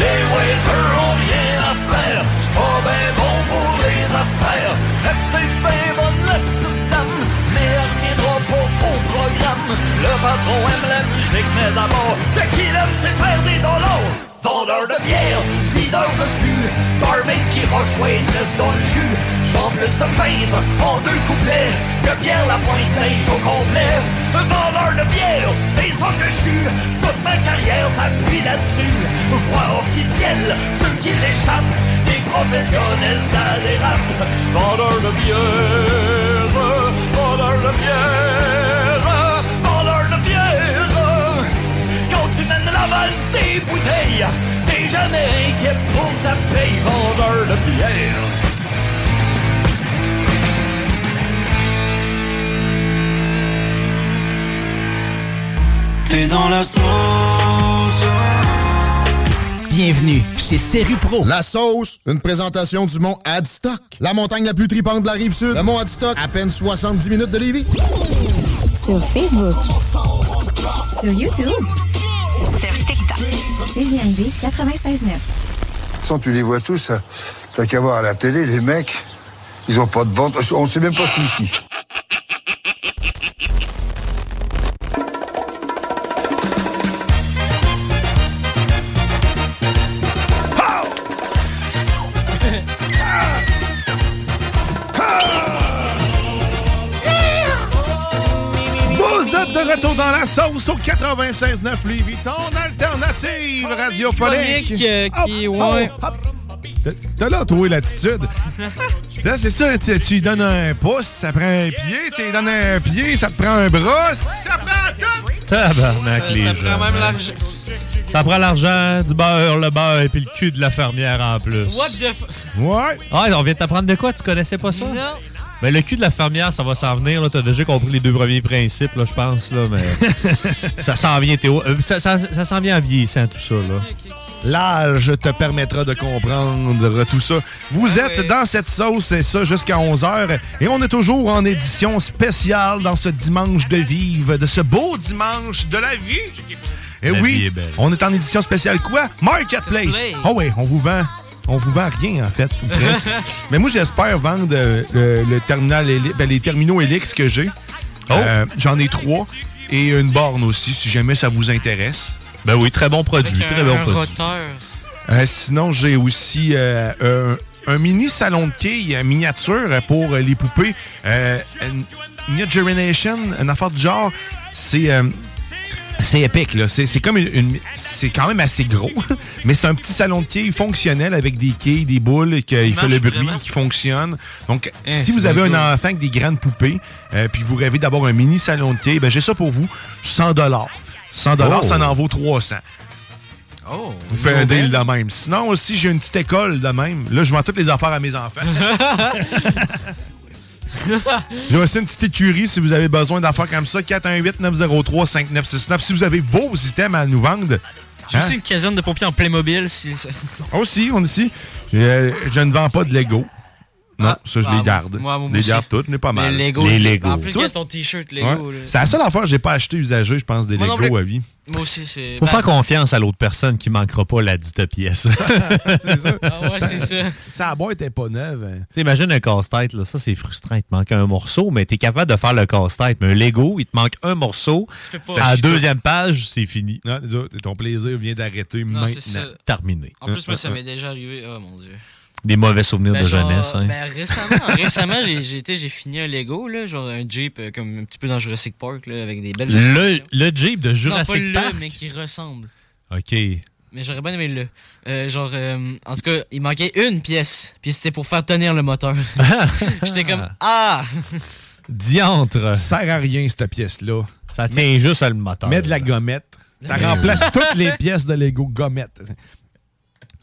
S11: Les waiters ont rien à faire C'est pas ben bon pour les affaires. Peut-être ben bonne la petite dame Mais elle reviendra pas au programme. Le patron aime la musique mais d'abord. Ce qu'il aime c'est faire des dollars. Vendeur de bière, videur de fût Barmaid qui rejoint dans le jus J'vends plus de peintre en deux couplets Que Pierre la pointe sèche au complet. Vendeur de bière, c'est ça que je suis. Toute ma carrière s'appuie là-dessus. Voix officielle, ceux qui l'échappent Des professionnels dans les raps. Vendeur de bière Vendeur de bière Vendeur de bière quand tu mènes la valse des bouteilles, t'es jamais inquiet pour ta paye, vendeur de bière.
S12: T'es dans la sauce.
S13: Bienvenue chez Pro. La sauce, une présentation du mont Adstock. La montagne la plus tripante de la rive sud. Le mont Adstock, à peine 70 minutes de Lévis.
S14: Sur Facebook. Sur YouTube. Sur TikTok. CGMD 96.9.
S9: Sans tu les vois tous, hein. t'as qu'à voir à la télé, les mecs, ils ont pas de ventre. On sait même pas si ici.
S4: Retour dans la sauce au 96.9 Lévis, ton alternative radiophonique.
S6: Phonique, euh, qui-
S4: Hop,
S6: ouais.
S4: hop, hop. T'as- là, trouvé l'attitude. *laughs* Là, c'est ça, tu, tu lui donnes un pouce, ça prend un pied, tu lui donnes un pied, ça te prend un bras, ça prend tout!
S5: Tabarnak,
S6: Ça-
S5: les
S6: ça
S5: gens.
S6: prend même l'argent.
S5: Ça prend l'argent, du beurre, le beurre et puis le cul de la fermière en plus.
S6: What the f...
S4: Ouais.
S5: Ah, on vient de t'apprendre de quoi? Tu connaissais pas ça?
S6: Non.
S5: Ben, le cul de la fermière, ça va s'en venir. là. T'as déjà compris les deux premiers principes, là, je pense. Là, mais *laughs* ça s'en vient, Théo. Euh, Ça, ça, ça s'en vient en vieillissant, tout ça. Là.
S4: L'âge te permettra de comprendre tout ça. Vous
S6: Ah
S4: êtes dans cette sauce et ça jusqu'à 11h. Et on est toujours en édition spéciale dans ce dimanche de vive, de ce beau dimanche de la vie. Et
S5: La vie
S4: oui,
S5: est
S4: on est en édition spéciale quoi? Marketplace.
S6: Marketplace.
S4: Oh oui, on vous vend. On vous vend rien, en fait, ou presque. *laughs* Mais moi, j'espère vendre euh, le, le terminal, ben, les terminaux Helix que j'ai.
S5: Oh.
S4: Euh, J'en ai trois. Et une borne aussi, si jamais ça vous intéresse.
S5: Ben oui, très bon produit.
S6: Avec
S5: Très
S6: un,
S5: bon
S6: un
S5: produit.
S6: roteur.
S4: Euh, sinon, j'ai aussi euh, un, un mini salon de quilles miniature pour euh, les poupées. Euh, une New Generation, une affaire du genre, c'est... c'est épique, là. C'est c'est comme une, une- C'est quand même assez gros, *laughs* mais c'est un petit salon de quilles fonctionnel avec des quilles, des boules, et qu'il fait le bruit,
S6: vraiment?
S4: qui fonctionne. Donc,
S6: Hein,
S4: si vous avez un
S6: cool.
S4: enfant avec des grandes poupées, euh, puis vous rêvez d'avoir un mini salon de quilles, ben j'ai ça pour vous. 100 100
S5: Oh.
S4: ça en vaut 300.
S6: Oh.
S4: Vous faites un deal de même. Sinon, aussi, j'ai une petite école de même. Là, je vends toutes les affaires à mes enfants. *laughs* j'ai aussi une petite écurie si vous avez besoin d'affaires comme ça. 418-903-5969. Si vous avez vos items à nous vendre.
S6: J'ai
S4: hein?
S6: aussi une caserne de pompiers en Playmobil. Si
S4: Aussi, on est ici. Euh, je ne vends pas de Lego. Non,
S6: Ah,
S4: ça, je
S6: ah,
S4: les garde.
S6: moi, moi
S4: je les garde toutes, n'ai pas mal.
S6: Les Lego.
S5: Les
S6: je-
S5: Lego.
S6: En plus, il y a ton t-shirt
S4: Ouais.
S6: Lego. là.
S4: C'est la seule affaire que j'ai pas acheté usagé, je pense, des
S6: Moi non
S4: Lego à vie.
S6: Moi aussi, c'est.
S5: Faut
S6: ben,
S5: faire confiance à l'autre personne qui manquera pas la dite pièce. *laughs*
S4: c'est ça.
S6: Ah ouais, c'est ça.
S4: Sa boîte est pas neuve. hein.
S5: T'imagines un casse-tête, là, ça c'est frustrant, il te manque un morceau, mais t'es capable de faire le casse-tête. Mais un Lego, il te manque un morceau,
S6: Tu peux pas.
S5: à la deuxième page, c'est fini.
S4: Non, ton plaisir vient d'arrêter maintenant.
S5: Terminé.
S6: En plus, moi, ça m'est déjà arrivé. Oh mon dieu.
S5: Des mauvais souvenirs
S6: Ben,
S5: de
S6: genre,
S5: jeunesse. Hein.
S6: ben, récemment, *laughs* récemment j'ai, fini un Lego, là, genre un Jeep euh, comme un petit peu dans Jurassic Park, là, avec des belles.
S5: le, le Jeep de
S6: non,
S5: Jurassic
S6: pas le,
S5: Park.
S6: mais qui ressemble.
S5: OK.
S6: Mais j'aurais bien aimé le. Euh, genre, euh, en tout cas, il manquait une pièce, puis c'était pour faire tenir le moteur. *laughs* J'étais comme ah. *laughs*
S5: Diantre.
S4: Ça sert à rien, cette pièce-là.
S5: Ça tient juste à le moteur.
S4: Mets de la gommette. Ça remplace toutes les pièces de Lego gommette.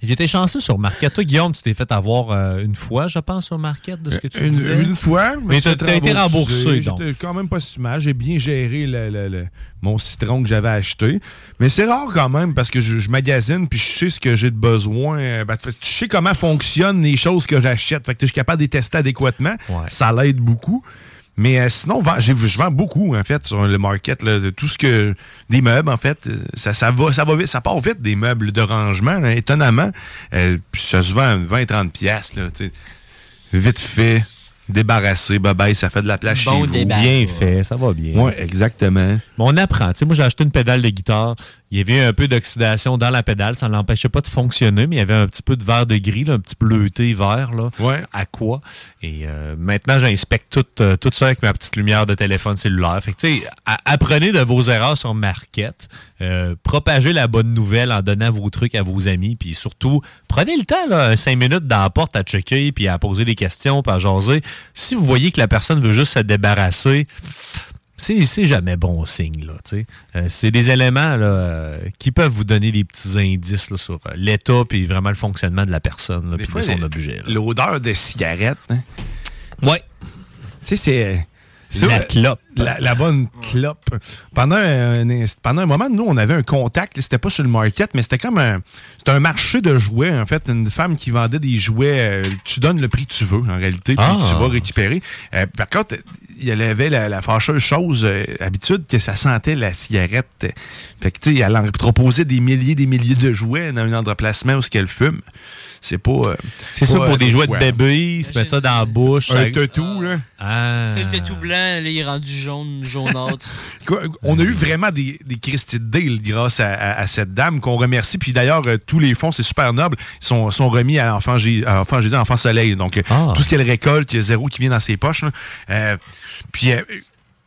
S5: J'étais chanceux sur Marquette. Toi, Guillaume, tu t'es fait avoir euh, une fois, je pense, sur Marquette, de ce que tu
S4: Une,
S5: disais?
S4: une fois, je
S5: Mais t'as
S4: fait
S5: t'as été remboursé, donc.
S4: J'étais quand même pas si mal. J'ai bien géré le- le- le- mon citron que j'avais acheté. Mais c'est rare quand même parce que je, je magasine puis je sais ce que j'ai de besoin. Euh, ben, tu sais comment fonctionnent les choses que j'achète. Fait que je suis capable de les tester adéquatement.
S5: Ouais.
S4: Ça l'aide beaucoup. Mais euh, sinon, vend- je vends beaucoup, en fait, sur le market. là, de tout ce que. Des meubles, en fait. euh, Ça, ça va, ça va vite. Ça part vite, des meubles de rangement, là, étonnamment. Euh, puis ça se vend 20-30$, piastres, là, tu sais. Vite fait, débarrassé, bye bye, ça fait de la place
S6: Bon
S4: chez vous.
S5: Bien fait, ça va bien.
S4: Oui, exactement.
S5: Mais on apprend. Tu sais, moi, j'ai acheté une pédale de guitare. Il y avait un peu d'oxydation dans la pédale. Ça ne l'empêchait pas de fonctionner, mais il y avait un petit peu de verre de gris, là, un petit bleuté vert, là,
S4: Ouais.
S5: à quoi? Et euh, maintenant, j'inspecte tout, euh, tout ça avec ma petite lumière de téléphone cellulaire. Fait que, tu sais, a- apprenez de vos erreurs sur Marquette. Euh, propagez la bonne nouvelle en donnant vos trucs à vos amis. Puis surtout, prenez le temps, là, cinq minutes dans la porte à checker, puis à poser des questions, puis à jaser. Si vous voyez que la personne veut juste se débarrasser, c'est jamais bon signe. Là. Euh, c'est des éléments là, euh, qui peuvent vous donner des petits indices là, sur euh, l'état et vraiment le fonctionnement de la personne puis de son objet.
S4: L'odeur de cigarette. hein?
S5: Ouais.
S4: Tu sais, c'est. C'est
S5: La clope.
S4: La, la bonne clope. Pendant un, pendant un moment, nous, on avait un contact. C'était pas sur le market, mais c'était comme un. C'était un marché de jouets, en fait. Une femme qui vendait des jouets. euh, tu donnes le prix que tu veux, en réalité, puis
S5: Ah.
S4: tu vas récupérer. Euh, par contre, il y avait la, la fâcheuse chose, euh, habitude, que ça sentait la cigarette. Fait que, tu sais, elle en proposait des milliers, des milliers de jouets dans un emplacement où ce qu'elle fume. C'est pas. euh,
S5: C'est ça pour
S4: euh,
S5: des jouets de bébé, ils se mettent ça dans la bouche.
S4: Un toutou, là.
S5: Ah.
S6: Le tout blanc, là, il est rendu jaune, jaunâtre. *laughs*
S4: On a eu vraiment des, des Christy de deal grâce à, à- à cette dame qu'on remercie. Puis d'ailleurs, euh, tous les fonds, c'est super noble, sont, sont remis à Enfant Jésus, à Enfant, Jésus, Enfant Soleil. Donc,
S5: Ah.
S4: tout ce qu'elle récolte, il y a zéro qui vient dans ses poches. là. Euh, puis, euh,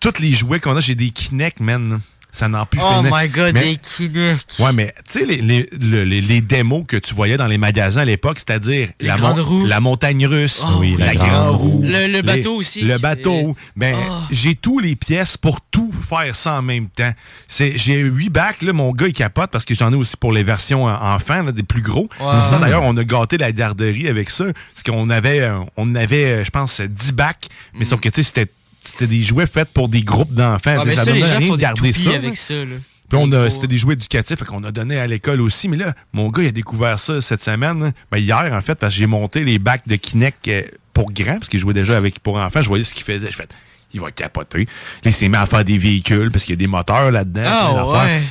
S4: tous les jouets qu'on a, j'ai des Kinect, man. Ça n'en plus
S6: Oh
S4: finir.
S6: my god,
S4: Mais-
S6: des Kinect.
S4: Ouais, mais tu sais, les, les, le- les- les démos que tu voyais dans les magasins à l'époque, c'est-à-dire la, montagne russe,
S6: Oh, oui,
S4: la,
S6: la
S4: grande roue.
S6: Le- bateau aussi.
S4: Le bateau. Ben,
S6: Oh.
S4: j'ai tous les pièces pour tout faire ça en même temps. J'ai huit bacs, là, mon gars, il capote parce que j'en ai aussi pour les versions enfants, là, des plus gros. Ça, d'ailleurs, on a gâté la garderie avec ça, parce qu'on avait, euh, on avait, euh, je pense, 10 bacs, mais sauf que, tu sais, c'était c'était des jouets faits pour des groupes d'enfants.
S6: Ah,
S4: ça
S6: ça, les gens
S4: rien
S6: font
S4: de garder ça.
S6: avec
S4: là.
S6: ça, là.
S4: Puis on a, c'était des jouets éducatifs, qu'on a donné à l'école aussi. Mais là, mon gars, il a découvert ça cette semaine. Ben, hier, en fait, parce que j'ai monté les bacs de Kinect euh, pour grands, parce qu'il jouait déjà avec pour enfants. Je voyais ce qu'il faisait. Je fais, il va capoter. Là, il s'est mis à faire des véhicules, parce qu'il y a des moteurs là-dedans.
S6: Ah, ouais.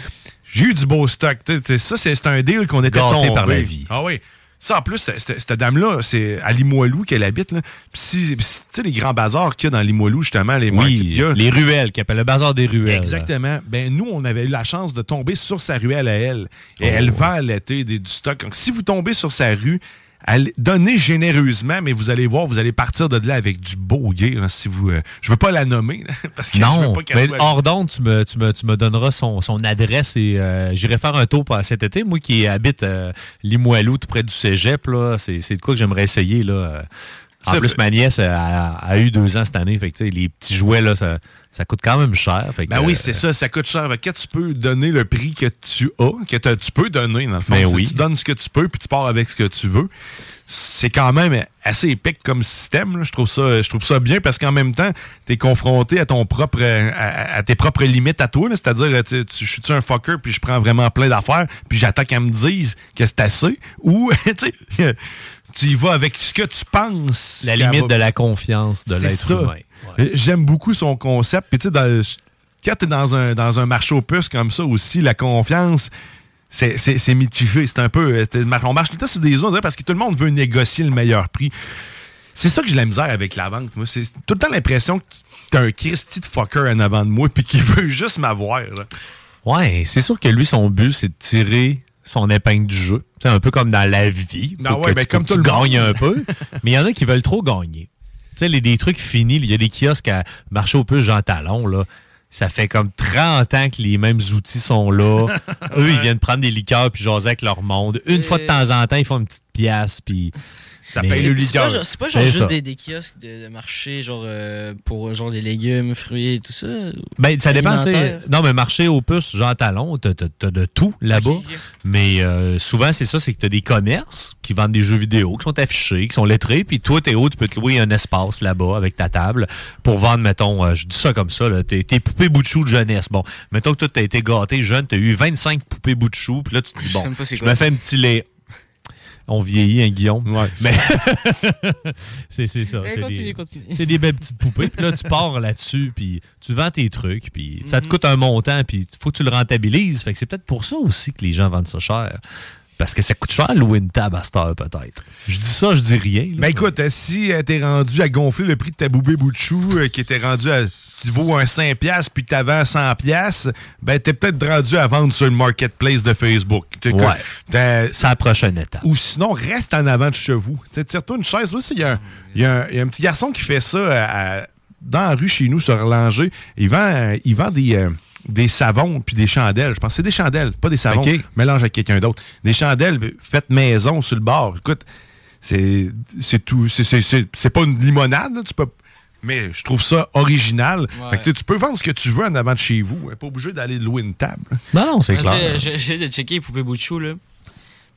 S4: J'ai eu du beau stock. ça, c'est c'est un deal qu'on était
S5: Gâté
S4: tombé.
S5: par la vie.
S4: Ah oui. Ça, en plus, cette- dame-là, c'est à Limoilou qu'elle habite. Là. Si, tu sais, les grands bazars qu'il y a dans Limoilou, justement, les
S5: Oui,
S4: y a.
S5: les ruelles, qui appellent le bazar des ruelles.
S4: Exactement. Ben, nous, on avait eu la chance de tomber sur sa ruelle à elle. Et
S5: Oh.
S4: elle vend à l'été du stock. Donc, si vous tombez sur sa rue, allez- donnez généreusement, mais vous allez voir, vous allez partir de là avec du beau gear. hein, si vous, euh, je veux pas la nommer, là, *laughs* parce que je veux
S5: Non,
S4: pas qu'elle
S5: mais
S4: soit-
S5: hors d'onde, tu me, tu, me, tu me donneras son, son adresse et euh, j'irai faire un tour pour- cet été. Moi qui habite euh, Limoilou, tout près du cégep, là, c'est, c'est de quoi que j'aimerais essayer. Là. En plus, ma nièce a, eu deux ans cette année. Fait que, les petits jouets, là, ça, ça coûte quand même cher. Fait que,
S4: Ben oui,
S5: euh,
S4: c'est ça, ça coûte cher. Que tu peux donner le prix que tu as, que tu peux donner, dans le fond.
S5: Ben oui.
S4: Tu donnes ce que tu peux, puis tu pars avec ce que tu veux. C'est quand même assez épique comme système. là. Je trouve ça, je trouve ça bien parce qu'en même temps, tu es confronté à ton propre, à, à tes propres limites à toi. C'est-à-dire, tu, tu- je suis un fucker, puis je prends vraiment plein d'affaires, puis j'attends qu'elle me dise que c'est assez. Ou, *laughs* tu sais, tu y vas avec ce que tu penses.
S5: La limite de la confiance de l'être humain.
S4: J'aime beaucoup son concept. Puis tu sais, quand tu es dans un, dans un marché aux puces comme ça aussi, la confiance, c'est mitigé. C'est un peu. On marche tout le temps sur des on dirait, parce que tout le monde veut négocier le meilleur prix. C'est ça que j'ai la misère avec la vente. Moi, c'est tout le temps l'impression que t'as un Christy de fucker en avant de moi puis qu'il veut juste m'avoir.
S5: Ouais, c'est sûr que lui, son but, c'est de tirer son épingle du jeu. C'est un peu comme dans la vie.
S4: Non,
S5: Faut
S4: ouais,
S5: que
S4: ben,
S5: tu-
S4: comme
S5: faut
S4: tout
S5: que tu
S4: le monde.
S5: gagnes un peu. *laughs* Mais il y en a qui veulent trop gagner. Tu sais, les, des trucs finis, il y a des kiosques à marché au plus Jean Talon, là. Ça fait comme 30 ans que les mêmes outils sont là. *laughs* Eux, ils viennent prendre des liqueurs puis jaser avec leur monde. Une fois de temps en temps, ils font une petite pièce puis...
S4: Ça paye le
S6: C'est pas, genre- c'est pas genre
S5: C'est
S6: juste des, des kiosques de, de marché, genre euh, pour genre des légumes, fruits et tout ça.
S5: Ben, ça dépend, tu sais. Non, mais marché aux puces, Jean Talon, t'as de tout là-bas. Mais euh, souvent, c'est ça, c'est que t'as des commerces qui vendent des jeux vidéo, qui sont affichés, qui sont lettrés, puis toi, t'es haut, tu peux te louer un espace là-bas avec ta table pour vendre, mettons, euh, je dis ça comme ça, tes, tes poupées bout de chou de jeunesse. Bon, mettons que toi, t'as été gâté jeune, t'as eu 25 poupées bout de chou, puis là, tu te dis, bon, je me fais un petit lait. On vieillit, hein, Guillaume? Mais *laughs* c'est c'est ça.
S6: Eh,
S5: c'est
S6: continue,
S5: des-
S6: continue.
S5: C'est des belles petites poupées. Puis là, tu pars là-dessus, puis tu vends tes trucs, puis ça te coûte un montant, puis il faut que tu le rentabilises. Fait que c'est peut-être pour ça aussi que les gens vendent ça cher. Parce que ça coûte cher louer une table à cette heure, peut-être. Je dis ça, je dis rien. là.
S4: Ben écoute, euh, si euh, t'es rendu à gonfler le prix de ta boubée bout de chou, euh, qui était rendu à. Tu vaux un 5$ piastres, puis que t'avais 100$, piastres, ben t'es peut-être rendu à vendre sur le marketplace de Facebook.
S5: Ouais. C'est la prochaine étape.
S4: Ou sinon, reste en avant de chez vous. Tu Tire-toi une chaise. Il y, a un- il y y a un petit garçon qui fait ça à- à- dans la rue chez nous, sur Langer. Il vend, euh, il vend des, euh, des savons puis des chandelles. Je pense que c'est des chandelles, pas des savons.
S5: OK.
S4: Mélange avec quelqu'un d'autre. Des chandelles faites maison sur le bord. Écoute, c'est c'est tout. c'est- c'est- C'est c'est pas une limonade, là, tu peux. Mais je trouve ça original.
S6: Ouais.
S4: Fait que, tu peux vendre ce que tu veux en avant de chez vous. Pas obligé d'aller louer une table.
S5: Non, non, c'est
S6: Ouais,
S5: clair.
S6: J'ai de checker les poupées bout de chou, là.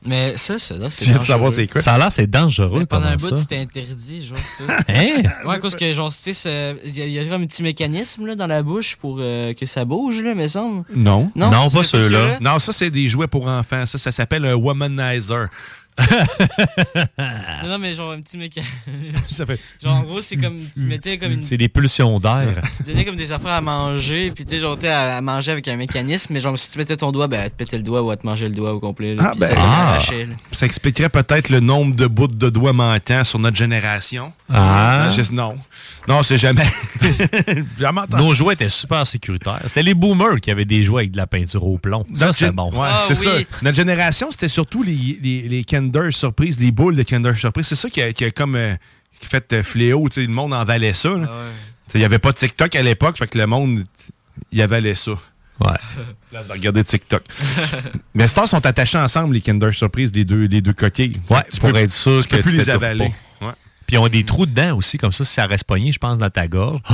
S6: Mais ça, ça, là, c'est
S4: Tu viens de savoir
S6: dangereux.
S4: c'est quoi?
S5: Ça a l'air, c'est dangereux.
S6: Mais pendant un bout, c'était interdit, genre ça.
S5: Hein?
S6: Ouais, à cause que, genre, tu sais, il y, a- il y a comme un petit mécanisme là, dans la bouche pour euh, que ça bouge, là, me semble.
S4: Non.
S6: Non,
S5: Non, pas ceux-là.
S4: Non, ça, c'est des jouets pour enfants. Ça, ça s'appelle un womanizer.
S6: Non, non, mais genre un petit mécanisme. *laughs*
S4: ça fait... *laughs*
S6: Genre, en gros, c'est comme, tu mettais comme une...
S5: C'est des pulsions d'air. *laughs*
S6: Tu donnais comme des affaires à manger, puis tu sais, genre, t'es à, à manger avec un mécanisme, mais genre, si tu mettais ton doigt, ben, elle te pétait le doigt ou elle te mangeait le doigt au complet. Là,
S4: Ah, ben,
S6: ça
S5: ah.
S4: Ça expliquerait peut-être le nombre de bouts de doigts manquants sur notre génération.
S5: Ah.
S4: Je- non. Non, c'est jamais. *laughs* jamais.
S5: Nos jouets étaient super sécuritaires. C'était les boomers qui avaient des jouets avec de la peinture au plomb. Ça, c'était bon.
S4: Ouais,
S6: Ah,
S4: c'est
S6: oui.
S4: ça. Notre génération, c'était surtout les, les, les Kinder Surprise, les boules de Kinder Surprise. C'est ça qui a, qui a comme euh, qui a fait euh, fléau. tu sais, Le monde en valait ça. là.
S6: Ah ouais.
S4: Il n'y avait pas de TikTok à l'époque, fait que le monde, il avalait ça.
S5: Ouais. *laughs*
S4: De regarder TikTok. *laughs* Mais Stars sont attachés ensemble, les Kinder Surprise, les deux, les deux coquilles.
S5: Ouais,
S4: tu
S5: pour
S4: peux-
S5: être sûr
S4: tu
S5: que
S4: peux plus
S5: tu
S4: les avaler.
S5: pas. Puis ils ont des trous dedans aussi, comme ça, si ça reste pogné, je pense, dans ta gorge, *gasps*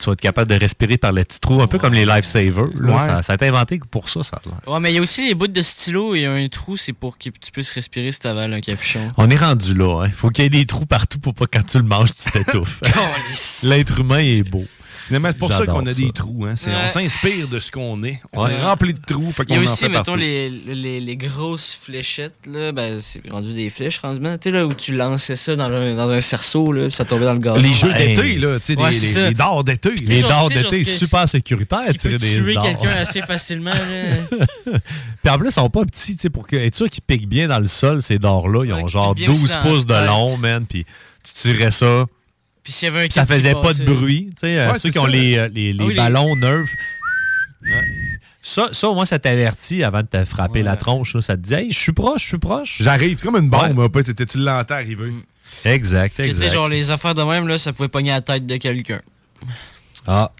S5: tu vas être capable de respirer par le petit trou, un peu comme les lifesavers.
S6: Ouais.
S5: Ça, ça a été inventé pour ça, ça a l'air.
S6: Ouais, mais il y a aussi les bouts de stylo et un trou, c'est pour que tu puisses respirer si t'avales un capuchon.
S5: On est rendu là. Il faut qu'il y ait des trous partout pour pas que quand tu le manges, tu t'étouffes. *laughs* L'être humain est beau.
S4: Finalement, c'est pour ça qu'on a
S5: ça.
S4: des trous. Hein.
S6: Ouais.
S4: On s'inspire de ce qu'on est. On
S5: Ouais.
S4: est rempli de trous. Fait
S6: Il y a
S4: en
S6: aussi,
S4: fait
S6: mettons, les, les, les grosses fléchettes, là, ben, c'est rendu des flèches, rendement. Tu sais, là, où tu lançais ça dans, le- dans un cerceau, là, puis ça tombait dans le gazon.
S4: Les jeux
S6: Hey.
S4: d'été, là, tu sais,
S6: Ouais,
S4: les, les- dards d'été.
S5: Les
S6: genre,
S5: dards
S6: tu
S5: d'été, super sécuritaire,
S6: peut
S5: des
S6: tuer quelqu'un assez facilement. *laughs*
S5: Puis en plus, ils sont pas petits, tu sais, pour que, être sûr qu'ils piquent bien dans le sol, ces dards-là. Ils ont genre
S6: piquent bien aussi
S5: 12
S6: dans
S5: pouces de long, man. Puis tu tirais ça.
S6: Puis s'il y avait un
S5: Ça faisait pas de bruit. Tu sais, euh,
S6: Ouais,
S5: ceux qui ont les, euh, les, les
S6: Ah les-
S5: ballons Nerf. Ça, ça, au moins, ça t'avertit avant de te frapper la tronche. là. Ça te dit, hey, je suis proche, je suis proche.
S4: J'arrive, c'est comme une bombe. peu, c'était- Tu l'entends arriver.
S5: Exact,
S6: Que, tu sais,
S5: exact.
S6: genre, les affaires de même, là, ça pouvait pogner la tête de quelqu'un.
S5: Ah.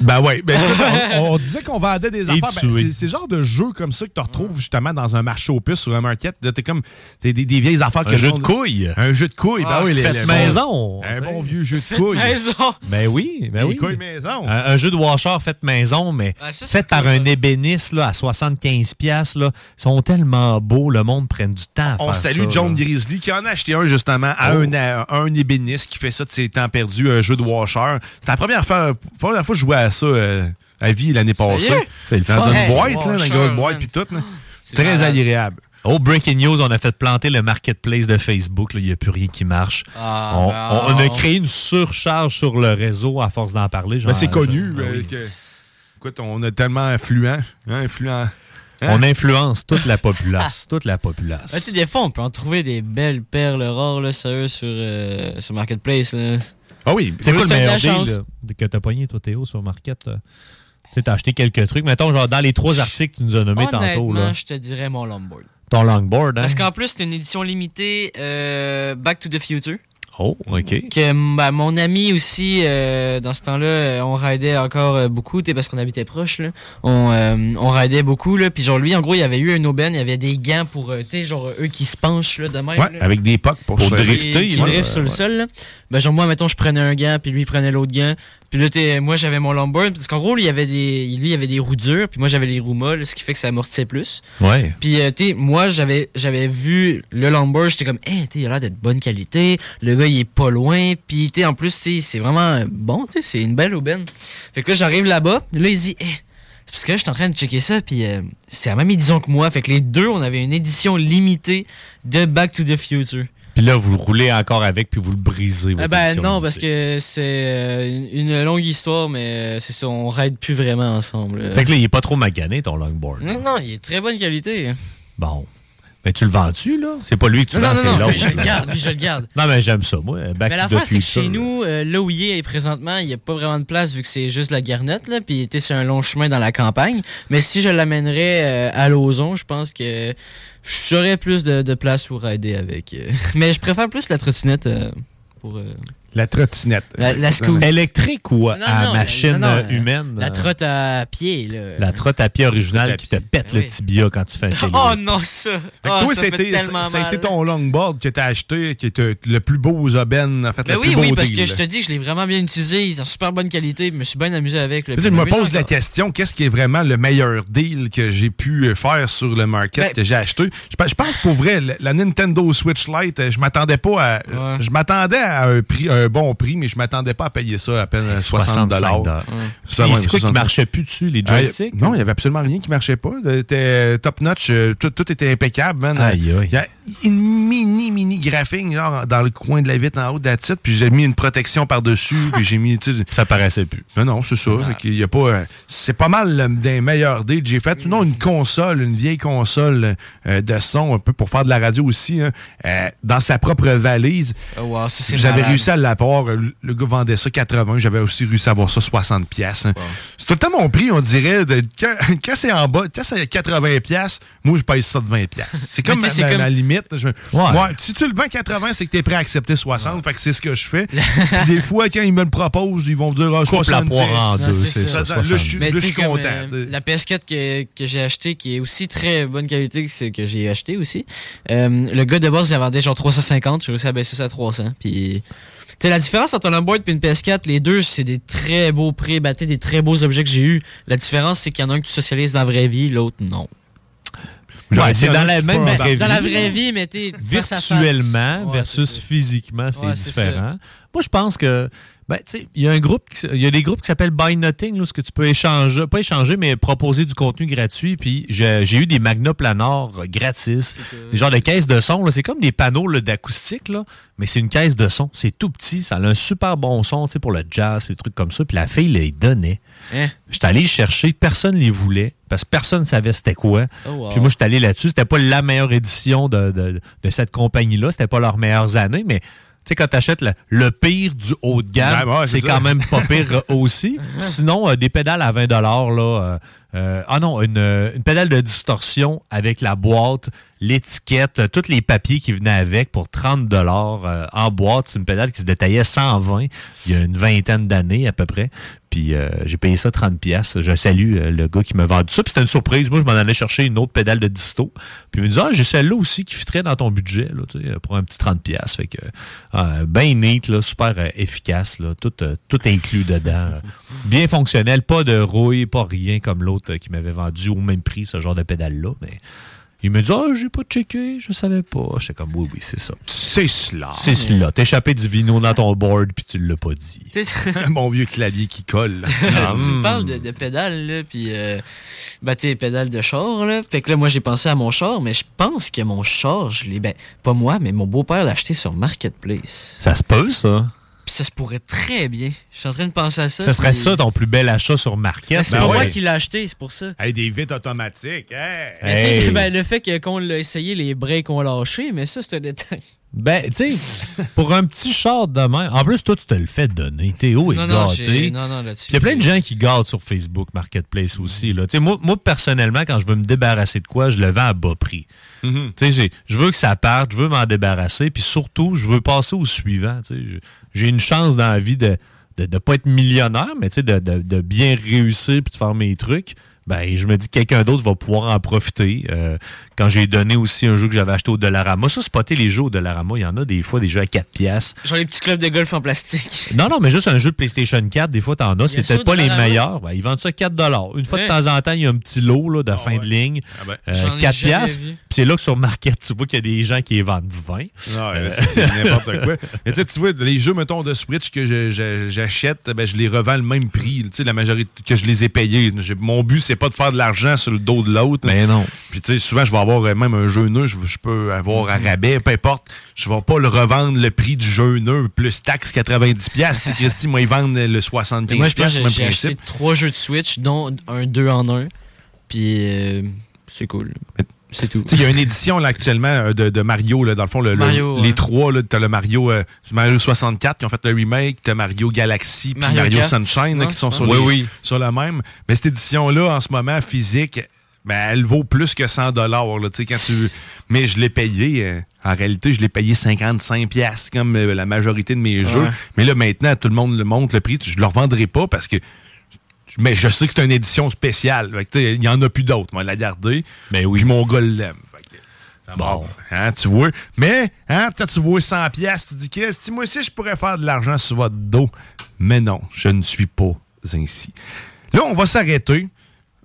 S4: Ben ouais. Ben, *laughs* on, on disait qu'on vendait des
S5: Et
S4: affaires. Ben, c'est c'est le genre de jeu comme ça que tu retrouves justement dans un marché aux puces sur un market. T'es comme t'es des, des vieilles affaires
S5: Un
S4: que
S5: jeu de couilles.
S4: Un jeu de couilles.
S5: Ah,
S4: ben oui, les-
S5: fait
S4: les-
S5: maison.
S4: Un bon vieux jeu de couilles.
S6: maison.
S5: Ben oui, ben
S4: Les
S5: oui.
S4: couilles maison.
S5: Un, un jeu de washer fait maison, mais
S6: Ah, ça, c'est
S5: fait par un ébéniste là, à 75$. piastres, Là, Ils sont tellement beaux, le monde prenne du temps à
S4: On
S5: faire
S4: salue
S5: ça,
S4: John
S5: là.
S4: Grizzly qui en a acheté un justement à
S5: Oh.
S4: un, à un ébéniste qui fait ça de ses temps perdus, un jeu de washer. C'était la première fois, première fois que je jouais à ça euh, à vie l'année passée.
S5: C'est le
S4: Dans
S5: fun. Hey,
S4: là, dans
S5: washer,
S4: une grosse boîte
S5: man.
S4: puis tout. là.
S5: C'est
S4: Très
S5: malade.
S4: agréable.
S5: Au Breaking News, on a fait planter le marketplace de Facebook. là. Il n'y a plus rien qui marche.
S6: Ah,
S5: on,
S6: non.
S5: on- on a créé une surcharge sur le réseau à force d'en parler.
S4: Ben, c'est connu.
S5: genre-
S4: euh,
S5: oui.
S4: que- écoute, on a tellement influent. hein, influent hein?
S5: On influence toute la populace. toute la populace.
S6: Ah, sais, des fois, on peut en trouver des belles perles rares, là, sérieux, sur, euh, sur Marketplace. Là.
S4: Ah oui,
S5: C'est quoi le meilleur deal là, que t'as pogné, toi, Théo, sur Market? là? Tu sais, t'as acheté quelques trucs. Mettons, genre, dans les trois articles que tu nous as nommés tantôt, là.
S6: je te dirais mon longboard.
S5: Ton longboard, hein?
S6: Parce qu'en plus, c'était une édition limitée euh, Back to the Future.
S5: Oh, OK.
S6: Que bah, mon ami aussi, euh, dans ce temps-là, euh, on raidait encore euh, beaucoup, parce qu'on habitait proche. Là. On, euh, on raidait beaucoup. Là. Puis genre, lui, en gros, il y avait eu une aubaine, il y avait des gants pour, euh, tu genre, eux qui se penchent là, de même.
S4: Ouais,
S6: là.
S4: avec des pocs pour,
S5: Pour drifter,
S6: Qui, qui
S5: ouais,
S6: sur le sol. Là. Ben, genre, moi, mettons, je prenais un gant, puis lui, il prenait l'autre gant. Puis là, t'es- moi, j'avais mon longboard, parce qu'en gros, lui, il avait des, lui, il avait des roues dures, puis moi, j'avais les roues molles, ce qui fait que ça amortissait plus.
S5: Ouais.
S6: Puis, euh, tu sais, moi, j'avais, j'avais vu le longboard, j'étais comme, hey, tu sais, il a l'air d'être bonne qualité. Le gars, il est pas loin. Puis, tu en plus, tu c'est vraiment bon, tu c'est une belle aubaine. Fait que là, j'arrive là-bas. Là, il dit, hey, c'est parce que là, je suis en train de checker ça. Puis, euh, c'est la même édition que moi. Fait que les deux, on avait une édition limitée de Back to the Future.
S5: Puis là, vous roulez encore avec, puis vous le brisez. Votre
S6: ben non, parce que c'est euh, une longue histoire, mais euh, c'est ça, on raide plus vraiment ensemble.
S5: Fait que là, il est pas trop magané, ton longboard.
S6: Non, non, il est très bonne qualité.
S5: Bon. Mais tu le vends-tu, là? C'est pas lui que tu
S6: Non,
S5: vends, c'est
S6: non,
S5: l'autre.
S6: je le garde, je le garde.
S5: Non, mais j'aime ça, moi. Back
S6: mais l'affaire, c'est que chez nous, euh, là où il est présentement, il n'y a pas vraiment de place vu que c'est juste la garnette, là, puis il était sur un long chemin dans la campagne. Mais si je l'amènerais euh, à Lauson, je pense que j'aurais plus de, de place pour rider avec. euh. *laughs* Mais je préfère plus la trottinette euh, pour. Euh,
S4: La trottinette.
S6: La, la.
S5: Électrique ou à
S6: Non, non,
S5: machine
S6: non, non,
S5: euh,
S6: euh,
S5: humaine?
S6: La
S5: euh,
S6: trotte à pied, là.
S5: La trotte à pied originale qui te pète le
S6: Oui.
S5: tibia quand tu fais un *laughs* télé.
S6: Oh non, ça!
S4: Fait que
S6: Ah,
S4: toi,
S6: ça fait
S4: c'était ça a été ton longboard que t'as acheté, qui était le plus beau aux aubaines, en fait,
S6: Ben
S4: le
S6: oui,
S4: plus beau
S6: oui, parce
S4: deal,
S6: que je te dis, je l'ai vraiment bien utilisé. Il est en super bonne qualité. Je me suis bien amusé avec. le
S4: Tu sais, Je me pose la question, qu'est-ce qui est vraiment le meilleur deal que j'ai pu euh, faire sur le market
S6: Ben-
S4: que j'ai acheté? Je, je pense pour vrai, la, la Nintendo Switch Lite, euh, je m'attendais pas à. Je m'attendais à un prix, un bon prix, mais je m'attendais pas à payer ça à peine 60 dollars.
S5: C'est quoi qui marchait plus dessus, les joysticks?
S4: non, il y avait absolument rien qui marchait pas. C'était top notch, euh, tout, tout était impeccable, man.
S5: Aïe, aïe.
S4: Une mini, mini graphique, genre, dans le coin de la vitre en haut de la titre, puis j'ai mis une protection par-dessus, puis j'ai mis, tu sais,
S5: Ça paraissait plus.
S4: non, non, c'est ça. Y a pas. euh, c'est pas mal euh, des meilleurs deals que j'ai fait. Sinon, une console, une vieille console euh, de son, un peu pour faire de la radio aussi, hein, euh, dans sa propre valise.
S6: Oh, wow, ça, c'est
S4: J'avais réussi à l'apport. euh, Le gars vendait ça 80. J'avais aussi réussi à avoir ça 60 pièces. C'est tout le temps mon prix, on dirait. de- quand quand c'est en bas, quand c'est 80 pièces, moi, je paye ça de 20 pièces. C'est comme,
S6: Mais
S4: à,
S6: c'est comme-
S4: la limite. Limite. Je-
S5: Ouais.
S4: Ouais, si tu le vends 80, c'est que tu es prêt à accepter 60. Fait que c'est ce que je fais. Puis des fois, quand ils me le proposent, ils vont me dire ah,
S5: Coupe la
S4: 70.
S5: poire en deux,
S6: c'est
S5: c'est ça.
S4: Là, je suis content.
S6: euh, la PS4 que, que j'ai acheté, qui est aussi très bonne qualité que ce que j'ai acheté aussi. euh, le gars de base, il la vendait genre 350. J'ai réussi à baisser ça à 300. Puis. T'sais, la différence entre un boîte et une PS4, les deux, c'est des très beaux prix, bah, t'sais, des très beaux objets que j'ai eu. La différence, c'est qu'il y en a un que tu socialises dans la vraie vie, l'autre non.
S5: Ouais, c'est dans la même vraie
S6: dans la
S5: vie.
S6: vraie vie, mais t'es face à face.
S5: virtuellement
S6: Ouais,
S5: versus physiquement, c'est
S6: Ouais, c'est
S5: différent. Moi, je pense que, ben, tu sais, il y a un groupe, il y a des groupes qui s'appellent Buy Nothing, où ce que tu peux échanger, pas échanger, mais proposer du contenu gratuit. Puis j'ai eu des Magna Planars euh, gratis, des genres de caisses de son. C'est comme des panneaux d'acoustique, là, mais c'est une caisse de son. C'est tout petit, ça a un super bon son, tu sais, pour le jazz, des trucs comme ça. Puis la fille les donnait.
S6: Hein?
S5: J'étais allé chercher, personne les voulait, parce que personne ne savait c'était quoi.
S6: Oh, wow.
S5: Puis moi, j'étais allé là-dessus. C'était pas la meilleure édition de, de- de cette compagnie-là. C'était pas leurs meilleures années, mais sais, quand tu achètes le, le pire du haut de gamme,
S4: Ouais, ouais, c'est
S5: quand même pas pire euh, aussi. *laughs* Sinon, euh, des pédales à 20 là. euh, euh, ah non, une, euh, une pédale de distorsion avec la boîte, l'étiquette, euh, tous les papiers qui venaient avec pour 30 dollars en boîte. C'est une pédale qui se détaillait 120 il y a une vingtaine d'années à peu près. Puis j'ai payé ça 30 pièces. Je salue le gars qui m'a vendu ça. Puis c'était une surprise. Moi, je m'en allais chercher une autre pédale de disto. Puis il me dit ah j'ai celle-là aussi qui fitterait dans ton budget là, pour un petit 30 pièces. Fait que bien neat super efficace tout inclus dedans. Bien fonctionnel, pas de rouille, pas rien comme l'autre euh, qui m'avait vendu au même prix ce genre de pédale là, mais il me dit ah j'ai pas checké, je savais pas. J'étais comme oui oui, c'est ça.
S4: C'est cela.
S5: C'est cela. T'as échappé du vino dans ton board puis tu l'as pas dit. *laughs*
S4: Mon vieux clavier qui colle.
S5: Ah, *laughs*
S6: tu me parles de, de pédales, là, puis euh, ben, t'es pédales de char, là. Fait que là, moi, j'ai pensé à mon char, mais je pense que mon char, je l'ai, ben, pas moi, mais mon beau-père l'a acheté sur Marketplace.
S5: Ça se peut ça.
S6: Puis ça se pourrait très bien. Je suis en train de penser à ça.
S5: Ça serait
S6: puis-
S5: ça ton plus bel achat sur Market.
S6: Ben, c'est
S5: Ben
S6: pas
S5: ouais.
S6: moi qui l'ai acheté, c'est pour ça.
S4: Hey, des vitres automatiques. Hey.
S6: Ben, le fait que qu'on l'a essayé, les breaks ont lâché, mais ça, c'est un détail.
S5: Ben, tu sais, pour un petit char de main. En plus, toi, tu te le fais donner. Théo est
S6: Non, non,
S5: gâté.
S6: non, non, là-dessus,
S5: Puis Il y a plein de gens qui gâtent sur Facebook Marketplace aussi. Là. Tu sais, Moi, moi, personnellement, quand je veux me débarrasser de quoi, je le vends à bas prix. Tu sais, j'ai- Je veux que ça parte, je veux m'en débarrasser, puis surtout, je veux passer au suivant. tu sais. Je- J'ai une chance dans la vie de ne pas être millionnaire, mais tu sais, de, de- de bien réussir puis de faire mes trucs. Ben, je me dis que quelqu'un d'autre va pouvoir en profiter. Euh, quand j'ai donné aussi un jeu que j'avais acheté au Dollarama, ça, spotter les jeux au Dollarama, il y en a des fois des jeux à 4 piastres.
S6: Genre les petits clubs de golf en plastique.
S5: Non, non, mais juste un jeu de PlayStation 4, des fois, t'en as. C'est peut-être pas les meilleurs. Ben, ils vendent ça 4 Une fois de temps en temps, il y a un petit lot là, de fin de ligne.
S4: ben,
S5: Euh,
S6: J'en ai
S5: 4
S6: jamais
S5: piastres. Puis c'est là que sur Market, tu vois qu'il y a des gens qui les vendent 20.
S4: Ouais,
S5: Euh,
S4: c'est *laughs* n'importe quoi. Mais tu sais, tu vois, les jeux, mettons, de Switch que j'achète, ben, je les revends le même prix. Tu sais, la majorité que je les ai payés. Mon but, c'est pas de faire de l'argent sur le dos de l'autre.
S5: Mais non.
S4: Puis tu sais, souvent, je vais avoir euh, même un jeu neuf, je, je peux avoir à rabais, peu importe. Je vais pas le revendre le prix du jeu neuf plus taxe 90$. piastres. Tu sais, Christy, moi, ils vendent le 75$.
S6: moi, je pense
S4: piastres,
S6: que
S4: même
S6: j'ai acheté trois jeux de Switch, dont un 2 en 1. Puis euh, c'est cool. C'est tout.
S4: Tu Il y a une édition là, actuellement euh, de, de Mario, là, dans le fond, le- le-
S6: Mario,
S4: les trois, là, t'as le Mario, euh, Mario 64 qui ont fait le remake, t'as Mario Galaxy, puis
S6: Mario
S4: Sunshine là, qui sont sur, les-
S5: Oui,
S4: sur le même. Mais cette édition-là, en ce moment, physique, ben, elle vaut plus que 100 dollars. quand tu... *sighs* Mais je l'ai payé, euh, en réalité, je l'ai payé 55 pièces comme euh, la majorité de mes jeux. Mais là, maintenant, tout le monde le montre le prix. Je le revendrai pas parce que mais je sais que c'est une édition spéciale. Il y en a plus d'autres. Moi, la garder.
S5: Ben oui.
S4: Puis mon gars l'aime. Bon, hein, tu vois? Mais, hein, peut-être tu vois 100 pièces, tu dis que moi aussi je pourrais faire de l'argent sur votre dos. Mais non, je ne suis pas ainsi. Là, on va s'arrêter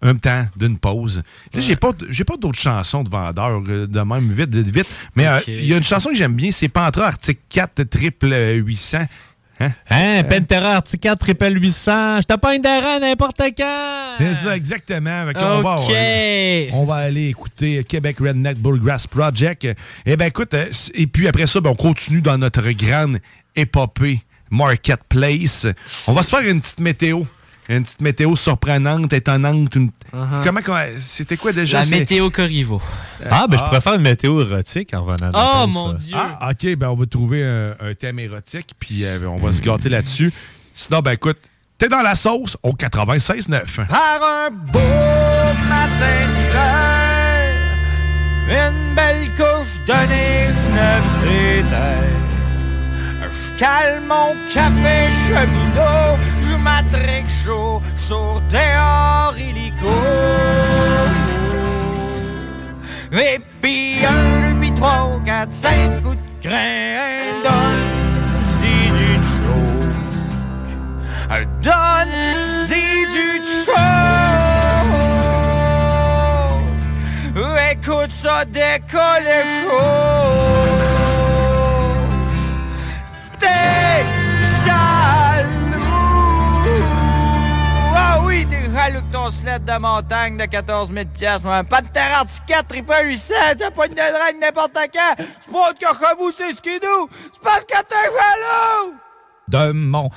S4: un temps d'une pause. Là, j'ai pas, j'ai pas d'autres chansons de vendeurs euh, de même vite, vite, vite. Mais euh, il y a une chanson que j'aime bien, c'est Pantra Arctic 4 triple 800. Hein?
S5: Hein, Pantera Articat Triple 800, je te pogne d'arrêt n'importe quand.
S4: C'est ça, exactement. Qu'on va,
S6: Ok.
S4: euh, on va aller écouter Québec Redneck Bullgrass Project. Eh bien, écoute, euh, et puis après ça, ben, on continue dans notre grande épopée Marketplace. On va se faire une petite météo. Une petite météo surprenante, étonnante. une-
S6: Uh-huh.
S4: Comment, comment- c'était quoi déjà?
S6: La météo Corrivo.
S5: Ah, ben je
S4: Ah.
S5: pourrais faire une météo érotique en revenant
S6: Oh mon
S5: ça.
S6: dieu.
S4: Ah, OK, ben on va trouver un, un thème érotique, puis euh, on va se gâter là-dessus. Sinon, ben écoute, t'es dans la sauce au 96.9.
S11: Par un beau matin d'hiver, une belle course
S15: de neige neuf éthers. Je cale mon café cheminot, m'attraque chaud sur dehors illico. Et puis un, puis trois, quatre, cinq coups de grain donne si du choke. Donne si du choke. Écoute ça décolle chaud. De montagne de 14 000 piastres. moi. Pas de terre triple 800, t'as pas une drague n'importe quand. C'est pas que vous, c'est skidoo. C'est parce que t'es jaloux de mon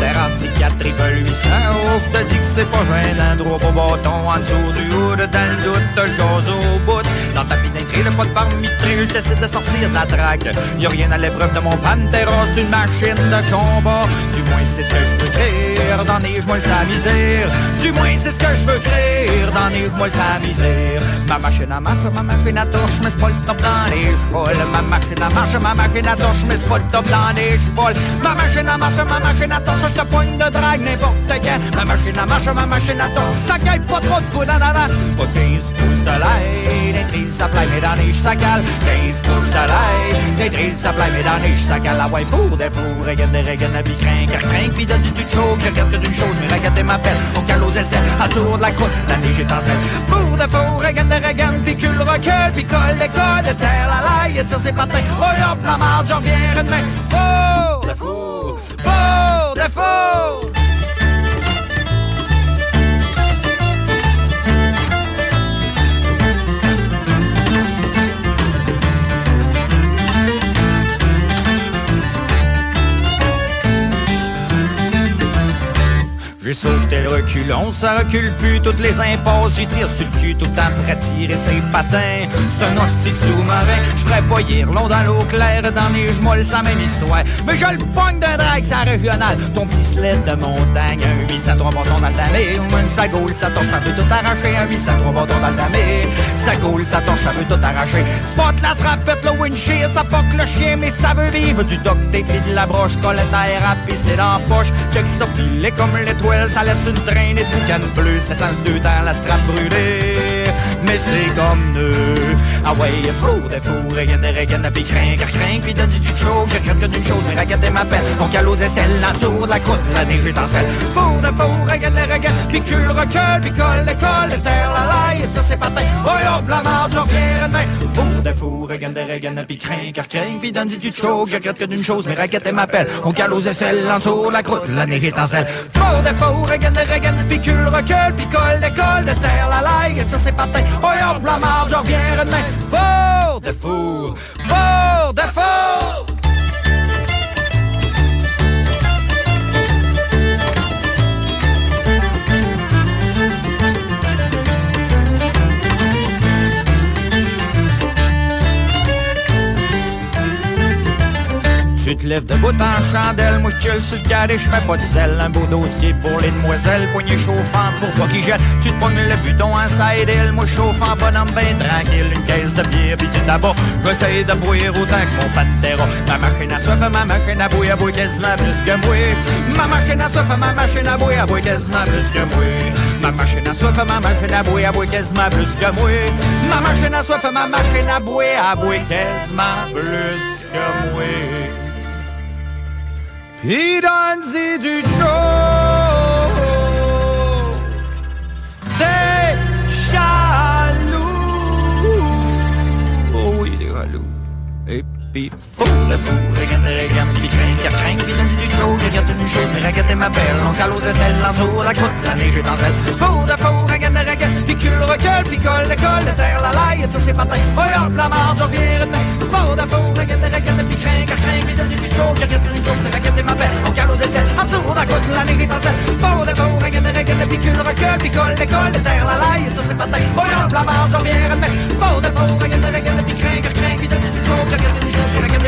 S15: terre articulate triple 800 Ouf, t'as dit que c'est pas gênant. Droit au bâton, en dessous du hood Dans le doute, t'as le gaz au bout. Dans ta pinetterie, le pas de barmitré Je décide de sortir de la drague. Y'a rien à l'épreuve de mon Pantera C'est une machine de combat. Du moins, c'est ce que je veux créer Dans les moi sa misère. Du moins, c'est ce que je veux créer Dans les moi sa misère. Ma machine à marche, ma machine à torche Mais c'est pas le top dans les Ma machine à marche, ma machine à torche Mais c'est pas le top dans les Ma machine à marche, ma machine à torche, je te poigne de drague n'importe quand. Ma machine à marche, ma machine à torche, ça gagne pas trop de poudre, Pas 15 pouces de lait, les trilles ça fly, mais dans les ça cale. 15 pouces de lait, les trilles ça fly, mais dans les ça cale. La ouais, four des fours, regarde des regarde, puis crinque, crinque, puis donne du tout chaud. Je regarde que d'une chose, mais regarde m'appelle. On cale aux essais, à tour de la croûte, la neige est en selle. Four des fours, regarde des regarde, puis cul recule, puis colle les colle, terre la laille, tire ses patins. Oh hop, la marde, j'en reviens une main. Four des fours, J'ai sauté le reculon, ça recule plus toutes les impasses. J'y tire sur le cul tout le temps pour attirer ses patins. C'est un hostie sous-marin, je ferais pas long dans l'eau claire, dans les gemolles, ça même histoire. Mais je le pogne d'un drag, ça régional. Ton petit sled de montagne, un 803 bâtons dans le damé. Ou une sagoule, ça torche, ça veut tout arracher. Un 803 bâtons dans le damé. Sagoule, ça torche, ça veut tout arracher. Spot la strapette, le windshield, ça fuck le chien, mais ça veut vivre. Du duct tape et de la broche, collette à air à pisser dans la poche. Check ça filet comme l'étoile ça laisse une traînée de boucan bleu, ça sent le deux temps la strap brûlée. Mais c'est comme nous. Ah ouais, four des fours, regarde regarde puis car craint, puis donne du chaud. Je crains que d'une chose, mais regarde m'appelle. On cale aux aisselles, en dessous de la croûte, la neige selle. Four des fours, regarde regarde, puis cul recule, puis colle, colle, terre la laille, ça c'est patin. Oh hop, la marge, j'en reviens demain. Four des fours, regarde regarde puis car craint, puis donne du chaud. Je crains que d'une chose, mais regarde m'appelle. On cale aux aisselles, en dessous de la croûte, la neige selle. Four des fours, regarde regarde, puis cul recule, puis colle, colle, de terre la laille, ça c'est patin. Oh hop, la marge, j'en reviens demain. Four de four, four de four. Tu te lèves debout en chandelle, moi je sur le carré, je fais pas de sel. Un beau dossier pour les demoiselles, poignée chauffante pour pas qu'ils jettent. Tu te pognes le buton en side hill, moi chauffant bonhomme ben tranquille. Une caisse de bière pis du tabac, j'essaie de boire autant que mon pantera. Ma machine à soif, ma machine à bouillir, à bouillir quasiment plus que moi. Ma machine à soif, ma machine à bouillir, à bouillir quasiment plus que moi. Ma machine à soif, ma machine à bouillir, à bouillir quasiment plus que moi. Ma machine à soif, ma machine à bouillir, à bouillir quasiment plus que moi. Pis donne-y du joke T'es jaloux. Oh oui, il est Et puis fou, le fou, regarde, regarde, pis craint, craint, pis donne-y du joke Regarde une chose, mais regarde ma belle On cale aux aisselles, en dessous la croûte, la neige est en selle. Fou, de fou, regarde, regarde, pis cul recule, pis colle, colle, de terre la laille, ça c'est patin Oh hop, la marge, on vire demain Fou, de fou, regarde, regarde, pis craint, craint, pis donne-y du joke Regarde une chose, mais regarde ma belle On cale aux aisselles, en dessous la croûte, la neige est en selle. Fou, de fou, regarde, regarde, pis cul recule, pis colle, colle, de terre la laille, ça c'est patin Oh hop, la marge, on vire demain Fou, de fou, regarde, regarde, pis craint, craint, pis donne-y du joke Regarde une chose, regarde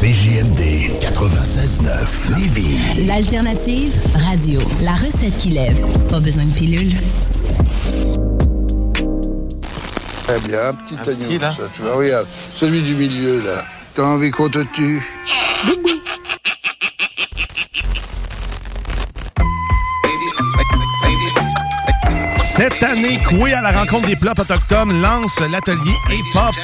S8: CJMD 96.9 Lévis.
S14: L'alternative radio. La recette qui lève. Pas besoin de pilule.
S9: Très bien, un petit agneau, ça. Tu vois, regarde, celui du milieu, là. T'as envie qu'on te tue?
S4: Cette année, Coué à la rencontre des peuples autochtones lance l'atelier hip-hop.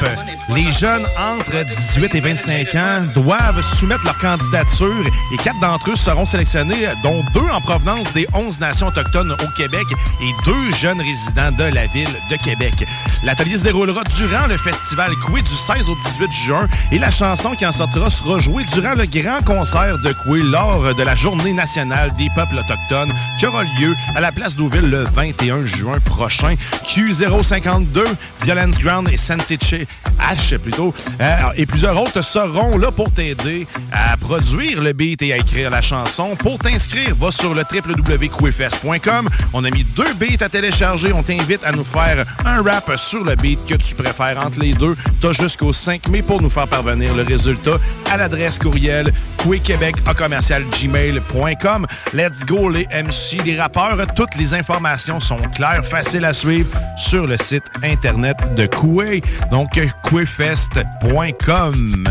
S4: Les jeunes entre 18 et 25 ans doivent soumettre leur candidature et quatre d'entre eux seront sélectionnés, dont deux en provenance des 11 nations autochtones au Québec et deux jeunes résidents de la ville de Québec. L'atelier se déroulera durant le festival Coué du 16 au 18 juin et la chanson qui en sortira sera jouée durant le grand concert de Coué lors de la Journée nationale des peuples autochtones qui aura lieu à la place d'Auville le 21 juin prochain. Q052, Violence Ground et Sensei H plutôt. Euh, et plusieurs autres seront là pour t'aider à produire le beat et à écrire la chanson. Pour t'inscrire, va sur le www.quefest.com. On a mis deux beats à télécharger. On t'invite à nous faire un rap sur le beat que tu préfères entre les deux. T'as jusqu'au 5 mai pour nous faire parvenir le résultat à l'adresse courriel gmail.com. Let's go les MC, les rappeurs. Toutes les informations sont claires, faciles à suivre sur le site internet de Coué. Donc, couefest.com.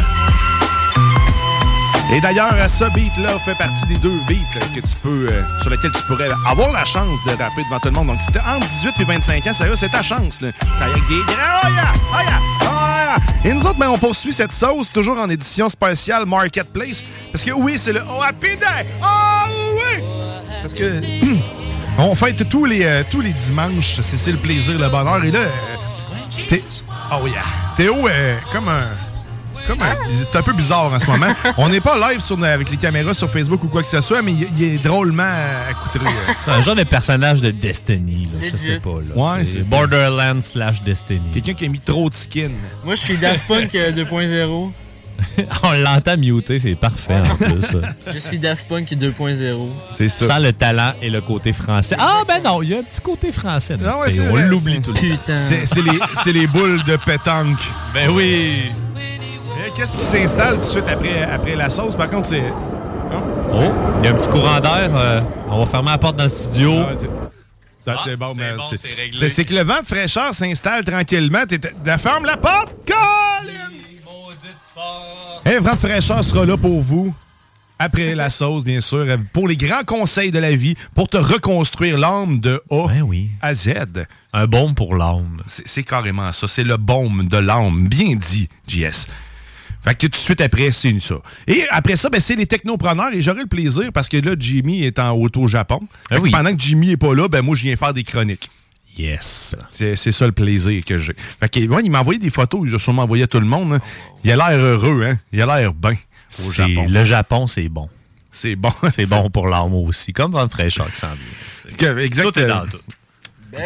S4: Et d'ailleurs, ce beat-là fait partie des deux beats que tu peux, euh, sur lesquels tu pourrais avoir la chance de rapper devant tout le monde. Donc, si t'es entre 18 et 25 ans, sérieux, c'est ta chance. Et nous autres, ben, on poursuit cette sauce, toujours en édition spéciale Marketplace. Parce que oui, c'est le Oh Happy Day! Oh oui! Parce que... *clears throat* On fête tous les, euh, tous les dimanches. C'est c'est le plaisir, le bonheur. Et là, euh. Oh yeah! Théo est comme un... Comme un- c'est un peu bizarre en ce moment. *laughs* On n'est pas live sur, avec les caméras sur Facebook ou quoi que ce soit, mais il, est drôlement euh, accoutré. euh.
S5: C'est un genre de personnage de Destiny, là, je sais pas. Là,
S4: Ouais, c'est-
S5: Borderlands slash Destiny.
S4: Quelqu'un qui a mis trop de skin.
S6: Moi, je suis Daft Punk euh, *laughs* 2.0. *laughs*
S5: On l'entend muter, c'est parfait en plus. ça.
S6: Je suis Daft Punk 2.0.
S4: C'est
S5: Sans le talent et le côté français. Ah ben non, il y a un petit côté français.
S4: Ouais, c'est
S5: on l'oublie tout le temps.
S6: Putain.
S4: C'est c'est les, boules de pétanque.
S5: Ben oui.
S4: Et Qu'est-ce qui s'installe tout de suite après, après la sauce? Par contre, c'est...
S5: Oh, il y a un petit courant d'air. euh, on va fermer la porte dans le studio.
S4: Ah, Ah, c'est bon, mais
S5: bon,
S4: c'est-
S5: c'est réglé.
S4: c'est que le vent de fraîcheur s'installe tranquillement. Ferme la porte, Colin! Et vent de fraîcheur sera là pour vous. Après la sauce, bien sûr, pour les grands conseils de la vie, pour te reconstruire l'âme de A à Z.
S5: Ben Un baume pour l'âme.
S4: C'est carrément ça. C'est le baume de l'âme. Bien dit, JS. Fait que tout de suite après, c'est ça. Et après ça, ben, c'est les technopreneurs et j'aurai le plaisir parce que là, Jimmy est en auto au Japon. Que
S5: oui.
S4: Pendant que Jimmy est pas là, ben moi, je viens faire des chroniques.
S5: Yes.
S4: C'est c'est ça le plaisir que j'ai. Fait que, moi, il m'a envoyé des photos, il a sûrement envoyé à tout le monde. hein. Il a l'air heureux, hein? Il a l'air bien au
S5: C'est-
S4: Japon.
S5: Le Japon, c'est bon.
S4: C'est bon. *laughs*
S5: C'est bon pour l'âme aussi. Comme dans le fraîcheur qui s'en vient. C'est-
S4: Que- exact-
S5: Tout est dans tout.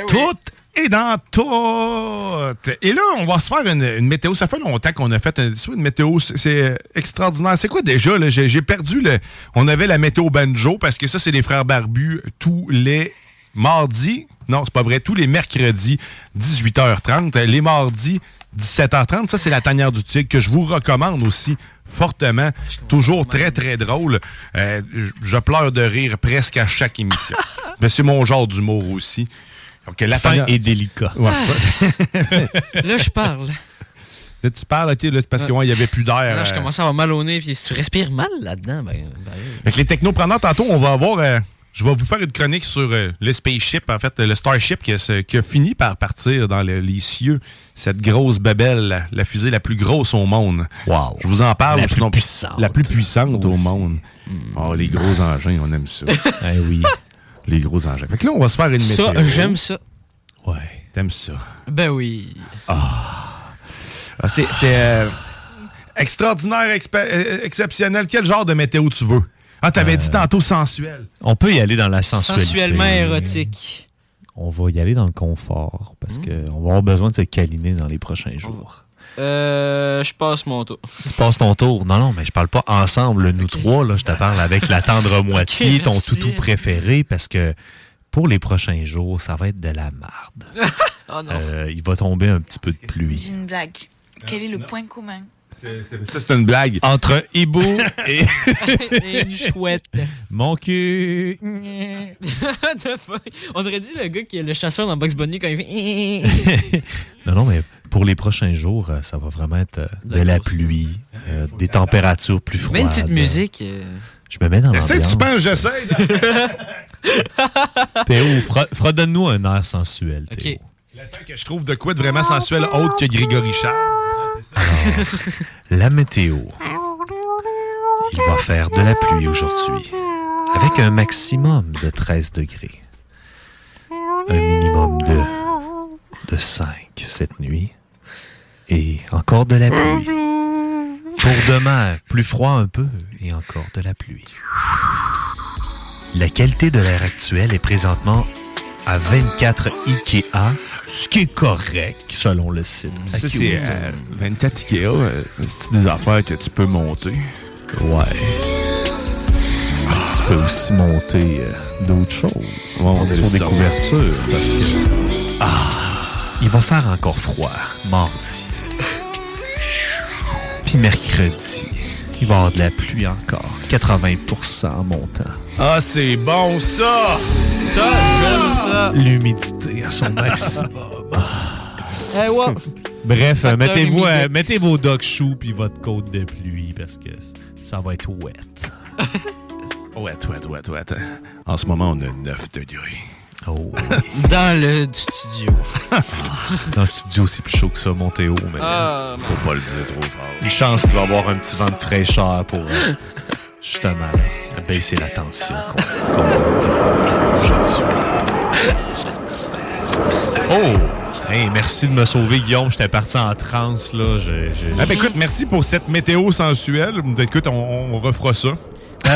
S4: Tout est dans tout. Et là, on va se faire une, une météo. Ça fait longtemps qu'on a fait une, une météo. C'est- C'est extraordinaire. C'est quoi déjà? là? J'ai j'ai perdu le. On avait la météo banjo parce que ça, c'est les frères barbus tous les mardis. Non, c'est pas vrai. Tous les mercredis, 18h30. Les mardis, 17h30. Ça, c'est la tanière du tigre que je vous recommande aussi fortement. Toujours très, très drôle. Euh, je- pleure de rire presque à chaque émission. *laughs* Mais c'est mon genre d'humour aussi. Donc, la
S5: Fin
S4: tanière-
S5: et délicat.
S4: Ouais. *laughs*
S6: Là, je parle.
S4: Là, tu parles, OK, là, c'est parce qu'il
S6: Ouais.
S4: n'y avait plus d'air.
S6: Là, je
S4: euh.
S6: commence à avoir mal au nez. Puis si tu respires mal là-dedans, ben. ben,
S4: Fait que les technopreneurs, tantôt, on va avoir. euh, je vais vous faire une chronique sur euh, le spaceship, en fait, le Starship qui a, se- qui a fini par partir dans le- les cieux. Cette grosse babelle, la, la fusée la plus grosse au monde.
S5: Wow.
S4: Je vous en parle.
S5: La plus
S4: sinon-
S5: puissante.
S4: La plus puissante au monde. Oh, les gros engins, on aime ça. *laughs*
S5: Eh oui.
S4: Les gros engins. Fait que là, on va se faire une
S6: Ça,
S4: météo.
S6: j'aime ça.
S5: Ouais.
S4: T'aimes ça?
S6: Ben oui.
S4: Ah, c'est c'est, euh, extraordinaire, euh, exceptionnel. Quel genre de météo tu veux? Ah, t'avais dit tantôt sensuel.
S5: On peut y aller dans la sensualité.
S6: Sensuellement érotique.
S5: On va y aller dans le confort parce qu'on va avoir besoin de se câliner dans les prochains jours.
S6: Euh, je passe mon tour.
S5: Tu passes ton tour. Non, non, mais je parle pas ensemble, nous trois. Là, je te parle avec la tendre *laughs* moitié, ton
S6: merci.
S5: toutou préféré, parce que pour les prochains jours, ça va être de la marde. *laughs*
S6: Oh non.
S5: Euh, il va tomber un petit peu de pluie.
S16: J'ai une blague. Quel est le point commun?
S4: Ça, c'est une blague.
S5: Entre hibou *laughs* et,
S6: Et une chouette.
S5: mon cul.
S6: What *laughs* the fuck? On aurait dit le gars qui est le chasseur dans Box Bunny quand il fait. *laughs*
S5: Non, non, mais pour les prochains jours, euh, ça va vraiment être euh, de la pluie, euh, des températures plus froides.
S6: Mets une petite musique.
S5: Je me mets dans l'ambiance.
S4: Essaye, tu penses, j'essaie.
S5: Théo, fre- fredonne-nous un air sensuel, Théo.
S4: L'attends que je trouve de quoi de vraiment sensuel autre que Grégory Charles.
S5: La météo. Il va faire de la pluie aujourd'hui, avec un maximum de 13 degrés. Un minimum de, de 5 cette nuit. Et encore de la pluie. Pour demain, plus froid un peu et encore de la pluie. La qualité de l'air actuel est présentement à 24 IKEA, ce qui est correct selon le site.
S4: Ça, c'est euh, 24 Ikea. euh, C'est des affaires que tu peux monter.
S5: Ouais. Tu peux aussi monter euh, d'autres choses.
S4: on
S5: sur
S4: est
S5: des couvertures. Parce que. Ah! Il va faire encore froid mardi. Puis mercredi, il va y avoir de la pluie encore. 80% en montant.
S4: Ah, c'est bon, ça!
S6: Ça, j'aime ça.
S5: L'humidité à son *laughs* maximum.
S6: Eh.
S5: Bref, euh, mettez-vous, euh, mettez vos dog shoes puis votre côte de pluie parce que ça va être wet.
S4: Ouais, ouais, ouais, ouais. En ce moment, on a 9 degrés.
S5: Oh, *laughs*
S6: Dans le studio. *laughs*
S5: Dans le studio, c'est plus chaud que ça, Montéo, mais
S6: Ah,
S4: faut pas le dire trop fort.
S5: Une chance qu'il va y avoir un petit vent de fraîcheur pour euh, justement là, baisser la tension qu'on. Oh! Hey, merci de me sauver, Guillaume. J'étais parti en transe, là. Je- je-
S4: Ah, ben, écoute, merci pour cette météo sensuelle. Écoute, on, on refera ça. *laughs*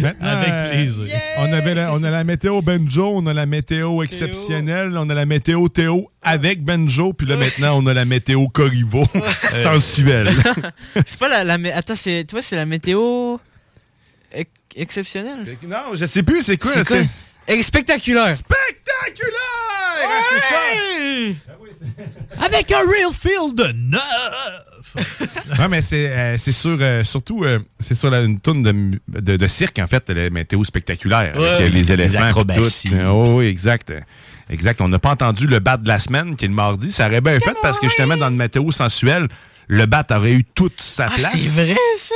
S4: Maintenant,
S5: Avec
S4: euh,
S5: plaisir.
S4: On, avait la, on a la météo Benjo, on a la météo exceptionnelle, on a la météo Théo avec Benjo, puis là maintenant on a la météo Corriveau *laughs* sensuelle. *laughs*
S6: c'est pas la, la Attends, c'est toi, c'est la météo ex- exceptionnelle?
S4: Non, je sais plus, c'est quoi?
S6: C'est quoi? Eh, Spectaculaire.
S4: Spectaculaire!
S5: Avec un real feel de neuf! *laughs*
S4: Non, mais c'est euh, c'est sur, euh, surtout, euh, c'est sur la- une tourne de, mu- de, de cirque, en fait, la météo spectaculaire,
S5: Ouais.
S4: euh, les éléphants. tout. Euh, oh, oui, exact. Euh, Exact. On n'a pas entendu le bat de la semaine, qui est le mardi. Ça aurait bien fait parce que justement, dans le météo sensuel, le bat aurait eu toute sa
S6: Ah,
S4: place.
S6: c'est vrai, ça.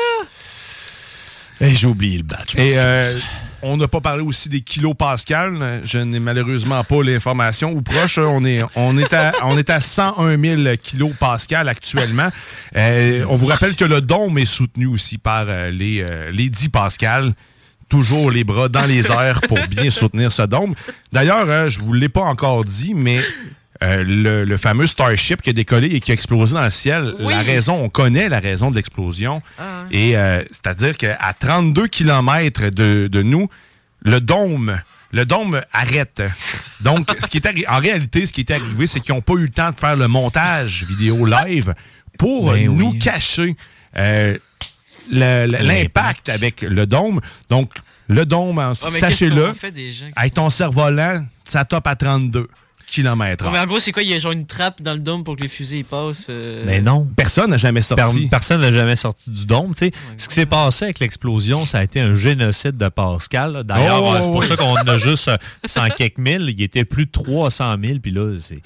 S5: Et j'ai oublié le.
S4: Et euh, on n'a pas parlé aussi des kilos Pascal. Je n'ai malheureusement pas l'information ou proche. On est, on est, à, on est à 101 000 kilos Pascal actuellement. Euh, on vous rappelle que le dôme est soutenu aussi par euh, les, euh, les 10 Pascal. Toujours les bras dans les airs pour bien soutenir ce dôme. D'ailleurs, euh, je vous l'ai pas encore dit, mais euh, le, le fameux Starship qui a décollé et qui a explosé dans le ciel, la raison, on connaît la raison de l'explosion. Et euh, c'est-à-dire qu'à 32 km de, de nous, le dôme, le dôme arrête. Donc, ce qui est en réalité, ce qui est arrivé, c'est qu'ils n'ont pas eu le temps de faire le montage vidéo live pour
S5: Ben
S4: nous
S5: oui.
S4: cacher euh, l'impact avec le dôme. Donc, le dôme,
S6: Ah,
S4: sachez-le, avec ton cerf-volant, ça top à 32 km
S6: mais en gros, c'est quoi? Il y a genre une trappe dans le dôme pour que les fusées y passent. euh,
S5: Mais non.
S4: Personne n'a jamais sorti.
S5: Per- personne n'a jamais sorti du dôme. tu sais. Ce qui s'est passé avec l'explosion, ça a été un génocide de Pascal. D'ailleurs,
S4: Oh,
S5: euh, c'est pour
S4: oui.
S5: ça qu'on a *laughs* juste euh, 100 quelques mille. Il était plus de 300 000. Puis là, c'est.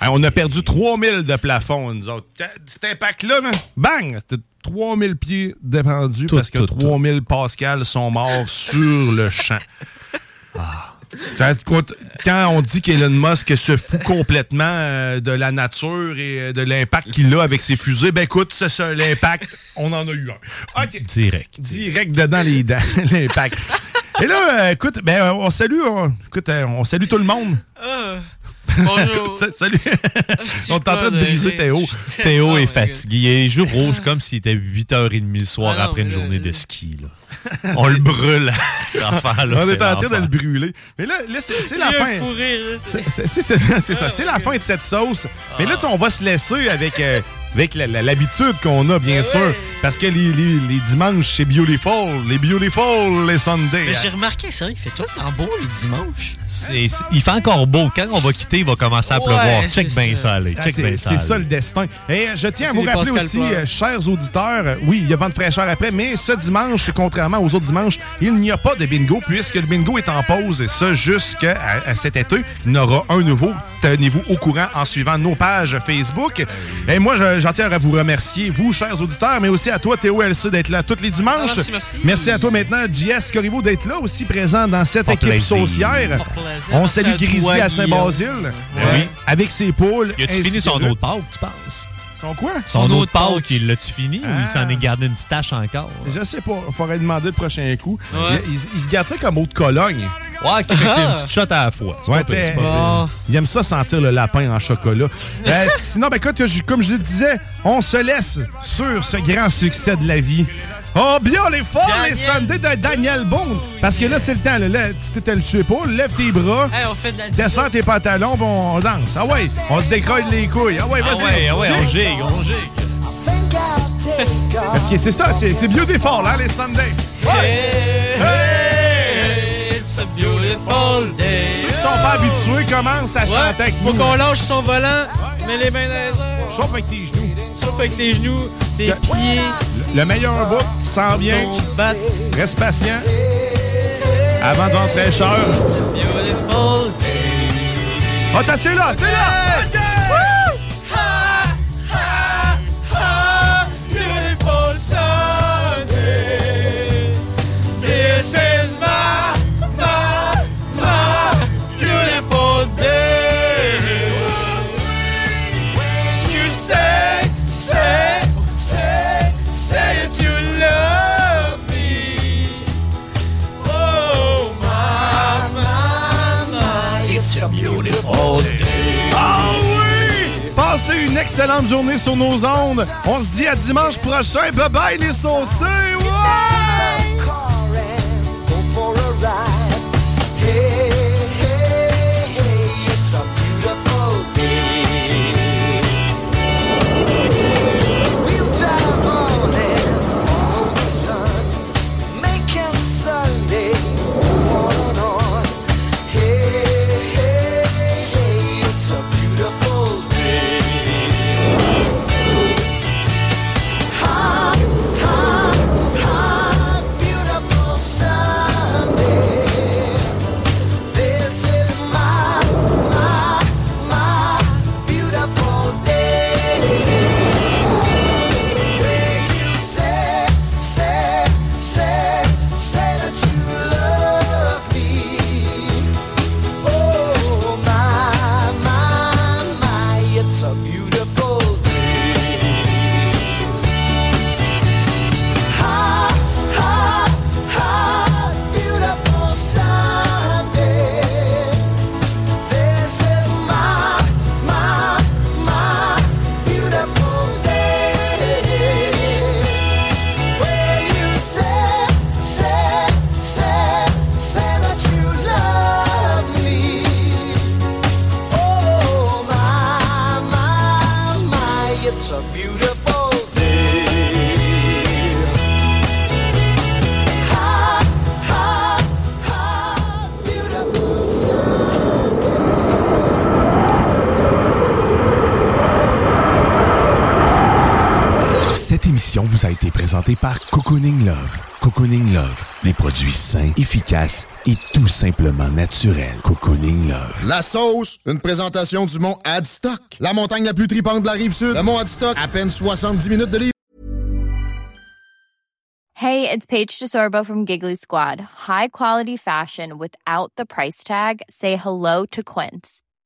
S4: Hey, on a perdu 3000 de plafond, nous autres. Cet impact-là, là, bang! C'était 3000 pieds défendus parce que
S5: tout,
S4: 3000 Pascal sont morts sur le champ. Ça, quand on dit qu'Elon Musk se fout complètement euh, de la nature et euh, de l'impact qu'il a avec ses fusées, ben écoute, c'est ça, l'impact, on en a eu un.
S5: Direct.
S4: Direct dedans les dents, *laughs* l'impact. Et là, euh, écoute, ben, on salue, on, écoute, on salue tout le monde. *laughs*
S6: Ah, bonjour.
S4: Salut.
S6: suis
S4: on est en train de briser
S6: de-
S4: Théo.
S5: Théo est fatigué. Il a les joues rouges comme s'il était 8h30 le soir
S6: Ah non,
S5: après une journée de ski. là. On le brûle, *laughs* cet enfant-là.
S4: on est en train de le brûler. Mais là, là c'est la fin.
S6: c'est-
S4: ça, c'est la fin de cette sauce. Mais là, tu sais, on va se laisser avec euh, avec l'habitude qu'on a, bien sûr. Parce que les, les- les dimanches, c'est Beautiful. Les Beautiful, les Sundays.
S6: Mais j'ai remarqué, ça, il fait tout le temps beau les dimanches.
S5: C'est- c'est- il fait encore beau. Quand on va quitter, il va commencer à
S6: Ouais,
S5: pleuvoir.
S6: c'est
S5: Check bien
S6: ça.
S5: ça, allez.
S4: Ah,
S5: Check
S4: c'est
S5: bien
S4: c'est
S5: ça.
S4: ça
S5: allez.
S4: le destin. Et je tiens à
S6: C'est
S4: vous rappeler
S6: Pascal
S4: aussi, euh, chers auditeurs, euh, oui, il y a vent de fraîcheur après, mais ce dimanche, contrairement aux autres dimanches, il n'y a pas de bingo puisque le bingo est en pause et ça jusqu'à à cet été. Il y en aura un nouveau. Tenez-vous au courant en suivant nos pages Facebook. Et moi, je- j'en tiens à vous remercier, vous, chers auditeurs, mais aussi à toi, Théo LC, d'être là tous les dimanches.
S6: Ah, merci, merci.
S4: à toi maintenant, JS Corriveau, d'être là aussi présent dans cette
S5: Fort
S4: équipe
S5: plaisir.
S4: saucière. On
S6: Merci
S4: salue
S6: à
S4: Grizzly à. Saint-Basile.
S5: Oui.
S4: Avec ses poules.
S5: Y a-tu fini son autre Pâques, tu penses?
S4: Son quoi?
S5: Son autre Pâques, il l'a-tu fini ou il s'en
S4: Ah.
S5: est gardé une petite tache encore?
S4: Je sais pas. Il faudrait demander le prochain coup.
S5: Ouais.
S4: Il, il- il se garde ça comme eau de Cologne.
S5: Ouais, ok, fait que c'est une petite shot à la fois. C'est
S4: Ouais,
S5: pas pire,
S4: t'sais,
S5: c'est pas pire.
S4: il aime ça sentir le lapin en chocolat. Euh, sinon, ben écoute, je- comme je le disais, on se laisse sur ce grand succès de la vie. Oh, bien les forts, les Sundays de Daniel Bond. Parce que là, c'est le temps. Là, Là, tu t'étais le tué pas, lève tes bras,
S6: Hey, on fait de la
S4: descends tes pantalons, puis on, danse. Ah ouais, on se décolle les couilles. Ah ouais,
S5: Ah
S4: vas-y.
S5: ouais, ah ouais, on
S4: gigue.
S5: on gigue.
S4: Ok, c'est ça, c'est Beautiful, hein, les Sundays.
S6: It's a beautiful day.
S4: Ceux qui sont pas habitués commencent à
S6: Ouais,
S4: chanter avec
S6: faut qu'on lâche son volant, mets les mains dans les airs.
S4: Chauffe avec tes genoux.
S6: Avec tes genoux, tes pieds.
S4: Le meilleur bout s'en vient. Reste patient. Avant de rentrer fraîcheur. Ah, t'as c'est là, c'est là! Excellente journée sur nos ondes. On se dit à dimanche prochain. Bye bye les saucés!
S8: Présentée par Cocooning Love. Cocooning Love, des produits sains, efficaces et tout simplement naturels. Cocooning Love.
S13: La sauce, une présentation du mont Adstock. La montagne la plus tripante de la rive sud. Le mont Adstock, à peine 70 minutes de livre.
S17: Hey, it's Paige DeSorbo from Giggly Squad. High quality fashion without the price tag. Say hello to Quince.